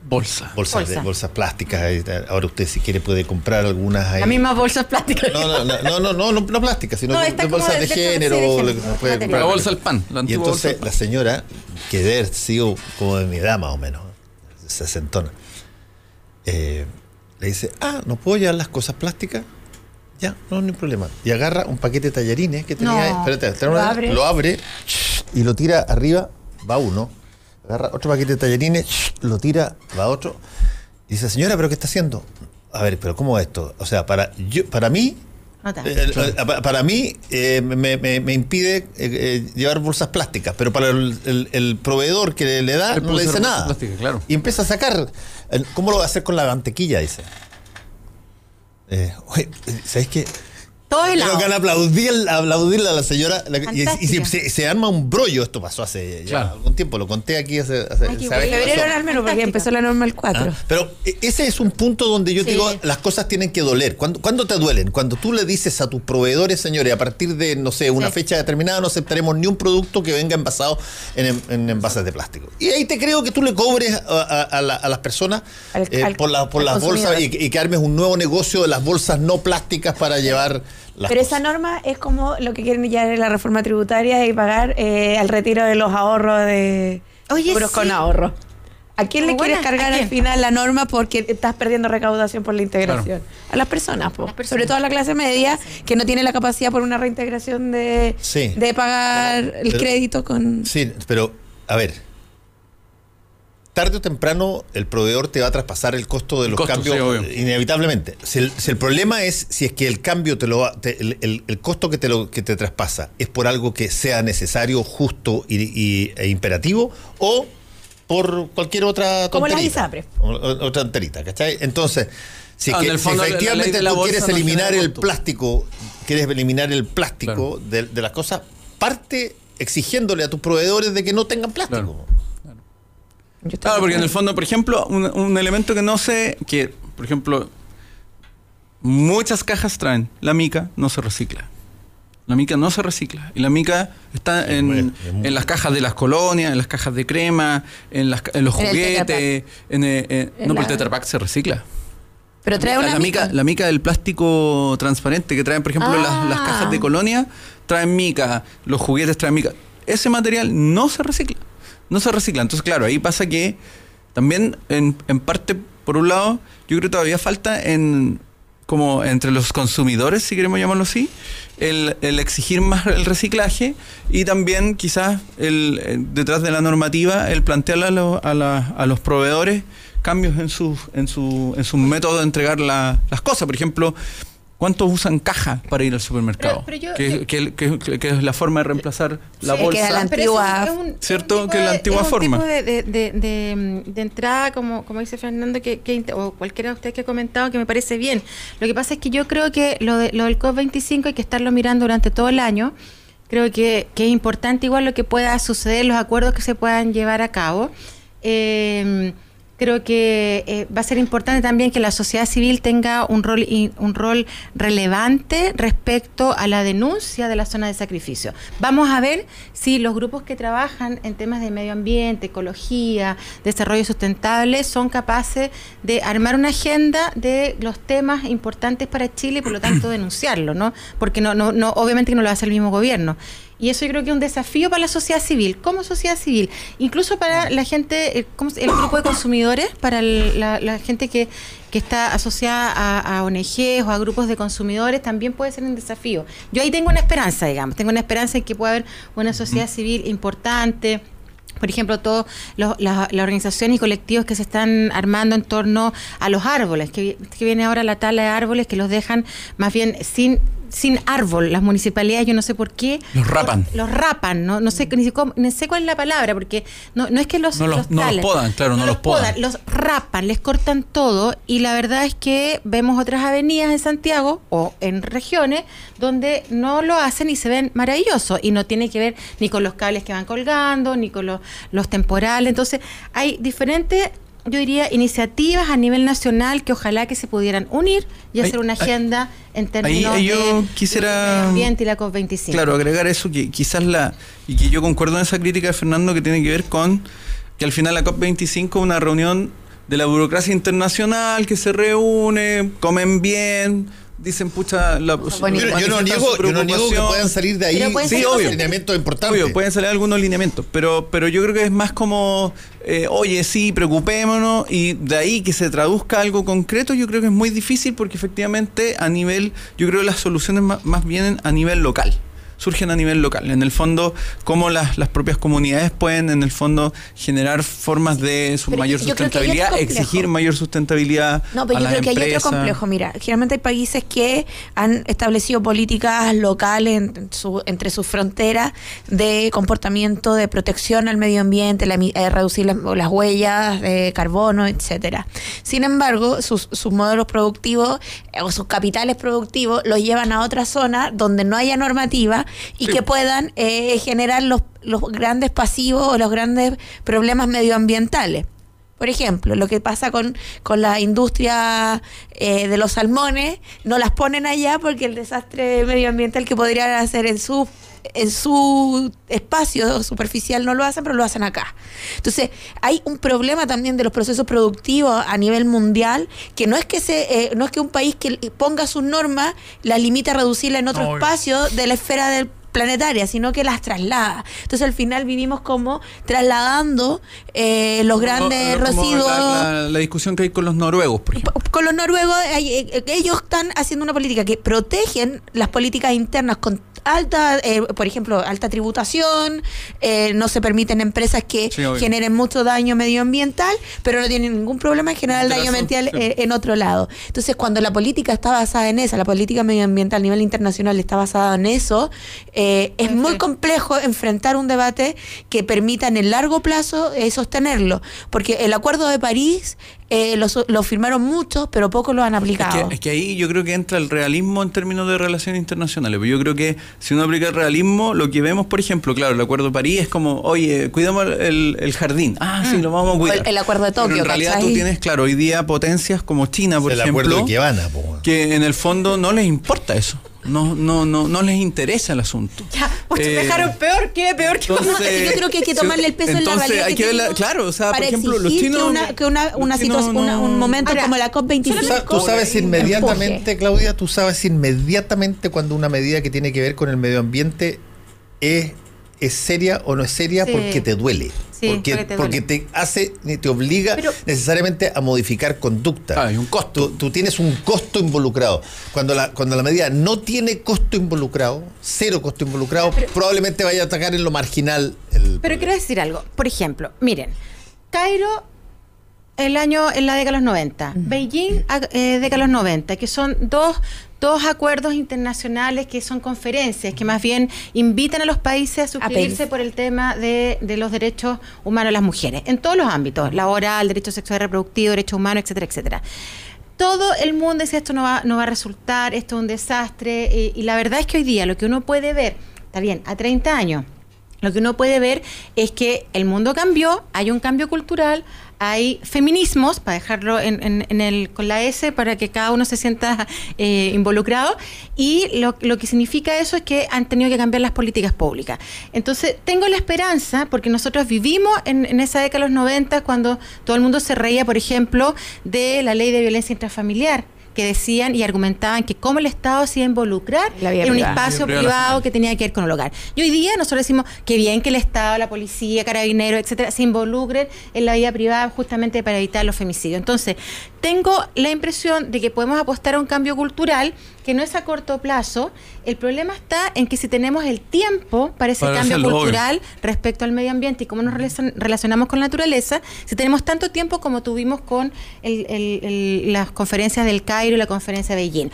Bolsa. Bolsas, De, bolsas plásticas. Ahora usted si quiere puede comprar algunas. Ahí. Las mismas bolsas plásticas. No, no, no, no, no, no, plásticas, sino bolsas de, género. La bolsa del pan. y entonces la señora, que debe haber sido como de mi edad más o menos, se sentona, eh, le dice, ah, ¿no puedo llevar las cosas plásticas? Ya, no, no hay problema. Y agarra un paquete de tallarines que tenía. espérate, lo, abre. lo abre y lo tira arriba, va uno agarra otro paquete de tallarines, lo tira, va otro. Y dice, señora, ¿pero qué está haciendo? A ver, pero ¿cómo es esto? O sea, para, yo, para mí, eh, eh, para mí eh, me, impide llevar bolsas plásticas, pero para el, proveedor que le, da no le dice nada. claro. Y empieza a sacar. ¿Cómo lo va a hacer con la mantequilla? Dice. oye, ¿sabes qué? Todo el Tengo que aplaudir, aplaudirle a la señora. y, se, arma un brollo. Esto pasó hace ya algún tiempo. Lo conté aquí hace. hace febrero al menos, porque empezó la normal 4. Ah, pero e, ese es un punto donde yo digo, las cosas tienen que doler. ¿Cuándo, te duelen? Cuando tú le dices a tus proveedores, señores, a partir de, no sé, una fecha determinada, no aceptaremos ni un producto que venga envasado en, envases de plástico. Y ahí te creo que tú le cobres a, las personas eh, por, la, por las bolsas y, y que armes un nuevo negocio de las bolsas no plásticas para llevar. Pero esa norma es como lo que quieren ya en la reforma tributaria y pagar eh, al retiro de los ahorros de Oye, con ahorro. ¿A quién le quieres cargar al final la norma porque estás perdiendo recaudación por la integración? A las personas, sobre todo a la clase media que no tiene la capacidad por una reintegración de, de pagar el crédito con... Sí, pero a ver, tarde o temprano el proveedor te va a traspasar el costo de los cambios inevitablemente. Si el, problema es si es que el cambio te lo el, costo que te lo que te traspasa es por algo que sea necesario, justo y, e imperativo o por cualquier otra tonterita. Como la Otra tonterita, ¿cachai? Entonces, si, es que, efectivamente tú quieres eliminar el plástico, quieres eliminar el plástico de, las cosas, parte exigiéndole a tus proveedores de que no tengan plástico. Claro, porque en el fondo, por ejemplo, un, elemento que no sé, que, por ejemplo, muchas cajas traen, la mica no se recicla. La mica no se recicla. Y la mica está en, en, las cajas de las colonias, en las cajas de crema, en, las, en los juguetes. En, eh, no, pero el Tetra Pak se recicla. Pero trae una la mica, la mica del plástico transparente que traen, por ejemplo, las, las, cajas de ah. colonia, traen mica, los juguetes traen mica. Ese material no se recicla no se recicla. Entonces, claro, ahí pasa que también en, en parte, por un lado, yo creo que todavía falta en como entre los consumidores, si queremos llamarlo así, el, el exigir más el reciclaje y también quizás el, eh, detrás de la normativa el plantearle a, a, a los proveedores cambios en su, en su, en su método de entregar las cosas. Por ejemplo, ¿Cuántos usan caja para ir al supermercado? que, es la forma de reemplazar la bolsa. Que la antigua, ¿Cierto? que es la antigua forma. de, de, de, entrada, como, como dice Fernando, que, o cualquiera de ustedes que ha comentado, que me parece bien. Lo que pasa es que yo creo que lo, de, lo del COP25 hay que estarlo mirando durante todo el año. Creo que, que es importante igual lo que pueda suceder, los acuerdos que se puedan llevar a cabo. Eh, creo que eh, va a ser importante también que la sociedad civil tenga un rol, un rol relevante respecto a la denuncia de la zona de sacrificio. Vamos a ver si los grupos que trabajan en temas de medio ambiente, ecología, desarrollo sustentable son capaces de armar una agenda de los temas importantes para Chile y por lo tanto denunciarlo, ¿no? Porque no, no, no obviamente que no lo hace el mismo gobierno. Y eso yo creo que es un desafío para la sociedad civil, como sociedad civil, incluso para la gente, eh, el, grupo de consumidores, para la, gente que, que, está asociada a, a, ONGs o a grupos de consumidores, también puede ser un desafío. Yo ahí tengo una esperanza, digamos, tengo una esperanza en que pueda haber una sociedad civil importante. Por ejemplo, todas las organizaciones y colectivos que se están armando en torno a los árboles, que, que, viene ahora la tala de árboles que los dejan más bien sin sin árbol. Las municipalidades, yo no sé por qué. Los rapan. Los, rapan, ¿no? No sé, ni, ni, sé cuál es la palabra, porque no, no es que los. No los, no los podan, claro, no, los, podan. Los rapan, les cortan todo. Y la verdad es que vemos otras avenidas en Santiago o en regiones donde no lo hacen y se ven maravillosos. Y no tiene que ver ni con los cables que van colgando, ni con los, los temporales. Entonces, hay diferentes yo diría, iniciativas a nivel nacional que ojalá que se pudieran unir y hacer una agenda en términos ahí, yo quisiera, ambiente y la COP25. Claro, agregar eso, que quizás la, y que yo concuerdo en esa crítica de Fernando que tiene que ver con que al final la COP25 es una reunión de la burocracia internacional que se reúne, comen bien, dicen, pucha, la, yo, no niego, yo, no niego, que puedan salir de ahí. Sí, obvio, lineamientos importantes. Obvio, pueden salir algunos lineamientos, pero, pero yo creo que es más como, eh, oye, sí, preocupémonos, y de ahí que se traduzca algo concreto, yo creo que es muy difícil porque efectivamente a nivel, yo creo que las soluciones más, más vienen a nivel local surgen a nivel local. En el fondo, cómo las, las propias comunidades pueden, en el fondo, generar formas de su mayor sustentabilidad, exigir mayor sustentabilidad. No, pero yo creo que hay otro complejo. Mira, generalmente hay países que han establecido políticas locales entre sus fronteras de comportamiento, de protección al medio ambiente, la, eh, reducir las, huellas de carbono, etcétera. Sin embargo, sus, sus modelos productivos eh, o sus capitales productivos los llevan a otra zona donde no haya normativa y que puedan eh, generar los, los grandes pasivos o los grandes problemas medioambientales. Por ejemplo, lo que pasa con, con la industria eh, de los salmones, no las ponen allá porque el desastre medioambiental que podrían hacer en su en su espacio superficial no lo hacen, pero lo hacen acá. Entonces, hay un problema también de los procesos productivos a nivel mundial, que no es que se, eh, no es que un país que ponga sus normas las limite a reducirla en otro espacio de la esfera del planetaria, sino que las traslada. Entonces al final vivimos como trasladando eh, los grandes residuos. La, discusión que hay con los noruegos, por ejemplo. Con los noruegos, eh, ellos están haciendo una política que protegen las políticas internas con alta, eh, por ejemplo, alta tributación, eh, no se permiten empresas que generen mucho daño medioambiental, pero no tienen ningún problema en generar daño ambiental eh, en otro lado. Entonces, cuando la política está basada en esa, la política medioambiental a nivel internacional está basada en eso, es muy complejo enfrentar un debate que permita en el largo plazo sostenerlo, porque el Acuerdo de París eh, lo, firmaron muchos, pero pocos lo han aplicado. Es que, ahí yo creo que entra el realismo en términos de relaciones internacionales. Yo creo que si uno aplica el realismo, lo que vemos, por ejemplo, claro, el Acuerdo de París es como, oye, cuidamos el, jardín. Ah, sí, mm. lo vamos a cuidar. El, Acuerdo de Tokio. en realidad tú tienes, claro, hoy día potencias como China, por ejemplo, que en el fondo no les importa eso no, no, no, no les interesa el asunto. Ya, pues eh, dejaron peor, que peor que entonces, Yo creo que hay que tomarle el peso en la realidad. Hay que, verla, claro, o sea, por ejemplo, los chinos. Que una, que una, una situación, un momento como la COP25. Tú sabes inmediatamente, Claudia, tú sabes inmediatamente cuando una medida que tiene que ver con el medio ambiente es es seria o no es seria porque te duele. porque, porque, te, hace, te obliga necesariamente a modificar conducta. Ah, hay un costo. Tú, tienes un costo involucrado. Cuando la, cuando la medida no tiene costo involucrado, cero costo involucrado, probablemente vaya a atacar en lo marginal. pero quiero decir algo. Por ejemplo, miren, Cairo el año, en la década de los 90. Beijing, eh, década de los 90, que son dos, dos acuerdos internacionales que son conferencias, que más bien invitan a los países a suscribirse por el tema de, de, los derechos humanos de las mujeres, en todos los ámbitos, laboral, derecho sexual y reproductivo, derechos humanos, etcétera, etcétera todo el mundo decía esto no va, no va a resultar, esto es un desastre. Y, y, la verdad es que hoy día lo que uno puede ver, está bien, a 30 años, lo que uno puede ver es que el mundo cambió, hay un cambio cultural, hay feminismos, para dejarlo en, el, con la S, para que cada uno se sienta eh, involucrado, y lo, lo, que significa eso es que han tenido que cambiar las políticas públicas. Entonces, tengo la esperanza, porque nosotros vivimos en, en esa década de los 90, cuando todo el mundo se reía, por ejemplo, de la ley de violencia intrafamiliar que decían y argumentaban que cómo el Estado se iba a involucrar en un espacio privado que tenía que ver con el hogar. Y hoy día nosotros decimos que bien que el Estado, la policía, carabineros, etcétera, se involucren en la vida privada justamente para evitar los femicidios. Entonces, tengo la impresión de que podemos apostar a un cambio cultural que no es a corto plazo. El problema está en que si tenemos el tiempo para ese cambio cultural respecto al medio ambiente y cómo nos relacionamos con la naturaleza, si tenemos tanto tiempo como tuvimos con las conferencias del Cairo y la conferencia de Beijing.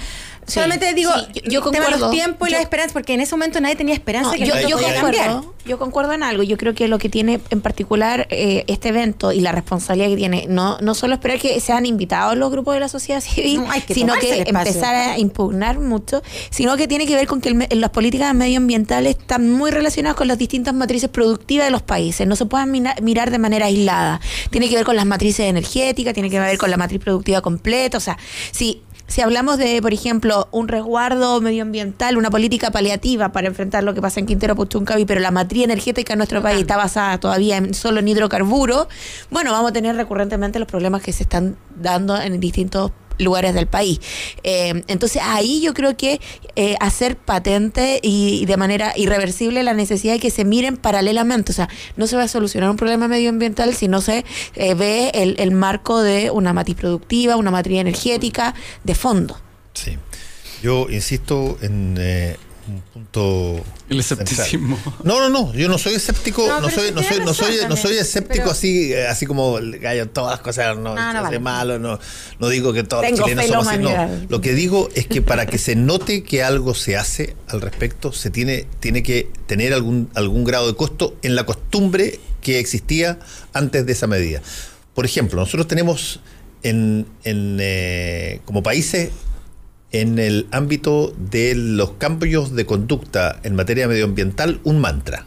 Solamente digo, yo, concuerdo. los tiempos y la esperanza, porque en ese momento nadie tenía esperanza que yo, yo concuerdo, Yo concuerdo en algo. Yo creo que lo que tiene en particular eh, este evento y la responsabilidad que tiene, no, no solo esperar que sean invitados los grupos de la sociedad civil, sino que empezar a impugnar mucho, sino que tiene que ver con que las políticas medioambientales están muy relacionadas con las distintas matrices productivas de los países. No se pueden mirar de manera aislada. Tiene que ver con las matrices energéticas, tiene que ver con la matriz productiva completa. O sea, si si hablamos de, por ejemplo, un resguardo medioambiental, una política paliativa para enfrentar lo que pasa en Quintero Puchuncavi, pero la matriz energética en nuestro país está basada todavía en, solo en hidrocarburos, bueno, vamos a tener recurrentemente los problemas que se están dando en distintos lugares del país. Eh, entonces ahí yo creo que eh, hacer patente y, de manera irreversible la necesidad de que se miren paralelamente. O sea, no se va a solucionar un problema medioambiental si no se eh, ve el, el marco de una matriz productiva, una matriz energética de fondo. Sí. Yo insisto en un punto el escepticismo. No no no yo no soy escéptico no, soy no soy no soy no soy escéptico así eh, así como gallo todas las cosas no, no, malo no no digo que todos los chilenos somos así no. lo que digo es que para que se note que algo se hace al respecto se tiene tiene que tener algún algún grado de costo en la costumbre que existía antes de esa medida. Por ejemplo nosotros tenemos en, en eh, como países en el ámbito de los cambios de conducta en materia medioambiental un mantra.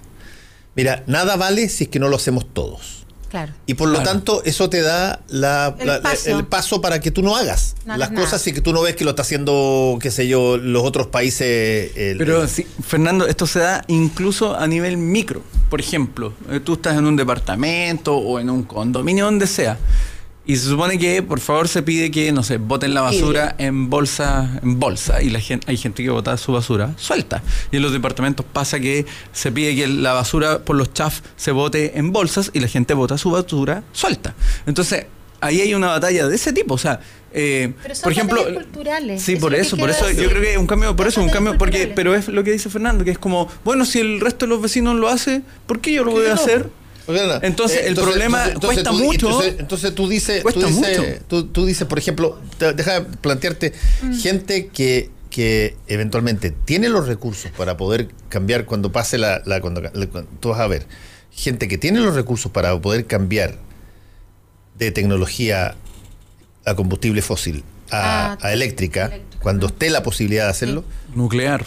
Mira, nada vale si es que no lo hacemos todos. Claro. Y por lo tanto, eso te da el, paso. para que tú no hagas las cosas y que tú no ves que lo está haciendo, qué sé yo, los otros países. Pero sí, Fernando, esto se da incluso a nivel micro. Por ejemplo, eh, tú estás en un departamento o en un condominio, donde sea y se supone que, por favor, se pide que, no sé, boten la basura en bolsa, en bolsa. Y la gente, hay gente que bota su basura suelta. Y en los departamentos pasa que se pide que la basura por los chaf se bote en bolsas y la gente bota su basura suelta. Entonces, ahí hay una batalla de ese tipo. O sea, eh, pero son por ejemplo, culturales. Sí, por eso, por eso yo creo que es un cambio, por eso un cambio, porque, pero es lo que dice Fernando, que es como, bueno, si el resto de los vecinos lo hace, ¿por qué yo lo voy a hacer? Entonces, el problema cuesta mucho. Entonces, tú dices, tú dices, por ejemplo, deja de plantearte mm. gente que, que eventualmente tiene los recursos para poder cambiar cuando pase la, cuando, tú vas a ver gente que tiene los recursos para poder cambiar de tecnología a combustible fósil a, ah, eléctrica, cuando esté la posibilidad de hacerlo. Nuclear.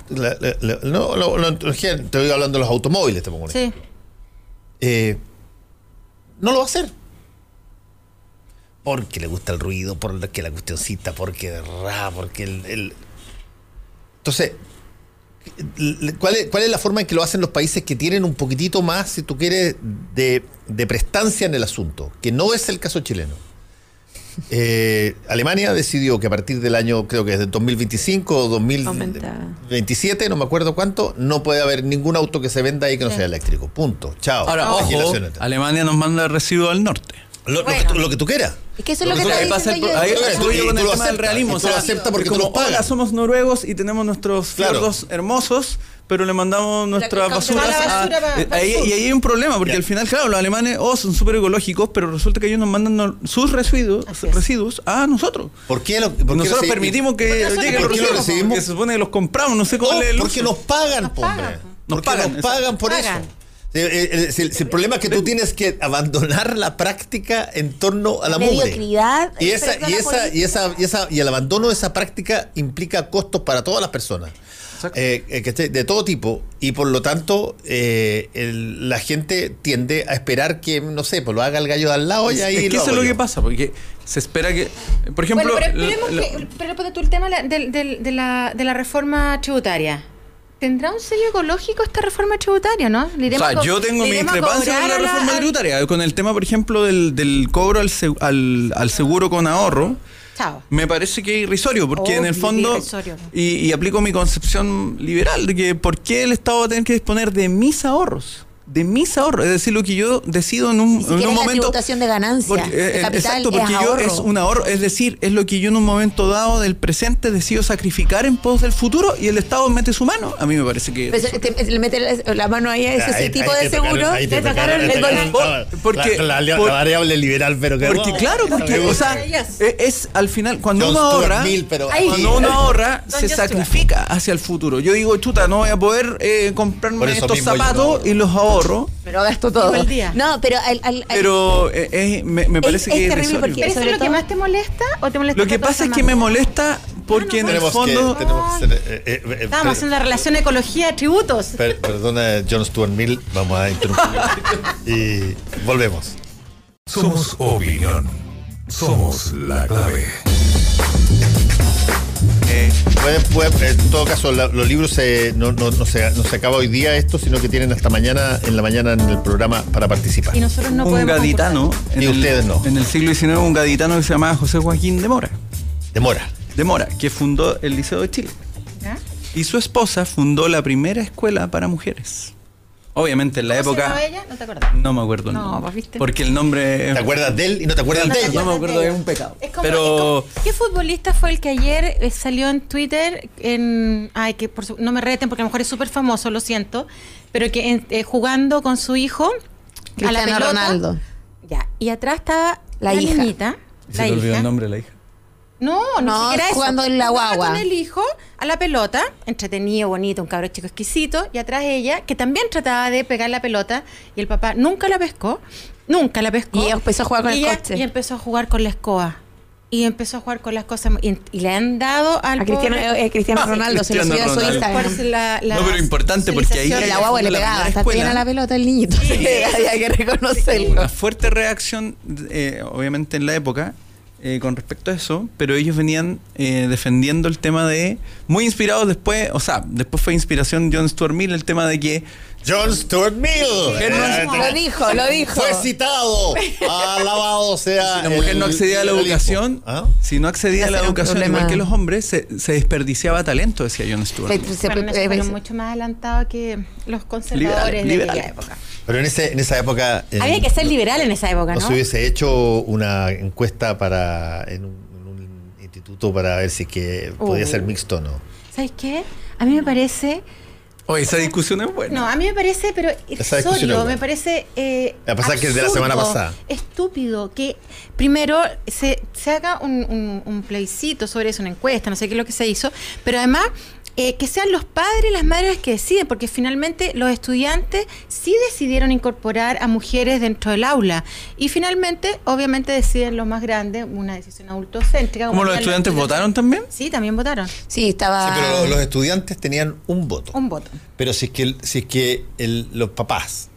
no, no, estoy hablando de los automóviles, te pongo un ejemplo. Eh, no lo va a hacer. Porque le gusta el ruido, porque la cuestioncita, porque ra, porque el, Entonces, ¿cuál es, ¿cuál es, la forma en que lo hacen los países que tienen un poquitito más, si tú quieres, de, de prestancia en el asunto? Que no es el caso chileno. Eh, Alemania decidió que a partir del año, creo que es de 2025 o 2027, no me acuerdo cuánto, no puede haber ningún auto que se venda ahí que no sea eléctrico. Punto. Chao. Ahora, ojo, Alemania nos manda residuos al norte. Lo, que, tú quieras. Es que eso es lo, que, pasa el, ahí tú, con el realismo. lo aceptas porque tú lo pagas. somos noruegos y tenemos nuestros fiordos hermosos, pero le mandamos nuestra basura, a, y ahí hay un problema, porque al final, claro, los alemanes oh, son súper ecológicos, pero resulta que ellos nos mandan sus residuos, residuos a nosotros. ¿Por qué, nosotros permitimos que lleguen los residuos? Que se supone que los compramos, no sé cómo es Porque nos pagan, hombre. Nos pagan, nos pagan por eso. El, problema es que tú tienes que abandonar la práctica en torno a la, mediocridad. Y, esa, y, esa, y, esa, y, esa, y el abandono de esa práctica implica costos para todas las personas. Eh, eh de todo tipo y por lo tanto eh, la gente tiende a esperar que no sé pues lo haga el gallo de al lado y ahí es que eso es lo que pasa porque se espera que por ejemplo pero, pero, tú el tema de, de, la, de la reforma tributaria ¿Tendrá un sello ecológico esta reforma tributaria, no? O sea, yo tengo mi discrepancia con la reforma tributaria. Con el tema, por ejemplo, del, del cobro al, al, al seguro con ahorro. Me parece que es irrisorio, porque en el fondo, y, y, aplico mi concepción liberal, de que ¿por qué el Estado va a tener que disponer de mis ahorros? De mis ahorros, es decir, lo que yo decido en un, en un momento. tributación de ganancia, eh, exacto, porque yo es un ahorro, es decir, es lo que yo en un momento dado del presente decido sacrificar en pos del futuro y el Estado mete su mano. A mí me parece que. Pues, le mete la mano ahí a ese, tipo de seguro. Te tocaron el porque la, variable liberal, pero que Porque claro, porque o sea, e, es al final cuando uno ahorra, cuando uno ahorra se sacrifica hacia el futuro. Yo digo, chuta, no voy a poder eh, comprarme estos zapatos y los ahorro pero gasto todo. El día. No, pero pero eh, me, parece que es terrible porque ¿Eso es lo que más te molesta o te molesta Lo que pasa es que me molesta porque en el fondo eh, eh, Estamos haciendo la relación ecología tributos. perdona, John Stuart Mill, vamos a interrumpir y volvemos. Somos opinión. Somos la clave. Eh, en todo caso, los libros no, se, no se acaba hoy día esto, sino que tienen hasta mañana, en la mañana en el programa para participar. Y nosotros no un gaditano. y ustedes no. En el siglo XIX, un gaditano que se llamaba José Joaquín de Mora. De Mora. De Mora, que fundó el Liceo de Chile. Y su esposa fundó la primera escuela para mujeres. Obviamente en la época. Se ella? ¿No te acuerdas? No me acuerdo. No, ¿viste? Porque el nombre. ¿Te acuerdas de él y no te acuerdas de ella? No me acuerdo, es un pecado. Pero. ¿Qué futbolista fue el que ayer eh, salió en Twitter? En, ay, que no me reten porque a lo mejor es súper famoso, lo siento. Pero que eh, jugando con su hijo. a la pelota, Ronaldo. Ya. Y atrás estaba la, hija. niñita. ¿Se te olvidó el nombre de la hija? No, no, no jugando en la guagua. Con el hijo a la pelota, entretenido, bonito, un cabrón chico exquisito, y atrás ella, que también trataba de pegar la pelota, y el papá nunca la pescó, nunca la pescó. Y empezó a jugar con el coche. Y empezó a jugar con la escoba. Y empezó a jugar con las cosas y, le han dado al a Cristiano, eh, Cristiano Ronaldo, se lo subió a su Instagram. no, pero importante porque ahí la guagua le pegaba, está bien a la pelota el niñito. Sí, hay que reconocerlo. Una fuerte reacción, eh, obviamente en la época, eh, con respecto a eso, pero ellos venían eh, defendiendo el tema de, muy inspirados después, o sea, después fue inspiración John Stuart Mill el tema de que... John Stuart Mill. lo dijo, lo dijo. Fue citado. Alabado sea. Si la mujer no accedía a la educación, ¿Ah? si no accedía a la educación igual que los hombres, se, desperdiciaba talento, decía John Stuart. Mill. Se, mucho más adelantado que los conservadores de aquella época. Pero en, ese, en esa época... Había que ser liberal en esa época, ¿no? se hubiese hecho una encuesta para en un, instituto para ver si que podía ser uh. mixto o no. ¿Sabes qué? A mí me parece... Oye, esa discusión es buena. No, a mí me parece, pero solo me parece. Eh, la pasada que es de la semana pasada. Estúpido que primero se, se haga un, un, un, plebiscito sobre eso, una encuesta, no sé qué es lo que se hizo, pero además eh, que sean los padres y las madres que deciden, porque finalmente los estudiantes sí decidieron incorporar a mujeres dentro del aula. Y finalmente, obviamente, deciden los más grandes, una decisión adultocéntrica. ¿Cómo los estudiantes votaron también? Sí, también votaron. Sí, estaba. Sí, pero los, estudiantes tenían un voto. Un voto. Pero si es que, si es que los papás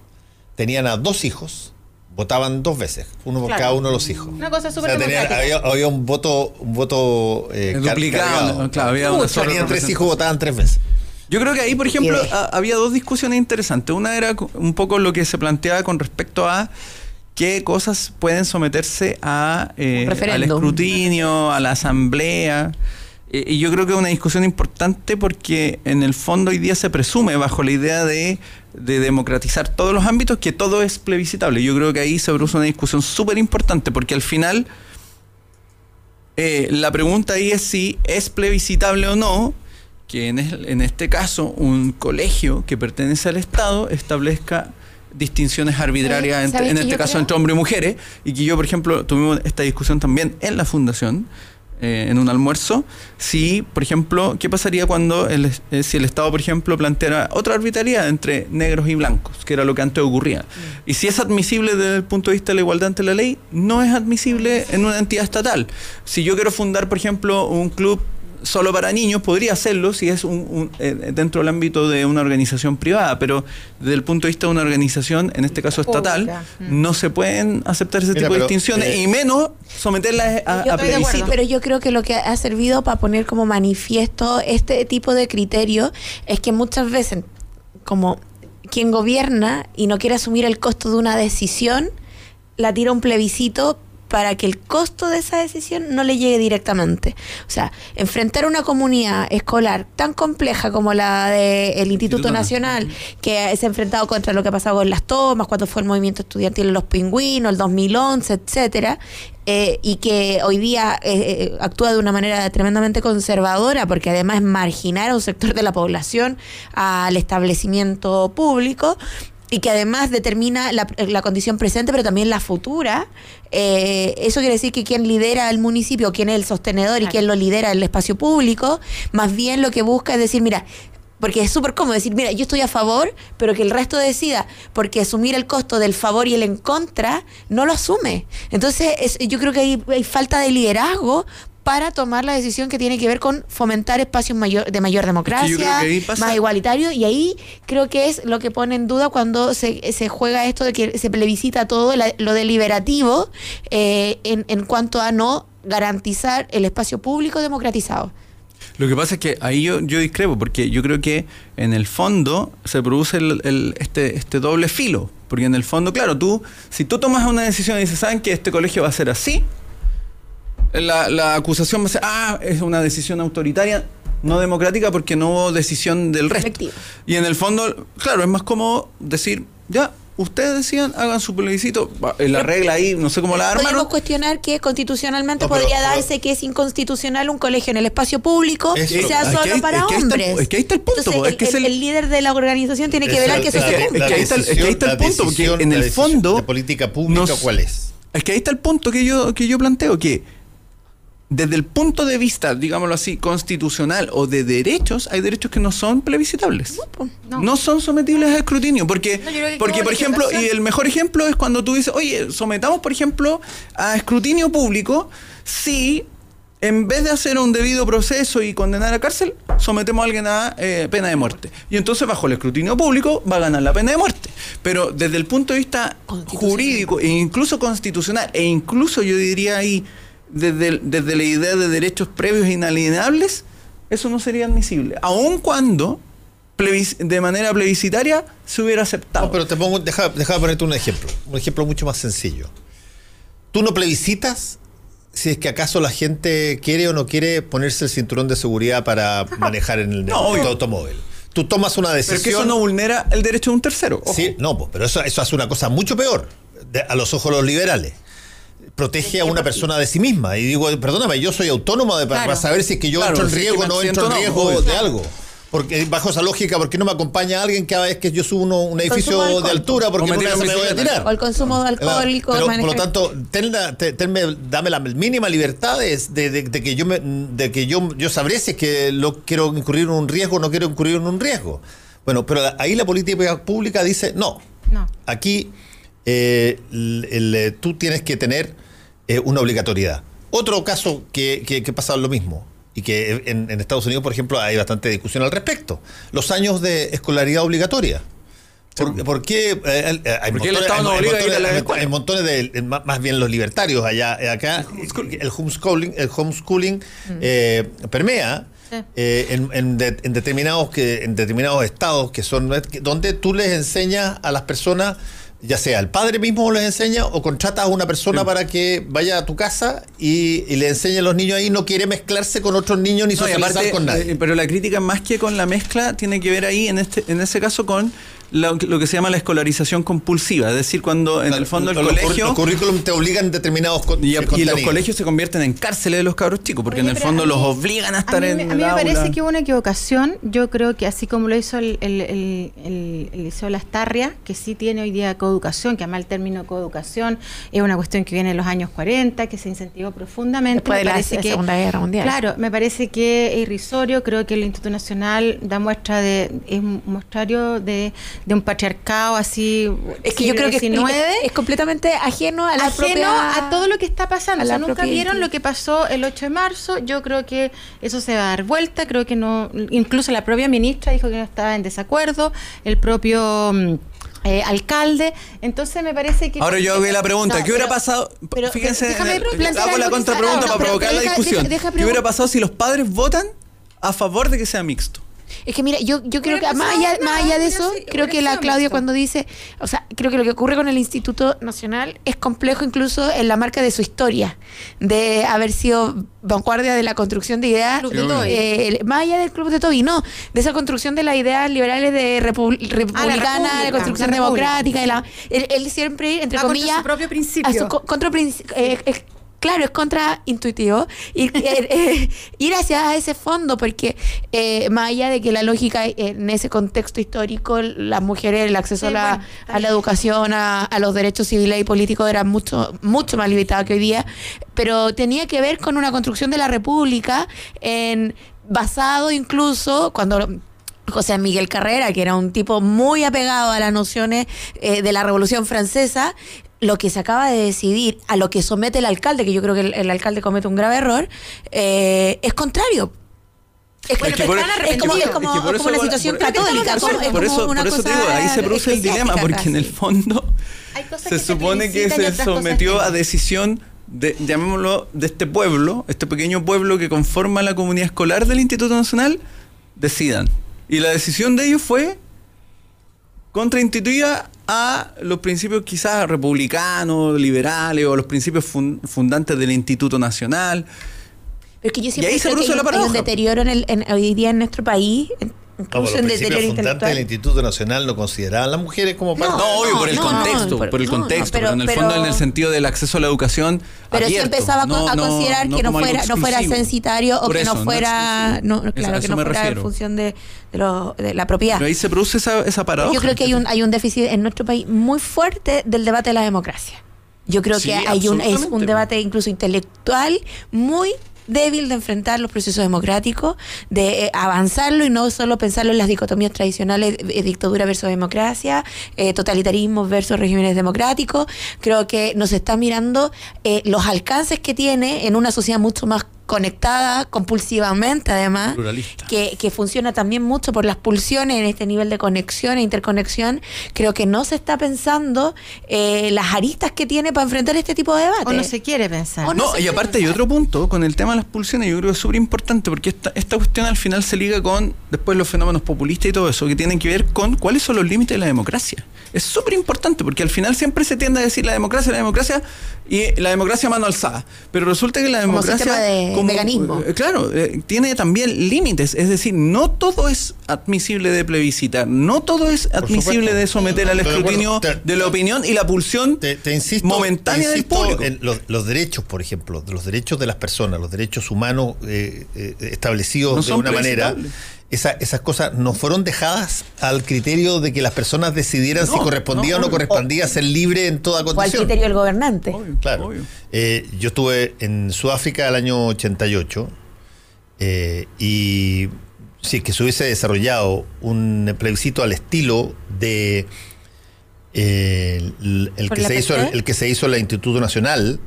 tenían a dos hijos, votaban dos veces, uno por cada uno de los hijos. Una cosa súper había, un voto, un voto eh, duplicado. Claro, había una Tenían tres hijos, votaban tres veces. Yo creo que ahí, por ejemplo, había dos discusiones interesantes. Una era un poco lo que se planteaba con respecto a qué cosas pueden someterse a, eh, al escrutinio, a la asamblea. Eh, y yo creo que es una discusión importante porque en el fondo hoy día se presume bajo la idea de, democratizar todos los ámbitos que todo es plebiscitable. Yo creo que ahí se produce una discusión súper importante porque al final eh, la pregunta ahí es si es plebiscitable o no que en, en este caso un colegio que pertenece al Estado establezca distinciones arbitrarias, en este caso entre hombres y mujeres, y que yo, por ejemplo, tuvimos esta discusión también en la fundación, eh, en un almuerzo, si, por ejemplo, ¿qué pasaría cuando el, eh, si el Estado, por ejemplo, planteara otra arbitrariedad entre negros y blancos, que era lo que antes ocurría? Mm. Y si es admisible desde el punto de vista de la igualdad ante la ley, no es admisible en una entidad estatal. Si yo quiero fundar, por ejemplo, un club solo para niños, podría hacerlo si es un, eh, dentro del ámbito de una organización privada, pero desde el punto de vista de una organización, en este caso estatal, mm. no se pueden aceptar ese tipo de distinciones eh, y menos someterlas a, a pero yo creo que lo que ha servido para poner como manifiesto este tipo de criterio es que muchas veces, como quien gobierna y no quiere asumir el costo de una decisión, la tira un plebiscito para que el costo de esa decisión no le llegue directamente. O sea, enfrentar una comunidad escolar tan compleja como la del Instituto, Nacional, que es enfrentado contra lo que ha pasado en las tomas, cuando fue el movimiento estudiantil en los pingüinos, el 2011, etcétera, eh, y que hoy día eh, eh, actúa de una manera tremendamente conservadora, porque además es marginar a un sector de la población al establecimiento público, y que además determina la, condición presente, pero también la futura. Eh, eso quiere decir que quien lidera el municipio, quien es el sostenedor y quien lo lidera el espacio público, más bien lo que busca es decir, mira, porque es súper cómodo decir, mira, yo estoy a favor, pero que el resto decida, porque asumir el costo del favor y el en contra no lo asume. Entonces, yo creo que hay, hay falta de liderazgo para tomar la decisión que tiene que ver con fomentar espacios mayor, de mayor democracia, más igualitario, y ahí creo que es lo que pone en duda cuando se, se juega esto de que se plebiscita todo lo deliberativo eh, en, en cuanto a no garantizar el espacio público democratizado. Lo que pasa es que ahí yo, yo discrepo, porque yo creo que en el fondo se produce el, este, este doble filo. Porque en el fondo, claro, tú, si tú tomas una decisión y dices, ¿saben que este colegio va a ser así? La, acusación va a ser, ah, es una decisión autoritaria, no democrática porque no hubo decisión del resto. Y en el fondo, claro, es más cómodo decir, ya, ustedes decían, hagan su plebiscito, la regla ahí, no sé cómo la arman. Podemos cuestionar que constitucionalmente podría darse que es inconstitucional un colegio en el espacio público sea solo para hombres. es que ahí está el punto. es que el, líder de la organización tiene que ver que eso se cumpla. Es que ahí está el punto, porque en el fondo... ¿De política pública cuál es? Es que ahí está el punto que yo, que yo planteo, que desde el punto de vista, digámoslo así, constitucional o de derechos, hay derechos que no son plebiscitables. No, son sometibles a escrutinio. Porque, porque por ejemplo, y el mejor ejemplo es cuando tú dices, oye, sometamos, por ejemplo, a escrutinio público si en vez de hacer un debido proceso y condenar a cárcel, sometemos a alguien a eh, pena de muerte. Y entonces, bajo el escrutinio público, va a ganar la pena de muerte. Pero desde el punto de vista jurídico e incluso constitucional, e incluso yo diría ahí desde, la idea de derechos previos e inalienables, eso no sería admisible. Aun cuando de manera plebiscitaria se hubiera aceptado. No, pero te pongo, deja, deja ponerte un ejemplo, un ejemplo mucho más sencillo. Tú no plebiscitas si es que acaso la gente quiere o no quiere ponerse el cinturón de seguridad para manejar en el, automóvil. Tú tomas una decisión. Pero que eso no vulnera el derecho de un tercero. Sí, no, pues, pero eso, eso hace una cosa mucho peor a los ojos de los liberales protege a una persona de sí misma. Y digo, perdóname, yo soy autónomo de, para saber si es que yo entro en riesgo o no entro en riesgo de algo. Porque bajo esa lógica, ¿por qué no me acompaña alguien cada vez que yo subo un edificio de altura? Porque me voy a tirar. O el consumo de alcohólico. por lo tanto, dame la mínima libertad de, que yo me, de que yo, yo sabré si es que lo, quiero incurrir en un riesgo o no quiero incurrir en un riesgo. Bueno, pero ahí la política pública dice, no. No. Aquí eh, eh, tú tienes que tener eh, una obligatoriedad. Otro caso que, que, que pasa lo mismo, y que en, Estados Unidos, por ejemplo, hay bastante discusión al respecto. Los años de escolaridad obligatoria. ¿Por, qué hay, montones, de, más bien los libertarios allá, acá, el homeschooling, el homeschooling mm. permea en, determinados que, en determinados estados que son donde tú les enseñas a las personas ya sea el padre mismo les enseña o contratas a una persona para que vaya a tu casa y, le enseñe a los niños ahí, no quiere mezclarse con otros niños ni socializar con nadie. Eh, pero la crítica más que con la mezcla tiene que ver ahí en este en ese caso con lo, que se llama la escolarización compulsiva, es decir, cuando en el fondo el colegio... Los currículum te obligan determinados y, y los colegios se convierten en cárceles de los cabros chicos, porque en el fondo los obligan a estar en A mí me parece que hubo una equivocación, yo creo que así como lo hizo el, el, el, Liceo Las Tarrias, que sí tiene hoy día coeducación, que además el término coeducación es una cuestión que viene en los años 40, que se incentivó profundamente. Después de la, Segunda Guerra Mundial. Claro, me parece que es irrisorio, creo que el Instituto Nacional da muestra de, es un muestrario de de un patriarcado así. Es que yo creo que es, completamente ajeno a la ajeno a todo lo que está pasando. O sea, nunca vieron lo que pasó el 8 de marzo. Yo creo que eso se va a dar vuelta. Creo que no. Incluso la propia ministra dijo que no estaba en desacuerdo. El propio. Mm, eh, alcalde. Entonces me parece que. Ahora yo hago la pregunta: ¿qué hubiera pasado? fíjense, hago la contrapregunta para provocar la discusión. ¿Qué hubiera pasado si los padres votan a favor de que sea mixto? Es que mira, yo, yo creo que más allá, más allá de eso, creo que la Claudia cuando dice, o sea, creo que lo que ocurre con el Instituto Nacional es complejo incluso en la marca de su historia, de haber sido vanguardia de la construcción de ideas, eh, más allá del Club de Toby, no, de esa construcción de las ideas liberales de republicana, de construcción democrática, él, siempre, entre comillas, su propio principio. contra, eh, claro, es contraintuitivo ir, eh, eh, ir hacia ese fondo, porque eh, más allá de que la lógica en ese contexto histórico, las mujeres, el acceso a, la, a la educación, a, los derechos civiles y políticos era mucho, mucho más limitado que hoy día, pero tenía que ver con una construcción de la República en basado incluso cuando José Miguel Carrera, que era un tipo muy apegado a las nociones de la Revolución Francesa, lo que se acaba de decidir, a lo que somete el alcalde, que yo creo que el, alcalde comete un grave error, eh, es contrario. Es, como, una situación católica. Por, eso, por eso te digo, ahí se produce el dilema, porque en el fondo se supone que se sometió a decisión de, llamémoslo, de este pueblo, este pequeño pueblo que conforma la comunidad escolar del Instituto Nacional, decidan. Y la decisión de ellos fue contraintuitiva a los principios quizás republicanos, liberales o los principios fundantes del Instituto Nacional. Pero es que yo siempre creo que hay, un, deterioro en el, en, hoy día en nuestro país, Incluso los principios fundantes del Instituto Nacional no consideraban a las mujeres como parte. No, obvio, por el contexto, por, el contexto, pero, en el fondo en el sentido del acceso a la educación. Pero si empezaba a considerar que no fuera, no fuera censitario o que no fuera, no, claro, que no fuera en función de, de, la propiedad. Pero ahí se produce esa, esa paradoja. Yo creo que hay un, hay un déficit en nuestro país muy fuerte del debate de la democracia. Yo creo que hay un, es un debate incluso intelectual muy débil de enfrentar los procesos democráticos, de eh, avanzarlo y no solo pensarlo en las dicotomías tradicionales, eh, dictadura versus democracia, eh, totalitarismo versus regímenes democráticos. Creo que nos está mirando los alcances que tiene en una sociedad mucho más conectada compulsivamente además, que, que, funciona también mucho por las pulsiones en este nivel de conexión e interconexión, creo que no se está pensando eh, las aristas que tiene para enfrentar este tipo de debate. O no se quiere pensar. no, y aparte hay otro punto con el tema de las pulsiones, yo creo que es súper importante porque esta, esta cuestión al final se liga con después los fenómenos populistas y todo eso, que tienen que ver con cuáles son los límites de la democracia. Es súper importante porque al final siempre se tiende a decir la democracia, la democracia y la democracia mano alzada. Pero resulta que la democracia... Como mecanismo. Eh, claro, eh, tiene también límites. Es decir, no todo es admisible de plebiscitar, no todo es admisible de someter al escrutinio de la opinión y la pulsión te, insisto, momentánea del público. En los, derechos, por ejemplo, los derechos de las personas, los derechos humanos eh, establecidos de una manera esas cosas no fueron dejadas al criterio de que las personas decidieran si correspondía o no correspondía ser libre en toda condición. Al criterio del gobernante. claro. Eh, yo estuve en Sudáfrica el año 88 eh, y si es que se hubiese desarrollado un plebiscito al estilo de eh, el, que se hizo, el, que se hizo en el Instituto Nacional,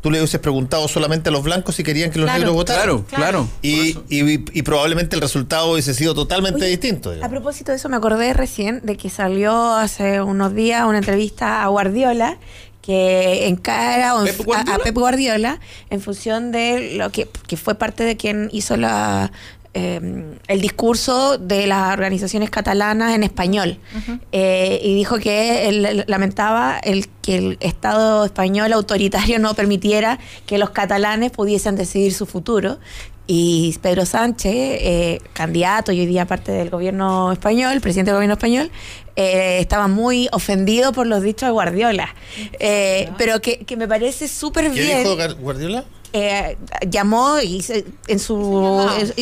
tú le hubieses preguntado solamente a los blancos si querían que los negros votaran. Claro, claro. Y, y, probablemente el resultado hubiese sido totalmente distinto. A propósito de eso, me acordé recién de que salió hace unos días una entrevista a Guardiola que encara a, a, Pep Guardiola en función de lo que, que fue parte de quien hizo la, Em, el discurso de las organizaciones catalanas en español eh, y dijo que él lamentaba el que el Estado español autoritario no permitiera que los catalanes pudiesen decidir su futuro Y Pedro Sánchez, eh, candidato y hoy día parte del gobierno español, presidente del gobierno español, eh, estaba muy ofendido por los dichos de Guardiola. Eh, pero que, que, me parece súper bien. ¿Qué dijo Guardiola? Eh, llamó y en su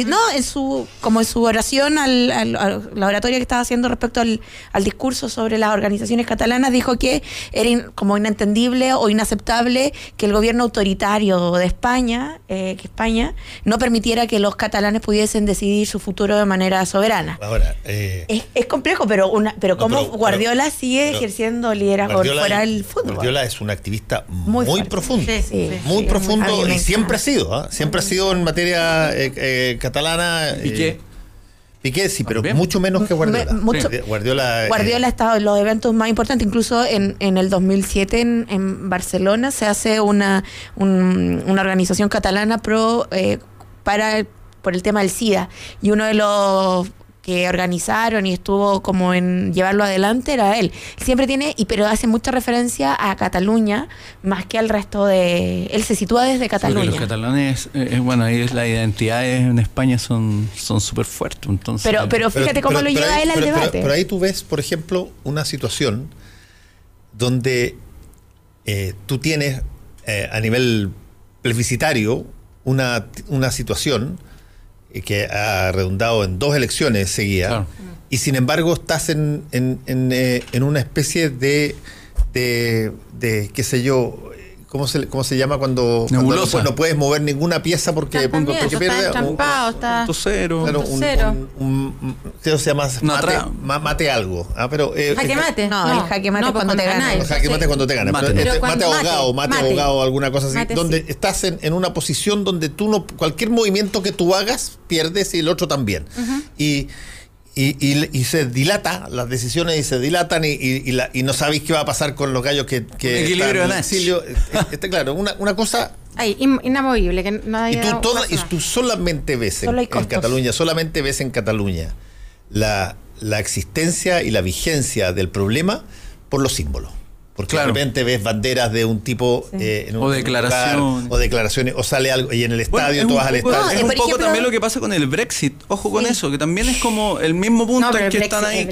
no en su como en su oración al, la oratoria que estaba haciendo respecto al, discurso sobre las organizaciones catalanas dijo que era como inentendible o inaceptable que el gobierno autoritario de España eh, que España no permitiera que los catalanes pudiesen decidir su futuro de manera soberana. Ahora eh, es, complejo pero una pero como Guardiola sigue ejerciendo liderazgo fuera del fútbol. Guardiola es un activista muy, profundo muy profundo siempre ha sido, ¿ah? siempre ha sido en materia eh, eh, catalana. Piqué. Eh, Piqué sí, pero mucho menos que Guardiola. Guardiola, Guardiola ha estado en los eventos más importantes, incluso en, en el 2007 en, en, Barcelona se hace una, una organización catalana pro para por el tema del SIDA y uno de los que organizaron y estuvo como en llevarlo adelante era él. Siempre tiene, y pero hace mucha referencia a Cataluña más que al resto de... Él se sitúa desde Cataluña. los catalanes, eh, eh, bueno, ahí es las identidades en España son son súper fuertes. Entonces, pero, pero fíjate cómo lo lleva él al debate. Pero, ahí tú ves, por ejemplo, una situación donde eh, tú tienes a nivel plebiscitario una, una situación que ha redundado en dos elecciones seguidas, y sin embargo estás en, en, en, eh, en una especie de, de, de, qué sé yo, ¿Cómo se, ¿Cómo se llama cuando, no, puedes mover ninguna pieza porque, porque, porque pierde está estampado, está punto cero. Claro, un, cero. Un, un, se llama mate, mate, algo. Ah, pero, eh, jaque mate. No, el jaque mate cuando te gana. El jaque mate cuando te gana. Mate, pero, este, mate abogado, mate, abogado, alguna cosa así. donde estás en, en, una posición donde tú no, cualquier movimiento que tú hagas, pierdes y el otro también. Y y, se dilata las decisiones y se dilatan y, no sabéis qué va a pasar con los gallos que, que equilibrio están. en exilio. Está claro, una, una cosa Ay, inamovible que y tú, toda, y tú solamente ves en, Cataluña solamente ves en Cataluña la, la existencia y la vigencia del problema por los símbolos porque de repente ves banderas de un tipo eh, o declaraciones o declaraciones o sale algo y en el estadio tú vas al estadio. es un poco también lo que pasa con el Brexit. Ojo con eso que también es como el mismo punto en que están ahí.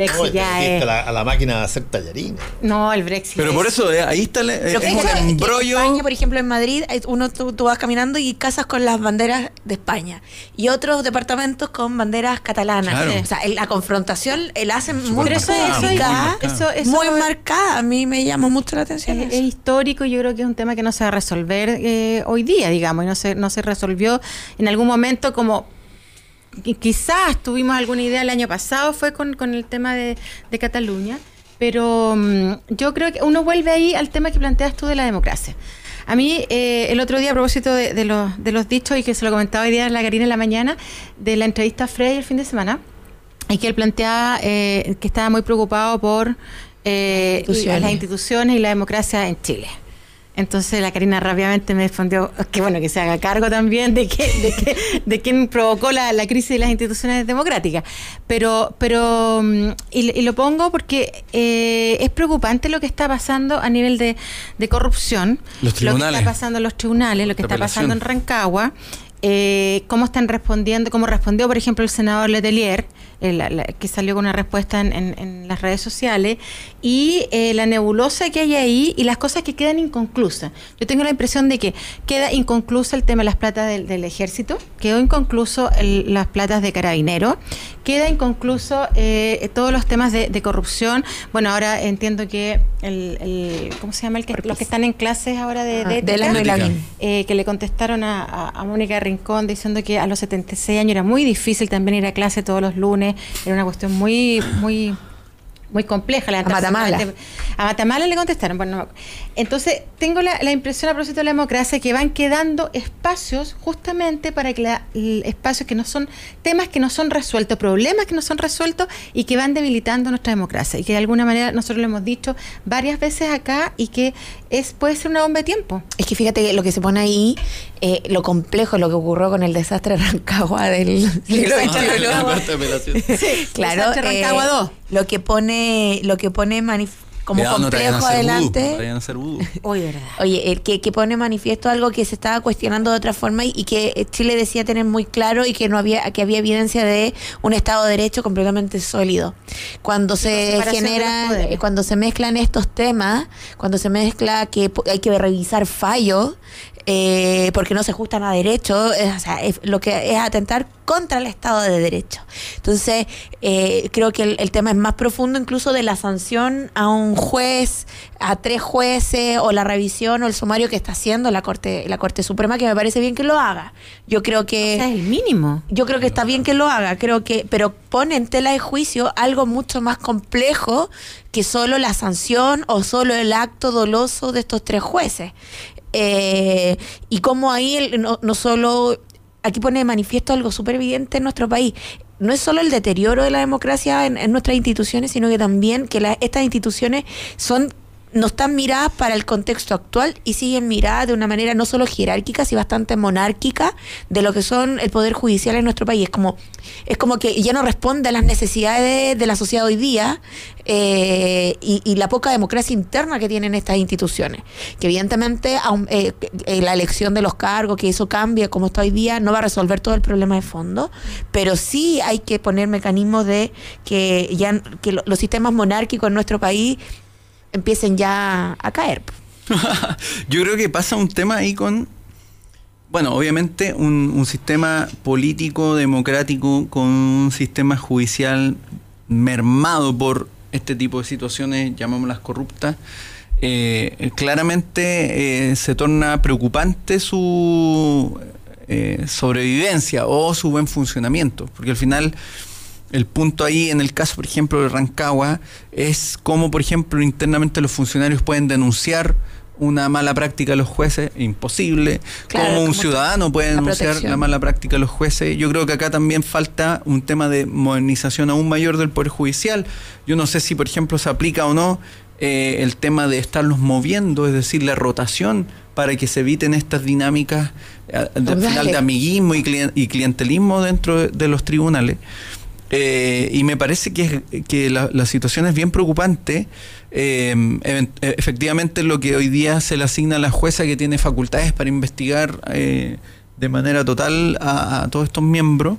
a, la, máquina de hacer tallarines. No el Brexit pero por eso eh, ahí está el, es un embrollo. En España por ejemplo en Madrid uno tú, vas caminando y casas con las banderas de España y otros departamentos con banderas catalanas. O sea la confrontación la hacen muy marcada, muy marcada. A mí me llama mucho la atención. Es, histórico y yo creo que es un tema que no se va a resolver eh, hoy día, digamos, y no se, no se resolvió en algún momento como quizás tuvimos alguna idea el año pasado, fue con, el tema de, Cataluña, pero mm, yo creo que uno vuelve ahí al tema que planteas tú de la democracia. A mí, eh, el otro día, a propósito de, los, de los dichos, y que se lo comentaba hoy día en la Karina en la mañana, de la entrevista a Frey el fin de semana, y que él planteaba eh, que estaba muy preocupado por eh, las instituciones y la democracia en Chile. Entonces la Karina rápidamente me respondió que bueno que se haga cargo también de que, de, que, de quién provocó la, crisis de las instituciones democráticas. Pero, pero mm, y, lo pongo porque eh, es preocupante lo que está pasando a nivel de, corrupción, los tribunales. lo que está pasando en los tribunales, lo que está pasando en Rancagua, eh, cómo están respondiendo, cómo respondió por ejemplo el senador Letelier eh, que salió con una respuesta en, las redes sociales, y eh, la nebulosa que hay ahí y las cosas que quedan inconclusas. Yo tengo la impresión de que queda inconcluso el tema de las platas del, ejército, quedó inconcluso las platas de carabinero, queda inconcluso eh, todos los temas de, corrupción. Bueno, ahora entiendo que el, ¿cómo se llama? El que, los que están en clases ahora de, de, de que le contestaron a, a Mónica Rincón diciendo que a los 76 años era muy difícil también ir a clase todos los lunes era una cuestión muy, muy muy compleja. La a Matamala. A Matamala le contestaron. Bueno, entonces, tengo la, impresión a propósito de la democracia que van quedando espacios justamente para que la, espacios que no son, temas que no son resueltos, problemas que no son resueltos y que van debilitando nuestra democracia. Y que de alguna manera nosotros lo hemos dicho varias veces acá y que es puede ser una bomba de tiempo. Es que fíjate lo que se pone ahí, eh, lo complejo, lo que ocurrió con el desastre de Rancagua del siglo XXI. claro. Rancagua 2. Lo que pone, lo que pone como complejo adelante. Oye, Oye, el que, que, pone manifiesto algo que se estaba cuestionando de otra forma y, que Chile decía tener muy claro y que no había que había evidencia de un Estado de Derecho completamente sólido. Cuando se genera, cuando se mezclan estos temas, cuando se mezcla que hay que revisar fallos, eh, porque no se ajustan a derecho, o sea, lo que es atentar contra el Estado de Derecho. Entonces, eh, creo que el, tema es más profundo incluso de la sanción a un juez, a tres jueces, o la revisión o el sumario que está haciendo la Corte, la Corte Suprema, que me parece bien que lo haga. Yo creo que... es el mínimo. Yo creo que está bien que lo haga, creo que, pero pone en tela de juicio algo mucho más complejo que solo la sanción o solo el acto doloso de estos tres jueces. Eh, y como ahí no, no, solo, aquí pone de manifiesto algo súper evidente en nuestro país, no es solo el deterioro de la democracia en, nuestras instituciones, sino que también que estas instituciones son no están miradas para el contexto actual y siguen miradas de una manera no solo jerárquica, sino bastante monárquica de lo que son el poder judicial en nuestro país. Es como, es como que ya no responde a las necesidades de, la sociedad hoy día eh, y, la poca democracia interna que tienen estas instituciones. Que evidentemente eh, eh, la elección de los cargos, que eso cambia como está hoy día, no va a resolver todo el problema de fondo, pero sí hay que poner mecanismos de que ya que los sistemas monárquicos en nuestro país empiecen ya a caer. Yo creo que pasa un tema ahí con, bueno, obviamente un, sistema político, democrático, con un sistema judicial mermado por este tipo de situaciones, llamémoslas corruptas, eh, claramente eh, se torna preocupante su eh, sobrevivencia o su buen funcionamiento, porque al final el punto ahí, en el caso, por ejemplo, de Rancagua, es cómo, por ejemplo, internamente los funcionarios pueden denunciar una mala práctica de los jueces, imposible. cómo un ciudadano puede denunciar la mala práctica de los jueces. Yo creo que acá también falta un tema de modernización aún mayor del Poder Judicial. Yo no sé si, por ejemplo, se aplica o no eh, el tema de estarlos moviendo, es decir, la rotación para que se eviten estas dinámicas eh, de, final de amiguismo y, clientelismo dentro de los tribunales. Eh, y me parece que, que la, situación es bien preocupante. Eh, efectivamente, lo que hoy día se le asigna a la jueza que tiene facultades para investigar eh, de manera total a, todos estos miembros.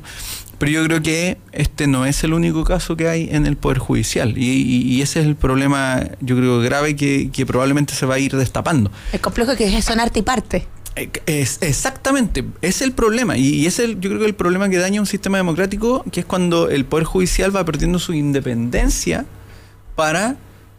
Pero yo creo que este no es el único caso que hay en el Poder Judicial. Y, ese es el problema, yo creo, grave que, que, probablemente se va a ir destapando. El complejo que es sonarte y parte. Es, exactamente, es el problema. Y, es el, yo creo que el problema que daña un sistema democrático, que es cuando el Poder Judicial va perdiendo su independencia para,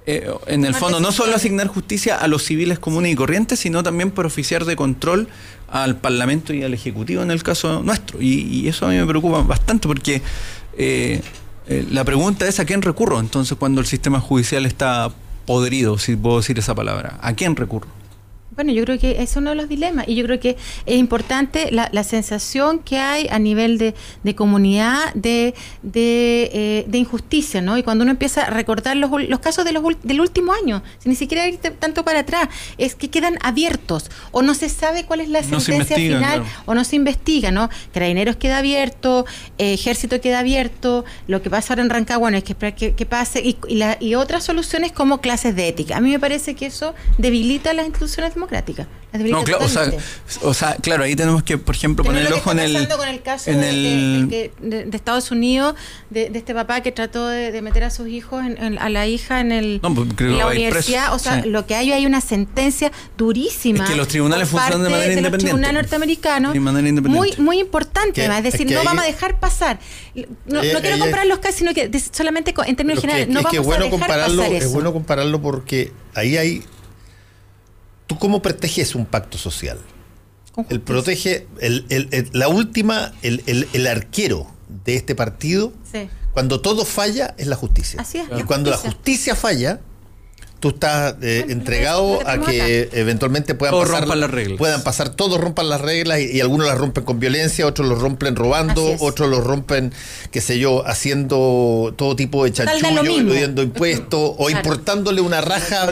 eh, en el fondo, no solo asignar justicia a los civiles comunes y corrientes, sino también por oficiar de control al Parlamento y al Ejecutivo en el caso nuestro. Y, eso a mí me preocupa bastante porque eh, eh, la pregunta es a quién recurro entonces cuando el sistema judicial está podrido, si puedo decir esa palabra. ¿A quién recurro? Bueno, yo creo que es uno de los dilemas y yo creo que es importante la, sensación que hay a nivel de, comunidad de, eh, de, injusticia, ¿no? Y cuando uno empieza a recordar los, los casos de los, del último año, sin ni siquiera ir tanto para atrás, es que quedan abiertos o no se sabe cuál es la sentencia final o no se investiga, ¿no? Carabineros queda abierto, Ejército queda abierto, lo que pasa ahora en Rancagua es que esperar que, pase y, y otras soluciones como clases de ética. A mí me parece que eso debilita las instituciones democrática. No, claro, o sea, claro, ahí tenemos que, por ejemplo, poner el ojo en el. con el caso de, Estados Unidos, de, este papá que trató de, meter a sus hijos, a la hija en, el, pues, la universidad. o sea, lo que hay hay una sentencia durísima. Es que los tribunales funcionan de manera independiente. Los tribunales norteamericanos. Muy, muy importante, es, decir, no vamos a dejar pasar. No, eh, quiero comparar los casos, sino que solamente en términos generales, no vamos a dejar pasar eso. Es bueno compararlo porque ahí hay ¿Tú cómo proteges un pacto social? El protege, el, la última, el, arquero de este partido, cuando todo falla, es la justicia. Así es, y cuando la justicia falla, tú estás eh, entregado a que eventualmente puedan pasar las reglas. puedan pasar todos rompan las reglas y, algunos las rompen con violencia otros los rompen robando otros los rompen qué sé yo haciendo todo tipo de chanchullo incluyendo impuestos o importándole una raja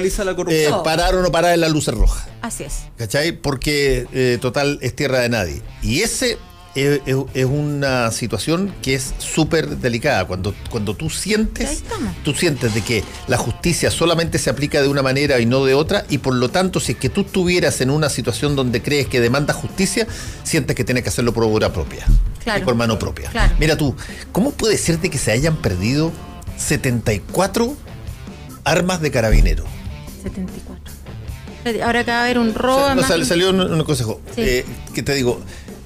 eh, parar o no parar en las luces rojas así es. ¿cachai? porque eh, total es tierra de nadie. Y ese es, una situación que es súper delicada. Cuando, cuando tú sientes, tú sientes de que la justicia solamente se aplica de una manera y no de otra, y por lo tanto, si es que tú estuvieras en una situación donde crees que demanda justicia, sientes que tienes que hacerlo por obra propia. Y por mano propia. Mira tú, ¿cómo puede ser de que se hayan perdido 74 armas de carabinero? 74. Ahora acaba de haber un robo. no, salió un, consejo. Eh, que te digo,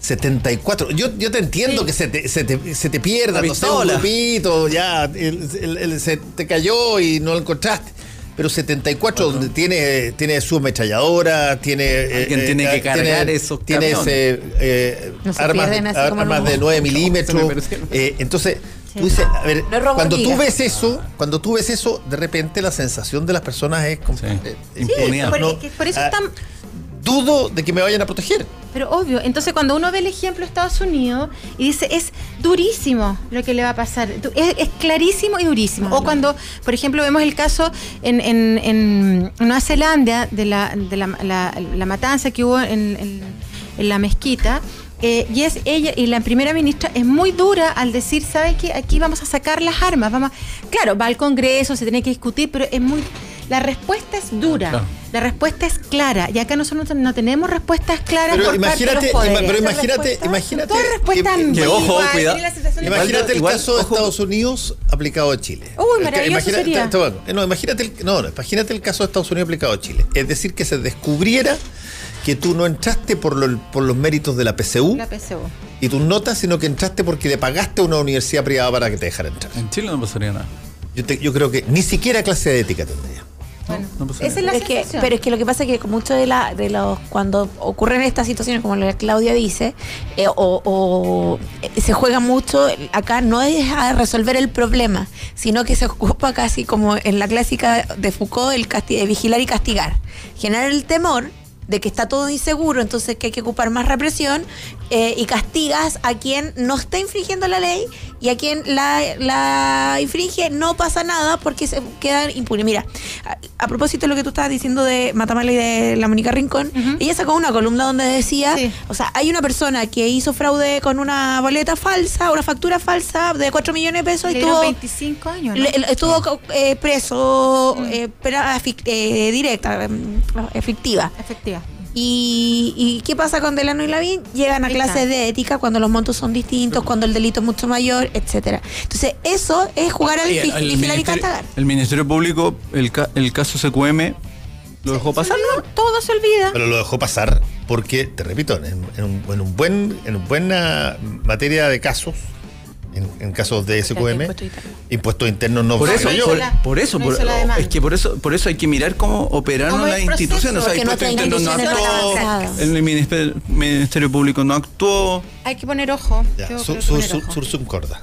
74. Yo, yo te entiendo que se te, se te, se te pierda, no sé, un lupito, ya, se te cayó y no lo encontraste. Pero 74, donde tiene, tiene su ametralladora, tiene. Alguien tiene eh, que cargar esos Tiene ese, eh, armas, armas de 9 milímetros. Eh, entonces, tú dices, a ver, cuando tú ves eso, cuando tú ves eso, de repente la sensación de las personas es. Sí. Eh, por, por, eso ah, están dudo de que me vayan a proteger. Pero obvio, entonces cuando uno ve el ejemplo de Estados Unidos y dice, es durísimo lo que le va a pasar, es, clarísimo y durísimo. O cuando, por ejemplo, vemos el caso en, en, Nueva Zelanda de, la, de la, matanza que hubo en, la mezquita. Eh, y es ella y la primera ministra es muy dura al decir, ¿sabes qué? Aquí vamos a sacar las armas, vamos, claro, va al Congreso, se tiene que discutir, pero es muy la respuesta es dura, la respuesta es clara. Y acá nosotros no tenemos respuestas claras pero imagínate, Pero imagínate, imagínate. que, ojo, cuidado. Imagínate el caso de Estados Unidos aplicado a Chile. Uy, maravilloso sería. No, imagínate el, no, no, imagínate el caso de Estados Unidos aplicado a Chile. Es decir, que se descubriera que tú no entraste por, por los méritos de la PCU, la PCU, y tus notas, sino que entraste porque le pagaste a una universidad privada para que te dejara entrar. En Chile no pasaría nada. Yo, yo creo que ni siquiera clase de ética tendría. Bueno, esa es la que, pero es que lo que pasa es que mucho de, la, de los cuando ocurren estas situaciones como la Claudia dice eh, o, eh, se juega mucho acá no es a resolver el problema sino que se ocupa casi como en la clásica de Foucault el de vigilar y castigar. Generar el temor de que está todo inseguro, entonces que hay que ocupar más represión eh, y castigas a quien no está infringiendo la ley y a quien la, infringe no pasa nada porque se queda impune. Mira, a, propósito de lo que tú estabas diciendo de Matamala y de la Mónica Rincón, ella sacó una columna donde decía, o sea, hay una persona que hizo fraude con una boleta falsa, una factura falsa de 4 millones de pesos y tuvo 25 años. estuvo eh, preso, mm. eh, directa, efectiva. Efectiva. ¿Y, qué pasa con Delano y Lavín? Llegan a clases de ética cuando los montos son distintos, cuando el delito es mucho mayor, etcétera. Entonces, eso es jugar al vigilar y castigar. El Ministerio Público, el, el caso CQM, ¿lo dejó pasar? No, todo se olvida. Pero lo dejó pasar porque, te repito, en, un, en un buen, en buena materia de casos, en, casos de SQM, impuestos internos no por eso, por, eso, es que por eso, por eso hay que mirar cómo operaron las instituciones. O sea, impuestos internos no actuó, el ministerio, Público no actuó. Hay que poner ojo. Sursum corda.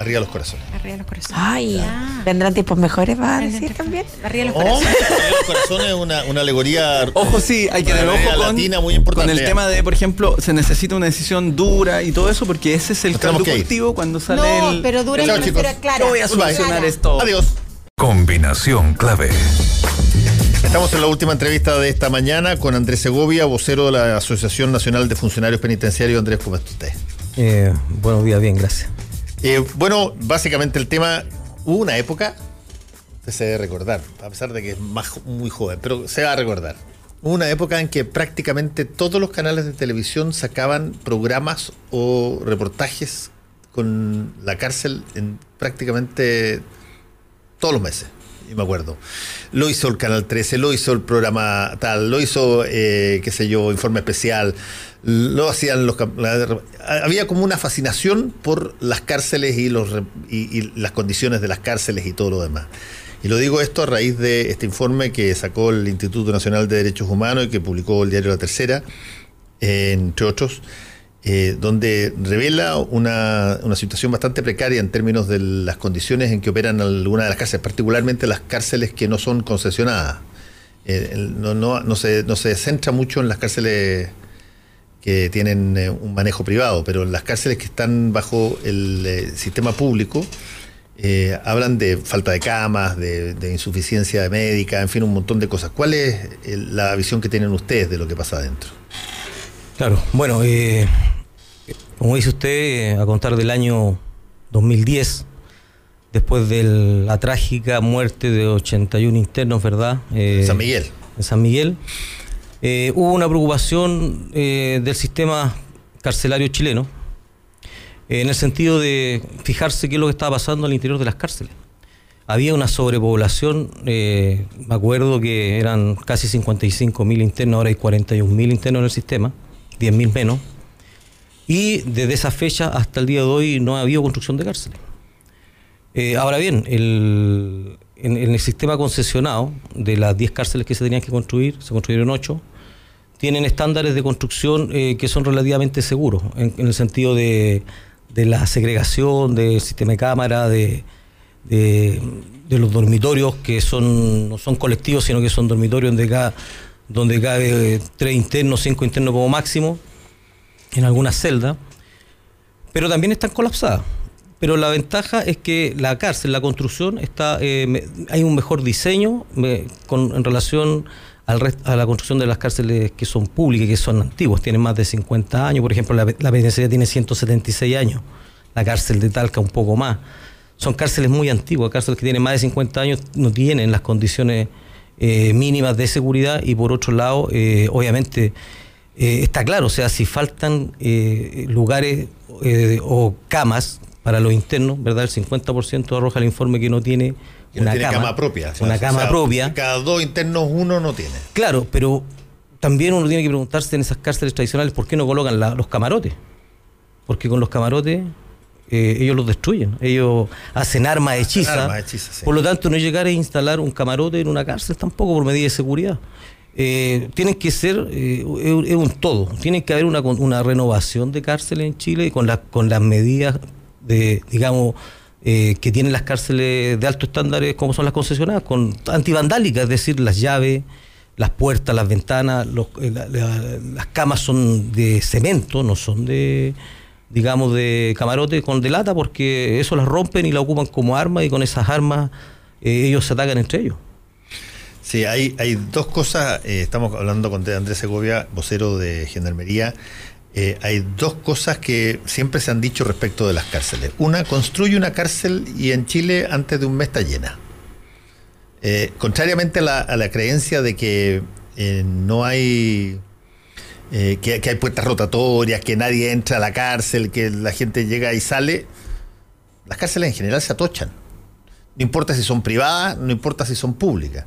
Arriba los corazones. Arriba los corazones. Ay, ¿vendrán tiempos mejores, va a decir también? Arriba los corazones. arriba los corazones es una, una alegoría. Ojo, sí, hay que tener ojo con, muy importante, con el tema de, por ejemplo, se necesita una decisión dura y todo eso, porque ese es el caldo cultivo cuando sale no, el. pero dura y clara. Yo voy a solucionar esto. Adiós. Combinación clave. Estamos en la última entrevista de esta mañana con Andrés Segovia, vocero de la Asociación Nacional de Funcionarios Penitenciarios. Andrés, ¿cómo está usted? Eh, buenos días, bien, gracias. Eh, bueno, básicamente el tema, hubo una época, se debe recordar, a pesar de que es más, muy joven, pero se va a recordar. Hubo una época en que prácticamente todos los canales de televisión sacaban programas o reportajes con la cárcel en prácticamente todos los meses y me acuerdo. Lo hizo el Canal 13, lo hizo el programa tal, lo hizo, eh, qué sé yo, Informe Especial, lo hacían los... había como una fascinación por las cárceles y, los, y, las condiciones de las cárceles y todo lo demás. Y lo digo esto a raíz de este informe que sacó el Instituto Nacional de Derechos Humanos y que publicó el diario La Tercera, entre otros, eh, donde revela una, una, situación bastante precaria en términos de las condiciones en que operan algunas de las cárceles, particularmente las cárceles que no son concesionadas. Eh, no, no, no, se, no se centra mucho en las cárceles que tienen eh, un manejo privado, pero las cárceles que están bajo el sistema público hablan de falta de camas, de, de, insuficiencia médica, en fin, un montón de cosas. ¿Cuál es la visión que tienen ustedes de lo que pasa adentro? Claro, bueno, eh, como dice usted, a contar del año 2010, después de la trágica muerte de 81 internos, ¿verdad? Eh, San Miguel. En San Miguel. Eh, hubo una preocupación eh, del sistema carcelario chileno en el sentido de fijarse qué es lo que estaba pasando al interior de las cárceles. Había una sobrepoblación, me acuerdo que eran casi 55 mil internos, ahora hay 41 mil internos en el sistema, 10 mil menos, y desde esa fecha hasta el día de hoy no ha habido construcción de cárceles. Eh, ahora bien, en, el sistema concesionado, de las 10 cárceles que se tenían que construir, se construyeron 8, tienen estándares de construcción eh, que son relativamente seguros, en, el sentido de, la segregación, del sistema de cámara, de, los dormitorios que son no son colectivos, sino que son dormitorios donde cabe, donde cabe tres internos, cinco internos como máximo, en algunas celdas, pero también están colapsadas pero la ventaja es que la cárcel, la construcción, está eh, hay un mejor diseño en relación al a la construcción de las cárceles que son públicas, que son antiguas, tienen más de 50 años. Por ejemplo, la, la penitenciaria tiene 176 años, la cárcel de Talca un poco más. Son cárceles muy antiguas, cárceles que tienen más de 50 años no tienen las condiciones eh, mínimas de seguridad y por otro lado, eh, obviamente, está claro, o sea, si faltan lugares o camas para los internos, ¿verdad? El 50% arroja el informe que no tiene una cama, propia. Una cama propia. Cada dos internos uno no tiene. Claro, pero también uno tiene que preguntarse en esas cárceles tradicionales por qué no colocan los camarotes. Porque con los camarotes eh, ellos los destruyen, ellos hacen armas hechizas. Arma Por lo tanto, no llegar a instalar un camarote en una cárcel tampoco por medida de seguridad. Eh, tienen que ser, eh, es un todo, tiene que haber una, una renovación de cárceles en Chile con, la, con las medidas de, digamos, eh, que tienen las cárceles de alto estándares como son las concesionadas, con antivandálicas, es decir, las llaves, las puertas, las ventanas, eh, las camas son de cemento, no son de, digamos, de camarote con de lata, porque eso las rompen y la ocupan como arma y con esas armas eh, ellos se atacan entre ellos. Sí, hay, hay dos cosas, estamos hablando con Andrés Segovia, vocero de Gendarmería, eh, hay dos cosas que siempre se han dicho respecto de las cárceles. Una, construye una cárcel y en Chile antes de un mes está llena. Eh, contrariamente a la, creencia de que eh, no hay, que, hay puertas rotatorias, que nadie entra a la cárcel, que la gente llega y sale, las cárceles en general se atochan. No importa si son privadas, no importa si son públicas.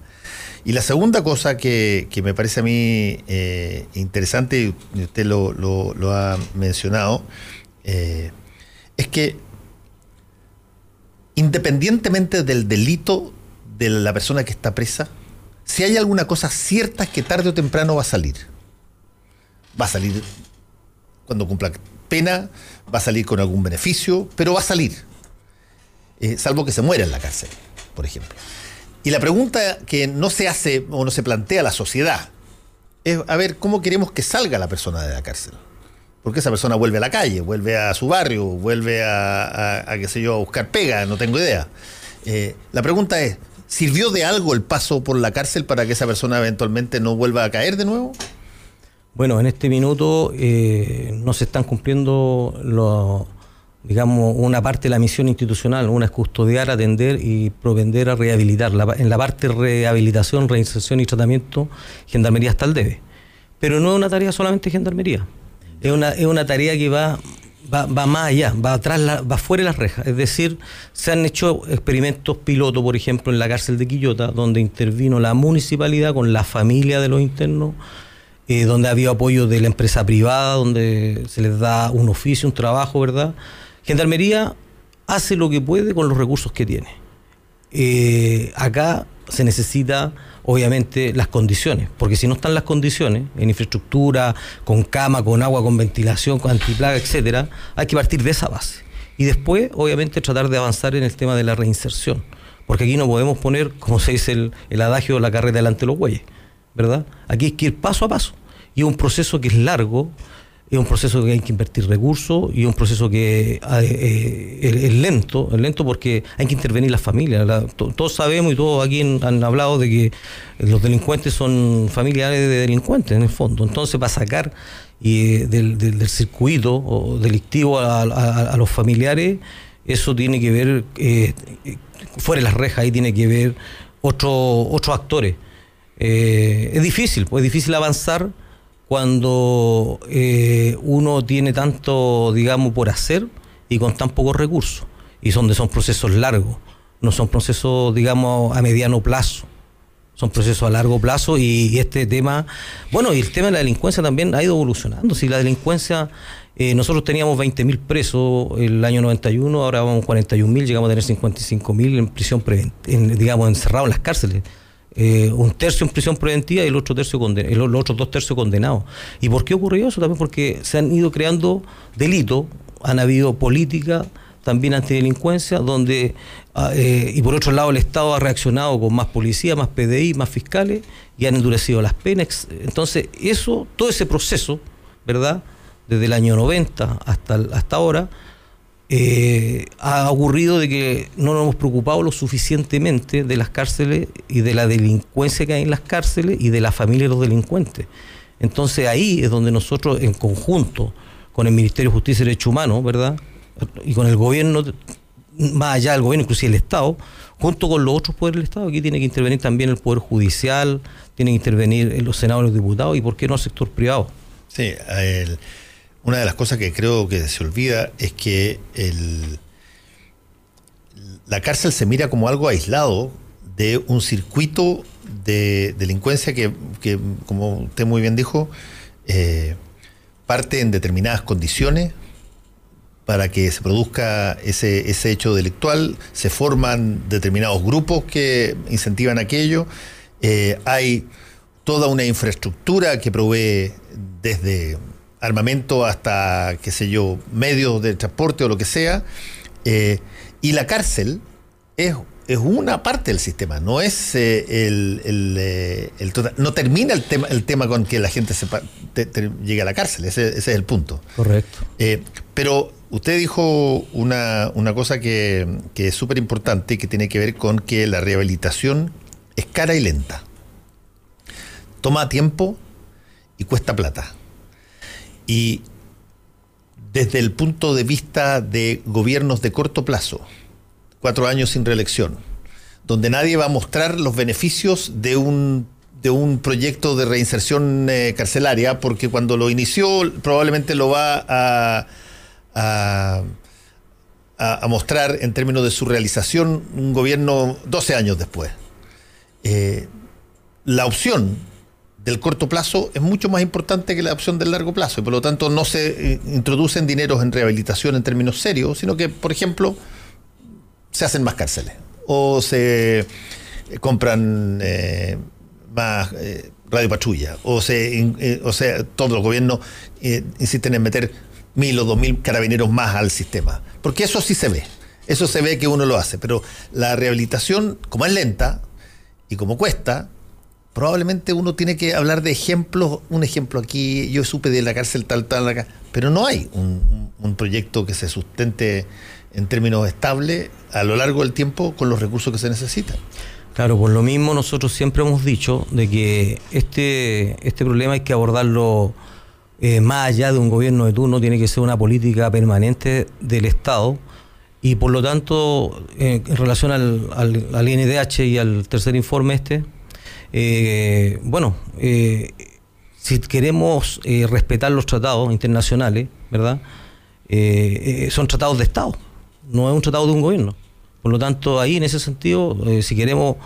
Y la segunda cosa que, me parece a mí eh, interesante, y usted lo, ha mencionado, eh, es que independientemente del delito de la persona que está presa, si hay alguna cosa cierta es que tarde o temprano va a salir. Va a salir cuando cumpla pena, va a salir con algún beneficio, pero va a salir. Eh, salvo que se muera en la cárcel, por ejemplo. Y la pregunta que no se hace o no se plantea la sociedad es, a ver, ¿cómo queremos que salga la persona de la cárcel? Porque esa persona vuelve a la calle, vuelve a su barrio, vuelve a, qué sé yo, a buscar pega, no tengo idea. Eh, la pregunta es, ¿sirvió de algo el paso por la cárcel para que esa persona eventualmente no vuelva a caer de nuevo? Bueno, en este minuto eh, no se están cumpliendo los digamos, una parte de la misión institucional, una es custodiar, atender y propender a rehabilitar. en la parte de rehabilitación, reinserción y tratamiento, Gendarmería está al debe. Pero no es una tarea solamente Gendarmería, es una, es una tarea que va, va, más allá, va atrás, va fuera de las rejas. Es decir, se han hecho experimentos pilotos, por ejemplo, en la cárcel de Quillota, donde intervino la municipalidad con la familia de los internos, eh, donde había apoyo de la empresa privada, donde se les da un oficio, un trabajo, ¿verdad? Gendarmería hace lo que puede con los recursos que tiene. Eh, acá se necesita, obviamente, las condiciones, porque si no están las condiciones, en infraestructura, con cama, con agua, con ventilación, con antiplaga, etcétera, hay que partir de esa base. Y después, obviamente, tratar de avanzar en el tema de la reinserción, porque aquí no podemos poner, como se dice el, el adagio, la carrera delante de los bueyes, ¿verdad? Aquí hay que ir paso a paso. Y es un proceso que es largo, es un proceso que hay que invertir recursos y un proceso que eh, es, lento, es lento porque hay que intervenir las familias. todos sabemos y todos aquí han, hablado de que los delincuentes son familiares de delincuentes en el fondo. Entonces, para sacar del, circuito delictivo a, los familiares, eso tiene que ver, eh, fuera de las rejas, ahí tiene que ver otro, otros actores. Eh, es difícil, pues es difícil avanzar cuando eh, uno tiene tanto, digamos, por hacer y con tan pocos recursos. Y donde son procesos largos, no son procesos, digamos, a mediano plazo. Son procesos a largo plazo y, este tema, bueno, y el tema de la delincuencia también ha ido evolucionando. Si la delincuencia, eh, nosotros teníamos 20.000 presos el año 91, ahora vamos a 41.000, llegamos a tener 55.000 en prisión, digamos, encerrados en las cárceles. Eh, un tercio en prisión preventiva y el otro tercio los otros dos tercios condenados. ¿Y por qué ocurrió eso? También porque se han ido creando delitos, han habido política también antidelincuencia, donde, ah, eh, y por otro lado el Estado ha reaccionado con más policía, más PDI, más fiscales, y han endurecido las penas. Entonces, eso, todo ese proceso, ¿verdad? Desde el año 90 hasta, hasta ahora, eh, ha ocurrido de que no nos hemos preocupado lo suficientemente de las cárceles y de la delincuencia que hay en las cárceles y de la familia de los delincuentes. Entonces ahí es donde nosotros en conjunto con el Ministerio de Justicia y Derechos Humanos, ¿verdad? Y con el gobierno, más allá del gobierno, inclusive el Estado, junto con los otros poderes del Estado, aquí tiene que intervenir también el Poder Judicial, tiene que intervenir los senadores los diputados y por qué no el sector privado. Sí, el una de las cosas que creo que se olvida es que la cárcel se mira como algo aislado de un circuito de delincuencia que, como usted muy bien dijo, eh, parte en determinadas condiciones para que se produzca ese, ese hecho delictual, se forman determinados grupos que incentivan aquello, eh, hay toda una infraestructura que provee desde armamento hasta, qué sé yo, medios de transporte o lo que sea. Eh, y la cárcel es, es, una parte del sistema, no es eh, el, eh, el, total, no termina el tema, el tema con que la gente se llegue a la cárcel, ese, es el punto. Correcto. pero usted dijo una, una cosa que, que es súper importante, que tiene que ver con que la rehabilitación es cara y lenta. Toma tiempo y cuesta plata. Y desde el punto de vista de gobiernos de corto plazo, cuatro años sin reelección, donde nadie va a mostrar los beneficios de un, de un proyecto de reinserción eh, carcelaria, porque cuando lo inició probablemente lo va a, a, mostrar en términos de su realización un gobierno 12 años después. Eh, la opción del corto plazo es mucho más importante que la opción del largo plazo y por lo tanto no se eh, introducen dineros en rehabilitación en términos serios, sino que, por ejemplo, se hacen más cárceles o se eh, compran eh, más radio patrulla o se o sea todos los gobiernos insisten en meter mil o dos mil carabineros más al sistema. Porque eso sí se ve eso se ve que uno lo hace pero la rehabilitación como es lenta y como cuesta probablemente uno tiene que hablar de ejemplos, un ejemplo aquí, yo supe de la cárcel tal, tal, acá, pero no hay un, proyecto que se sustente en términos estables a lo largo del tiempo con los recursos que se necesitan. Claro, por lo mismo nosotros siempre hemos dicho de que este, este problema hay que abordarlo eh, más allá de un gobierno de turno, tiene que ser una política permanente del Estado. Y por lo tanto eh, en relación al, al, al INDH y al tercer informe este, eh, bueno, eh, si queremos eh, respetar los tratados internacionales, ¿verdad? son tratados de Estado, no es un tratado de un gobierno. Por lo tanto, ahí en ese sentido, si queremos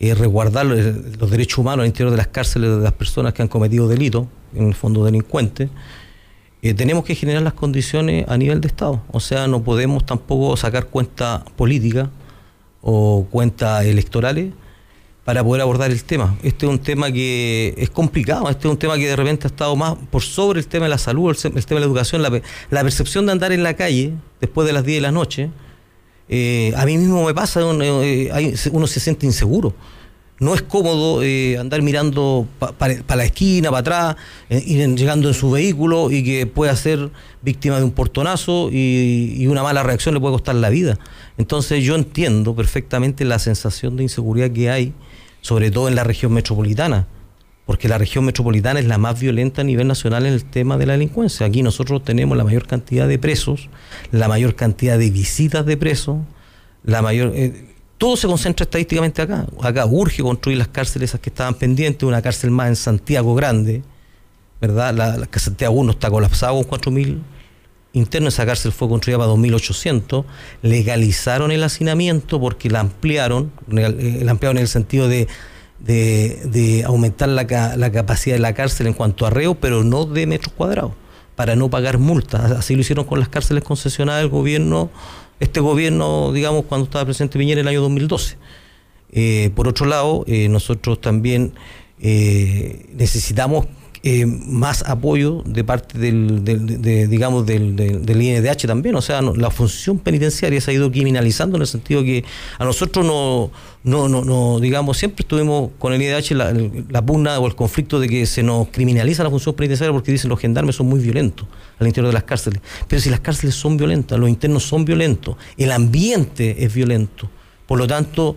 resguardar los derechos humanos al interior de las cárceles de las personas que han cometido delitos, en el fondo delincuentes, tenemos que generar las condiciones a nivel de Estado. O sea, no podemos tampoco sacar cuentas políticas o cuentas electorales para poder abordar el tema. Este es un tema que es complicado, este es un tema que de repente ha estado más por sobre el tema de la salud, el, tema de la educación, la, percepción de andar en la calle después de las 10 de la noche. Eh, a mí mismo me pasa, uno, eh, uno se siente inseguro. no es cómodo eh, andar mirando para la esquina, para atrás, ir llegando en su vehículo y que pueda ser víctima de un portonazo y, una mala reacción le puede costar la vida. Entonces yo entiendo perfectamente la sensación de inseguridad que hay, sobre todo en la región metropolitana, porque la región metropolitana es la más violenta a nivel nacional en el tema de la delincuencia. Aquí nosotros tenemos la mayor cantidad de presos, la mayor cantidad de visitas de presos, la mayor... Eh, todo se concentra estadísticamente acá. Acá urge construir las cárceles esas que estaban pendientes, una cárcel más en Santiago grande, ¿verdad? La, la Santiago 1 está colapsado con 4.000 internos, esa cárcel fue construida para 2.800, legalizaron el hacinamiento porque la ampliaron, eh, la ampliaron en el sentido de, de, aumentar la, la capacidad de la cárcel en cuanto a reo, pero no de metros cuadrados, para no pagar multas. Así lo hicieron con las cárceles concesionadas del gobierno este gobierno, digamos, cuando estaba presente Piñera en el año 2012. Eh, por otro lado, eh, nosotros también eh, necesitamos más apoyo de parte del, digamos, del, del, INDH también. O sea, la función penitenciaria se ha ido criminalizando en el sentido que a nosotros no, no, no, no digamos, siempre estuvimos con el INDH la, la pugna o el conflicto de que se nos criminaliza la función penitenciaria porque dicen los gendarmes son muy violentos al interior de las cárceles. Pero si las cárceles son violentas, los internos son violentos, el ambiente es violento. Por lo tanto,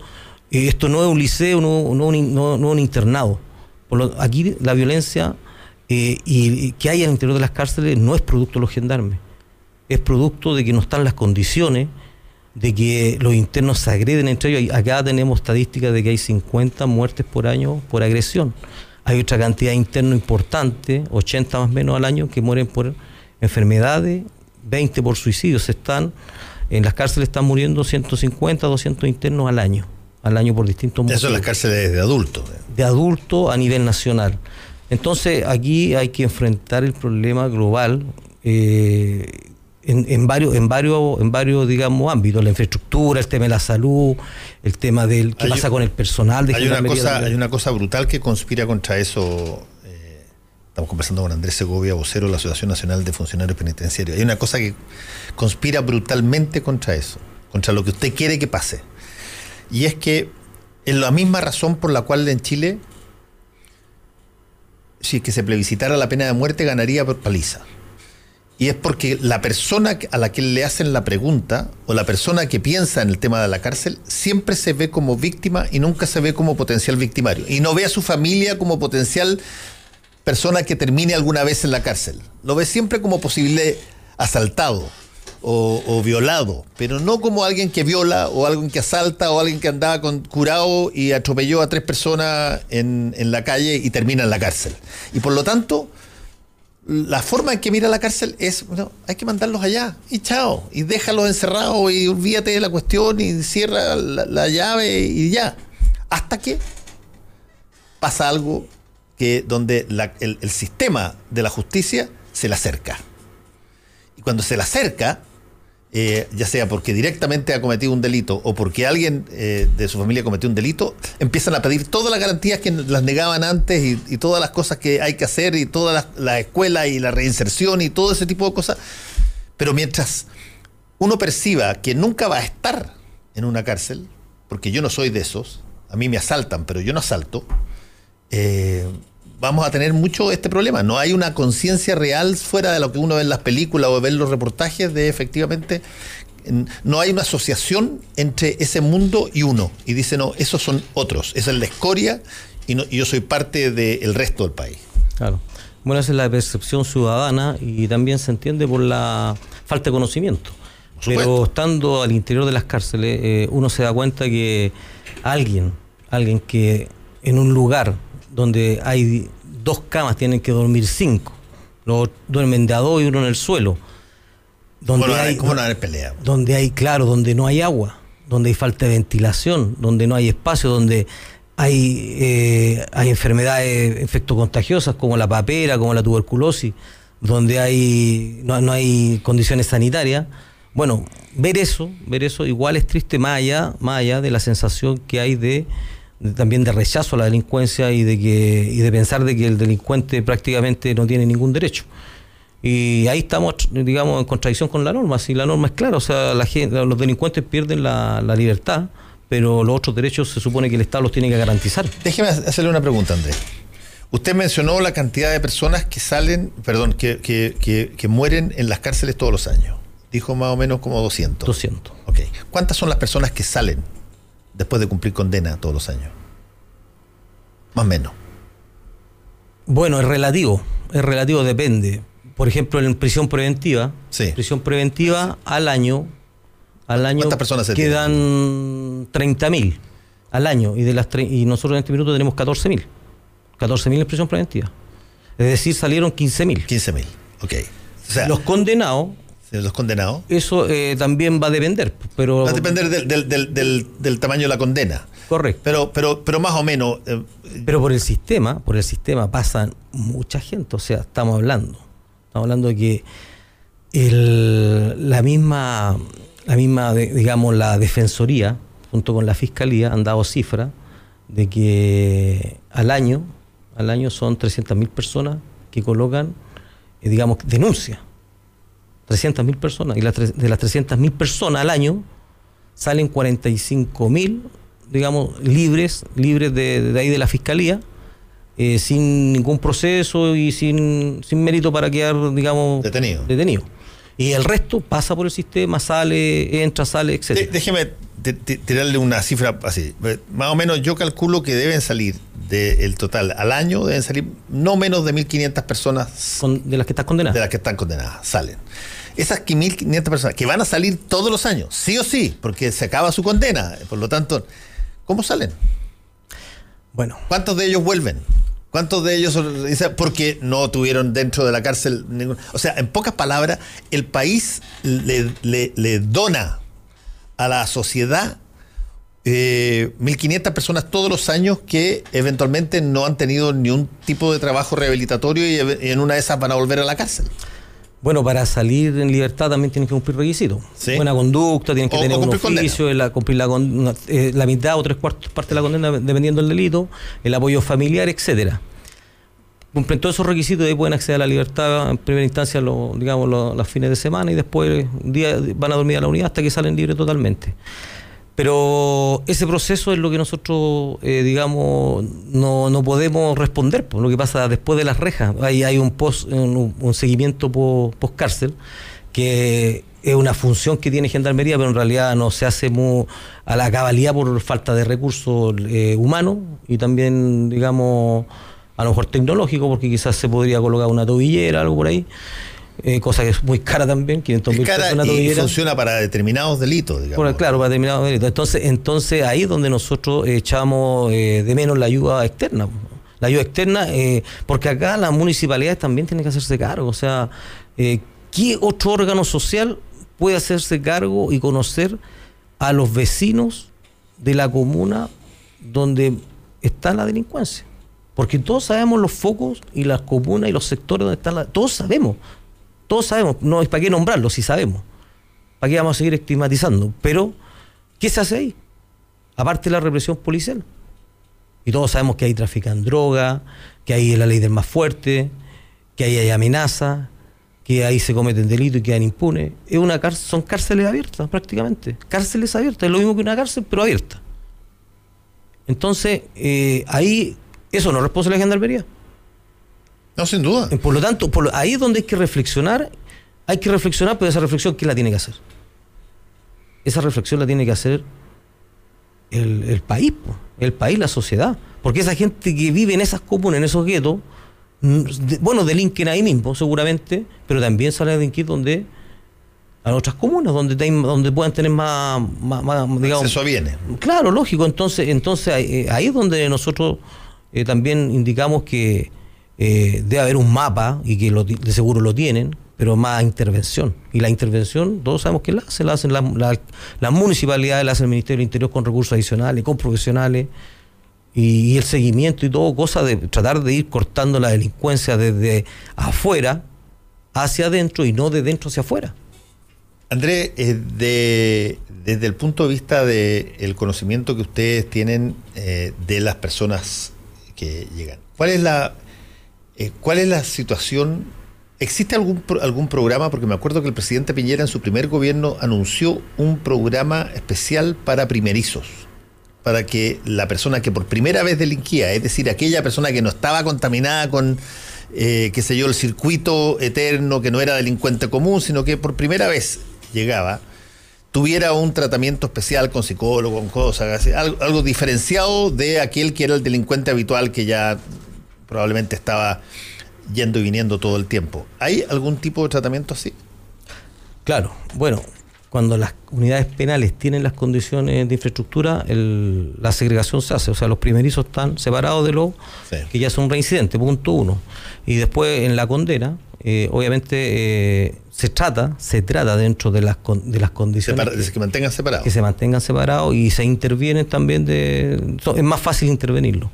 eh, esto no es un liceo, no, no, un internado. Aquí la violencia eh, y, que hay al interior de las cárceles no es producto de los gendarmes, es producto de que no están las condiciones de que los internos se agreden entre ellos. Acá tenemos estadísticas de que hay 50 muertes por año por agresión. Hay otra cantidad de internos importante, 80 más o menos al año, que mueren por enfermedades, 20 por suicidios. Están, en las cárceles están muriendo 150, 200 internos al año, al año por distintos motivos. Eso en las cárceles de adultos. De adultos a nivel nacional. Entonces aquí hay que enfrentar el problema global eh, en, varios, en varios, en varios, digamos, ámbitos, la infraestructura, el tema de la salud, el tema del qué pasa con el personal de hay una cosa, hay una cosa brutal que conspira contra eso Estamos conversando con Andrés Segovia, vocero de la Asociación Nacional de Funcionarios Penitenciarios. Hay una cosa que conspira brutalmente contra eso, contra lo que usted quiere que pase. Y es que es la misma razón por la cual en Chile, si es que se plebiscitara la pena de muerte, ganaría por paliza. Y es porque la persona a la que le hacen la pregunta, o la persona que piensa en el tema de la cárcel, siempre se ve como víctima y nunca se ve como potencial victimario. Y no ve a su familia como potencial persona que termine alguna vez en la cárcel. Lo ve siempre como posible asaltado o, violado, pero no como alguien que viola o alguien que asalta o alguien que andaba con, curado y atropelló a tres personas en, en la calle y termina en la cárcel. Y por lo tanto, la forma en que mira la cárcel es, bueno, hay que mandarlos allá y chao, y déjalos encerrados y olvídate de la cuestión y cierra la, la llave y ya. Hasta que pasa algo que donde el, sistema de la justicia se le acerca. Y cuando se le acerca, eh, ya sea porque directamente ha cometido un delito o porque alguien eh, de su familia cometió un delito, empiezan a pedir todas las garantías que las negaban antes y, todas las cosas que hay que hacer y toda la, la, escuela y la reinserción y todo ese tipo de cosas. Pero mientras uno perciba que nunca va a estar en una cárcel, porque yo no soy de esos, a mí me asaltan, pero yo no asalto, eh, vamos a tener mucho este problema. No hay una conciencia real fuera de lo que uno ve en las películas o ve en los reportajes de efectivamente no hay una asociación entre ese mundo y uno. Y dice, no, esos son otros, es el de escoria y, yo soy parte del resto del país. Claro. Bueno, esa es la percepción ciudadana y también se entiende por la falta de conocimiento. Pero estando al interior de las cárceles, eh, uno se da cuenta que alguien, alguien que en un lugar donde hay dos camas, tienen que dormir cinco. Los duermen de a dos y uno en el suelo. Donde hay, ¿Cómo no hay pelea? Donde hay, claro, donde no hay agua, donde hay falta de ventilación, donde no hay espacio, donde hay, eh, hay enfermedades infectocontagiosas como la papera, como la tuberculosis, donde hay, no, no hay condiciones sanitarias. Bueno, ver eso, ver eso igual es triste más allá, más allá de la sensación que hay de también de rechazo a la delincuencia y de que y de pensar de que el delincuente prácticamente no tiene ningún derecho. Y ahí estamos, digamos, en contradicción con la norma. Si la norma es clara, o sea, la gente, los delincuentes pierden la, libertad, pero los otros derechos se supone que el Estado los tiene que garantizar. Déjeme hacerle una pregunta, Andrés. Usted mencionó la cantidad de personas que salen, perdón, que, que, mueren en las cárceles todos los años. Dijo más o menos como 200. 200. Ok. ¿Cuántas son las personas que salen después de cumplir condena todos los años? Más o menos. Bueno, es relativo. Es relativo, depende. Por ejemplo, en prisión preventiva. Sí. Prisión preventiva al año al año ¿Cuántas personas se quedan 30.000 al año y de las y nosotros en este minuto tenemos 14.000. 14.000 en prisión preventiva. Es decir, salieron 15.000. 15.000, ok. los condenados los condenados. Eso eh, también va a depender, pero va a depender del, tamaño de la condena. Correcto. Pero, pero, pero más o menos. Eh, pero por el sistema, por el sistema pasan mucha gente. O sea, estamos hablando, estamos hablando de que el, la misma la misma, digamos, la Defensoría, junto con la Fiscalía, han dado cifras de que al año, al año son 300.000 personas que colocan, eh, digamos, denuncia. 300.000 personas. Y de las 300.000 personas al año salen 45.000, digamos, libres, libres de, ahí de la Fiscalía, eh, sin ningún proceso y sin, sin mérito para quedar, digamos, detenido. detenido. Y el resto pasa por el sistema, sale, entra, sale, etc. déjeme tirarle una cifra así. Más o menos yo calculo que deben salir del total al año, deben salir no menos de 1.500 personas. de las que están condenadas. De las que están condenadas, salen. Esas 1.500 personas que van a salir todos los años, sí o sí, porque se acaba su condena. Por lo tanto, ¿cómo salen? Bueno. ¿Cuántos de ellos vuelven? ¿Cuántos de ellos porque no tuvieron dentro de la cárcel ningún... O sea, en pocas palabras, el país le, dona a la sociedad eh, 1.500 personas todos los años que eventualmente no han tenido ni un tipo de trabajo rehabilitatorio y en una de esas van a volver a la cárcel. Bueno, para salir en libertad también tienen que cumplir requisitos. Buena conducta, tienen que tener un oficio, la, cumplir la, eh, la, mitad o tres cuartos parte de la condena dependiendo del delito, el apoyo familiar, etcétera. Cumplen todos esos requisitos y ahí pueden acceder a la libertad en primera instancia, lo, digamos, los fines de semana y después un día van a dormir a la unidad hasta que salen libres totalmente. Pero ese proceso es lo que nosotros, eh, digamos, no, no, podemos responder por lo que pasa después de las rejas. Hay, hay un, post, un, seguimiento post cárcel que es una función que tiene Gendarmería, pero en realidad no se hace muy a la cabalidad por falta de recursos eh, humanos y también, digamos, a lo mejor tecnológico, porque quizás se podría colocar una tobillera, algo por ahí. Eh, cosa que es muy cara también, 500 mil y funciona para determinados delitos, digamos. claro, para determinados delitos. Entonces, entonces ahí es donde nosotros echamos eh, de menos la ayuda externa. La ayuda externa, eh, porque acá las municipalidades también tienen que hacerse cargo. O sea, ¿qué otro órgano social puede hacerse cargo y conocer a los vecinos de la comuna donde está la delincuencia? Porque todos sabemos los focos y las comunas y los sectores donde están las... Todos sabemos. Todos sabemos, no es para qué nombrarlo si sabemos. ¿Para qué vamos a seguir estigmatizando? Pero, ¿qué se hace ahí? Aparte de la represión policial. Y todos sabemos que ahí trafican droga, que ahí la ley del más fuerte, que ahí hay amenaza, que ahí se cometen delitos y quedan impunes. Es una cárcel, son cárceles abiertas prácticamente. Cárceles abiertas, es lo mismo que una cárcel, pero abierta. Entonces, eh, ahí, eso no es responsabilidad de la gendarmería. No, sin duda. Por lo tanto, ahí es donde hay que reflexionar. Hay que reflexionar, pero esa reflexión, ¿quién la tiene que hacer? Esa reflexión la tiene que hacer el, país, el país, la sociedad. Porque esa gente que vive en esas comunas, en esos guetos, bueno, delinquen ahí mismo, seguramente, pero también salen a delinquir donde a otras comunas donde donde puedan tener más, digamos eso viene claro lógico entonces entonces ahí, eh, es donde nosotros eh, también indicamos que eh, debe haber un mapa y que de seguro lo tienen, pero más intervención. Y la intervención, todos sabemos que la hacen, la hacen las municipalidades, la hace el Ministerio del Interior con recursos adicionales, con profesionales, y, el seguimiento y todo, cosa de tratar de ir cortando la delincuencia desde afuera hacia adentro y no de dentro hacia afuera. André, eh, de, desde el punto de vista del conocimiento que ustedes tienen eh, de las personas que llegan, ¿cuál es la eh, ¿Cuál es la situación? ¿Existe algún, algún programa? Porque me acuerdo que el presidente Piñera en su primer gobierno anunció un programa especial para primerizos. para que la persona que por primera vez delinquía, es decir, aquella persona que no estaba contaminada con, eh, qué sé yo, el circuito eterno, que no era delincuente común, sino que por primera vez llegaba, tuviera un tratamiento especial con psicólogo, con cosas, algo, algo diferenciado de aquel que era el delincuente habitual que ya probablemente estaba yendo y viniendo todo el tiempo. ¿Hay algún tipo de tratamiento así? Claro, bueno, cuando las unidades penales tienen las condiciones de infraestructura, la segregación se hace. O sea, los primerizos están separados de los que ya son reincidentes, punto uno. Y después en la condena, eh, obviamente eh, se trata, se trata dentro de las, de las condiciones. que, que, mantengan separados. Que se mantengan separados y se intervienen también de. es más fácil intervenirlo.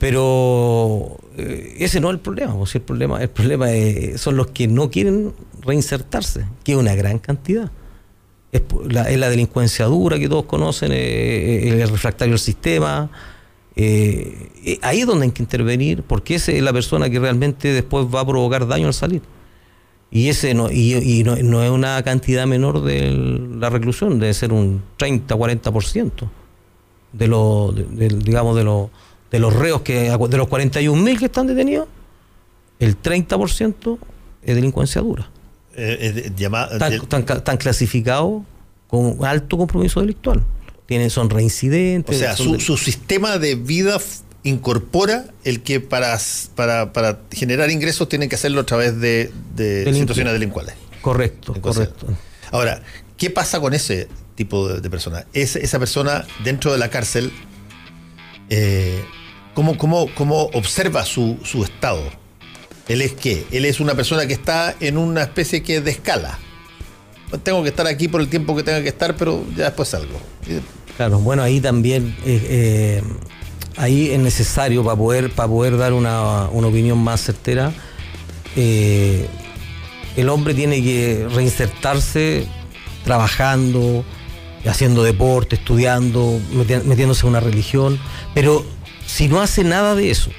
Pero eh, ese no es el problema, pues, el problema, el problema son los que no quieren reinsertarse, que es una gran cantidad es la, delincuencia dura que todos conocen, eh, eh, el refractario del sistema. Ahí es donde hay que intervenir, porque esa es la persona que realmente después va a provocar daño al salir. Y ese no, y, no, es una cantidad menor de la reclusión, debe ser un 30, 40% de los, digamos, de los, de los reos que, de los 41.000 que están detenidos, el 30% es delincuencia dura. Eh, están, clasificados con alto compromiso delictual. Tienen, son reincidentes. O sea, su, sistema de vida incorpora el que para, para, generar ingresos tienen que hacerlo a través de, situaciones delincuales. Correcto, correcto. Ahora, ¿qué pasa con ese tipo de, persona? Es, esa persona dentro de la cárcel, eh, ¿cómo, cómo, observa su, su estado? ¿Él es qué? Él es una persona que está en una especie que de escala. Tengo que estar aquí por el tiempo que tenga que estar, pero ya después salgo. Claro, bueno, ahí también eh, eh, ahí es necesario para poder, para poder dar una, opinión más certera. Eh, el hombre tiene que reinsertarse trabajando, haciendo deporte, estudiando, metiéndose en una religión, pero si no hace nada de eso,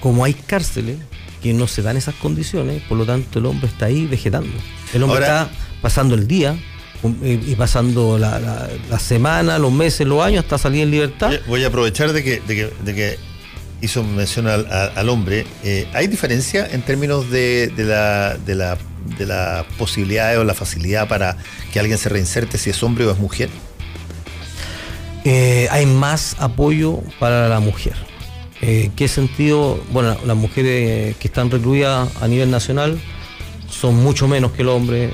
como hay cárceles que no se dan esas condiciones, por lo tanto el hombre está ahí vegetando. El hombre está pasando el día y pasando la, semana, los meses, los años hasta salir en libertad. Voy a aprovechar de que, de que, hizo mención al, hombre. Eh, ¿Hay diferencia en términos de, la, de, la, de la posibilidad o la facilidad para que alguien se reinserte si es hombre o es mujer? Eh, hay más apoyo para la mujer eh, ¿Qué sentido? Bueno, las mujeres que están recluidas a nivel nacional son mucho menos que el hombre.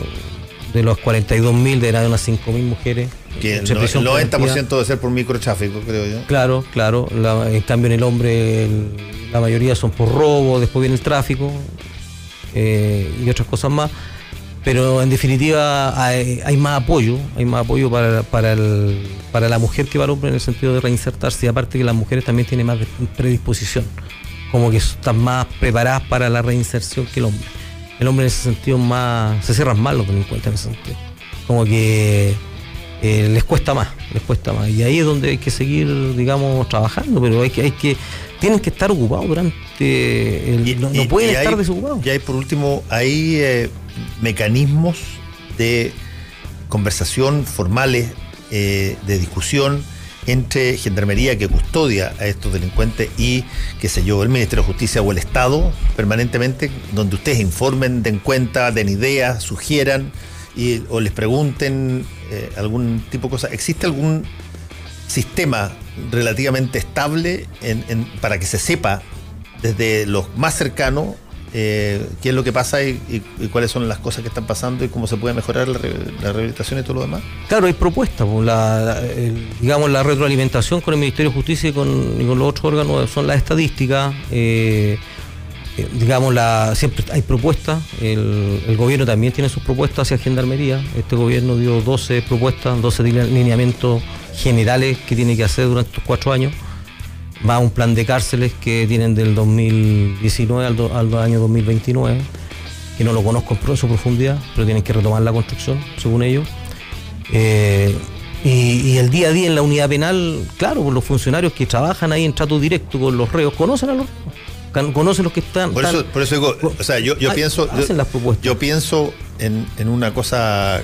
De los 42.000, de unas 5.000 mujeres. Que el 90% debe ser por microtráfico, creo yo. Claro, claro. en cambio, en el hombre, la mayoría son por robo, después viene el tráfico eh, y otras cosas más pero en definitiva hay, más apoyo, hay más apoyo para, para, el, para la mujer que para el hombre en el sentido de reinsertarse, y aparte que las mujeres también tienen más predisposición, como que están más preparadas para la reinserción que el hombre. El hombre en ese sentido más, se cierran más los delincuentes en ese sentido, como que eh, les cuesta más, les cuesta más, y ahí es donde hay que seguir, digamos, trabajando, pero hay que, hay que tienen que estar ocupados durante el, no, pueden estar desocupados. Y hay por último, hay eh, mecanismos de conversación formales, eh, de discusión entre Gendarmería que custodia a estos delincuentes y, qué sé yo, el Ministerio de Justicia o el Estado permanentemente, donde ustedes informen, den cuenta, den ideas, sugieran y, o les pregunten eh, algún tipo de cosa. ¿Existe algún sistema relativamente estable para que se sepa desde los más cercanos eh, qué es lo que pasa y, cuáles son las cosas que están pasando y cómo se puede mejorar la, rehabilitación y todo lo demás? Claro, hay propuestas. Pues, la, digamos, la retroalimentación con el Ministerio de Justicia y con, los otros órganos son las estadísticas. Eh, eh, digamos, la, siempre hay propuestas. El, el, gobierno también tiene sus propuestas hacia Gendarmería. Este gobierno dio 12 propuestas, 12 lineamientos generales que tiene que hacer durante estos cuatro años va un plan de cárceles que tienen del 2019 al, año 2029, que no lo conozco en su profundidad, pero tienen que retomar la construcción, según ellos. Eh, y, el día a día en la unidad penal, claro, los funcionarios que trabajan ahí en trato directo con los reos, conocen a los reos, conocen los que están. Por eso, por eso digo, o sea, yo, pienso, yo, pienso en, una cosa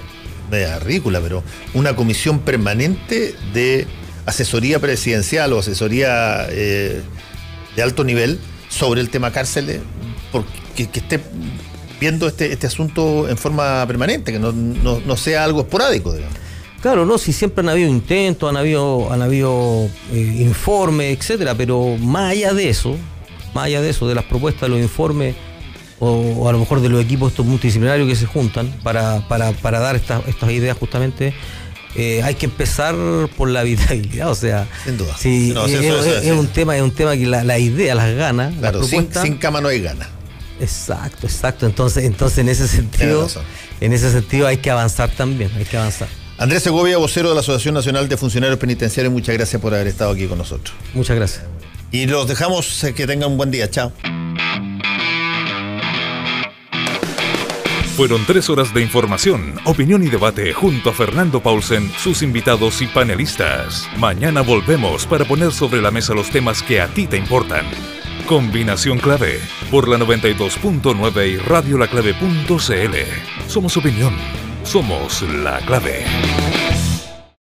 ridícula, pero una comisión permanente de asesoría presidencial o asesoría eh, de alto nivel sobre el tema cárceles, porque que esté viendo este, este asunto en forma permanente, que no, sea algo esporádico, digamos. Claro, no, si siempre han habido intentos, han habido, han habido eh, informes, etcétera, pero más allá de eso, más allá de eso, de las propuestas, de los informes, o, a lo mejor de los equipos estos multidisciplinarios que se juntan para, para, para dar estas, estas ideas justamente, eh, hay que empezar por la habitabilidad, o sea, sin duda. es, un tema, es un tema que la, idea, las ganas, claro, sin, cama no hay gana. Exacto, exacto. Entonces, entonces en ese sentido, en ese sentido hay que avanzar también, hay que avanzar. Andrés Segovia, vocero de la Asociación Nacional de Funcionarios Penitenciarios, muchas gracias por haber estado aquí con nosotros. Muchas gracias. Y los dejamos eh, que tengan un buen día. Chao. Fueron tres horas de información, opinión y debate junto a Fernando Paulsen, sus invitados y panelistas. Mañana volvemos para poner sobre la mesa los temas que a ti te importan. Combinación clave por la 92.9 y radiolaclave.cl. Somos opinión. Somos la clave.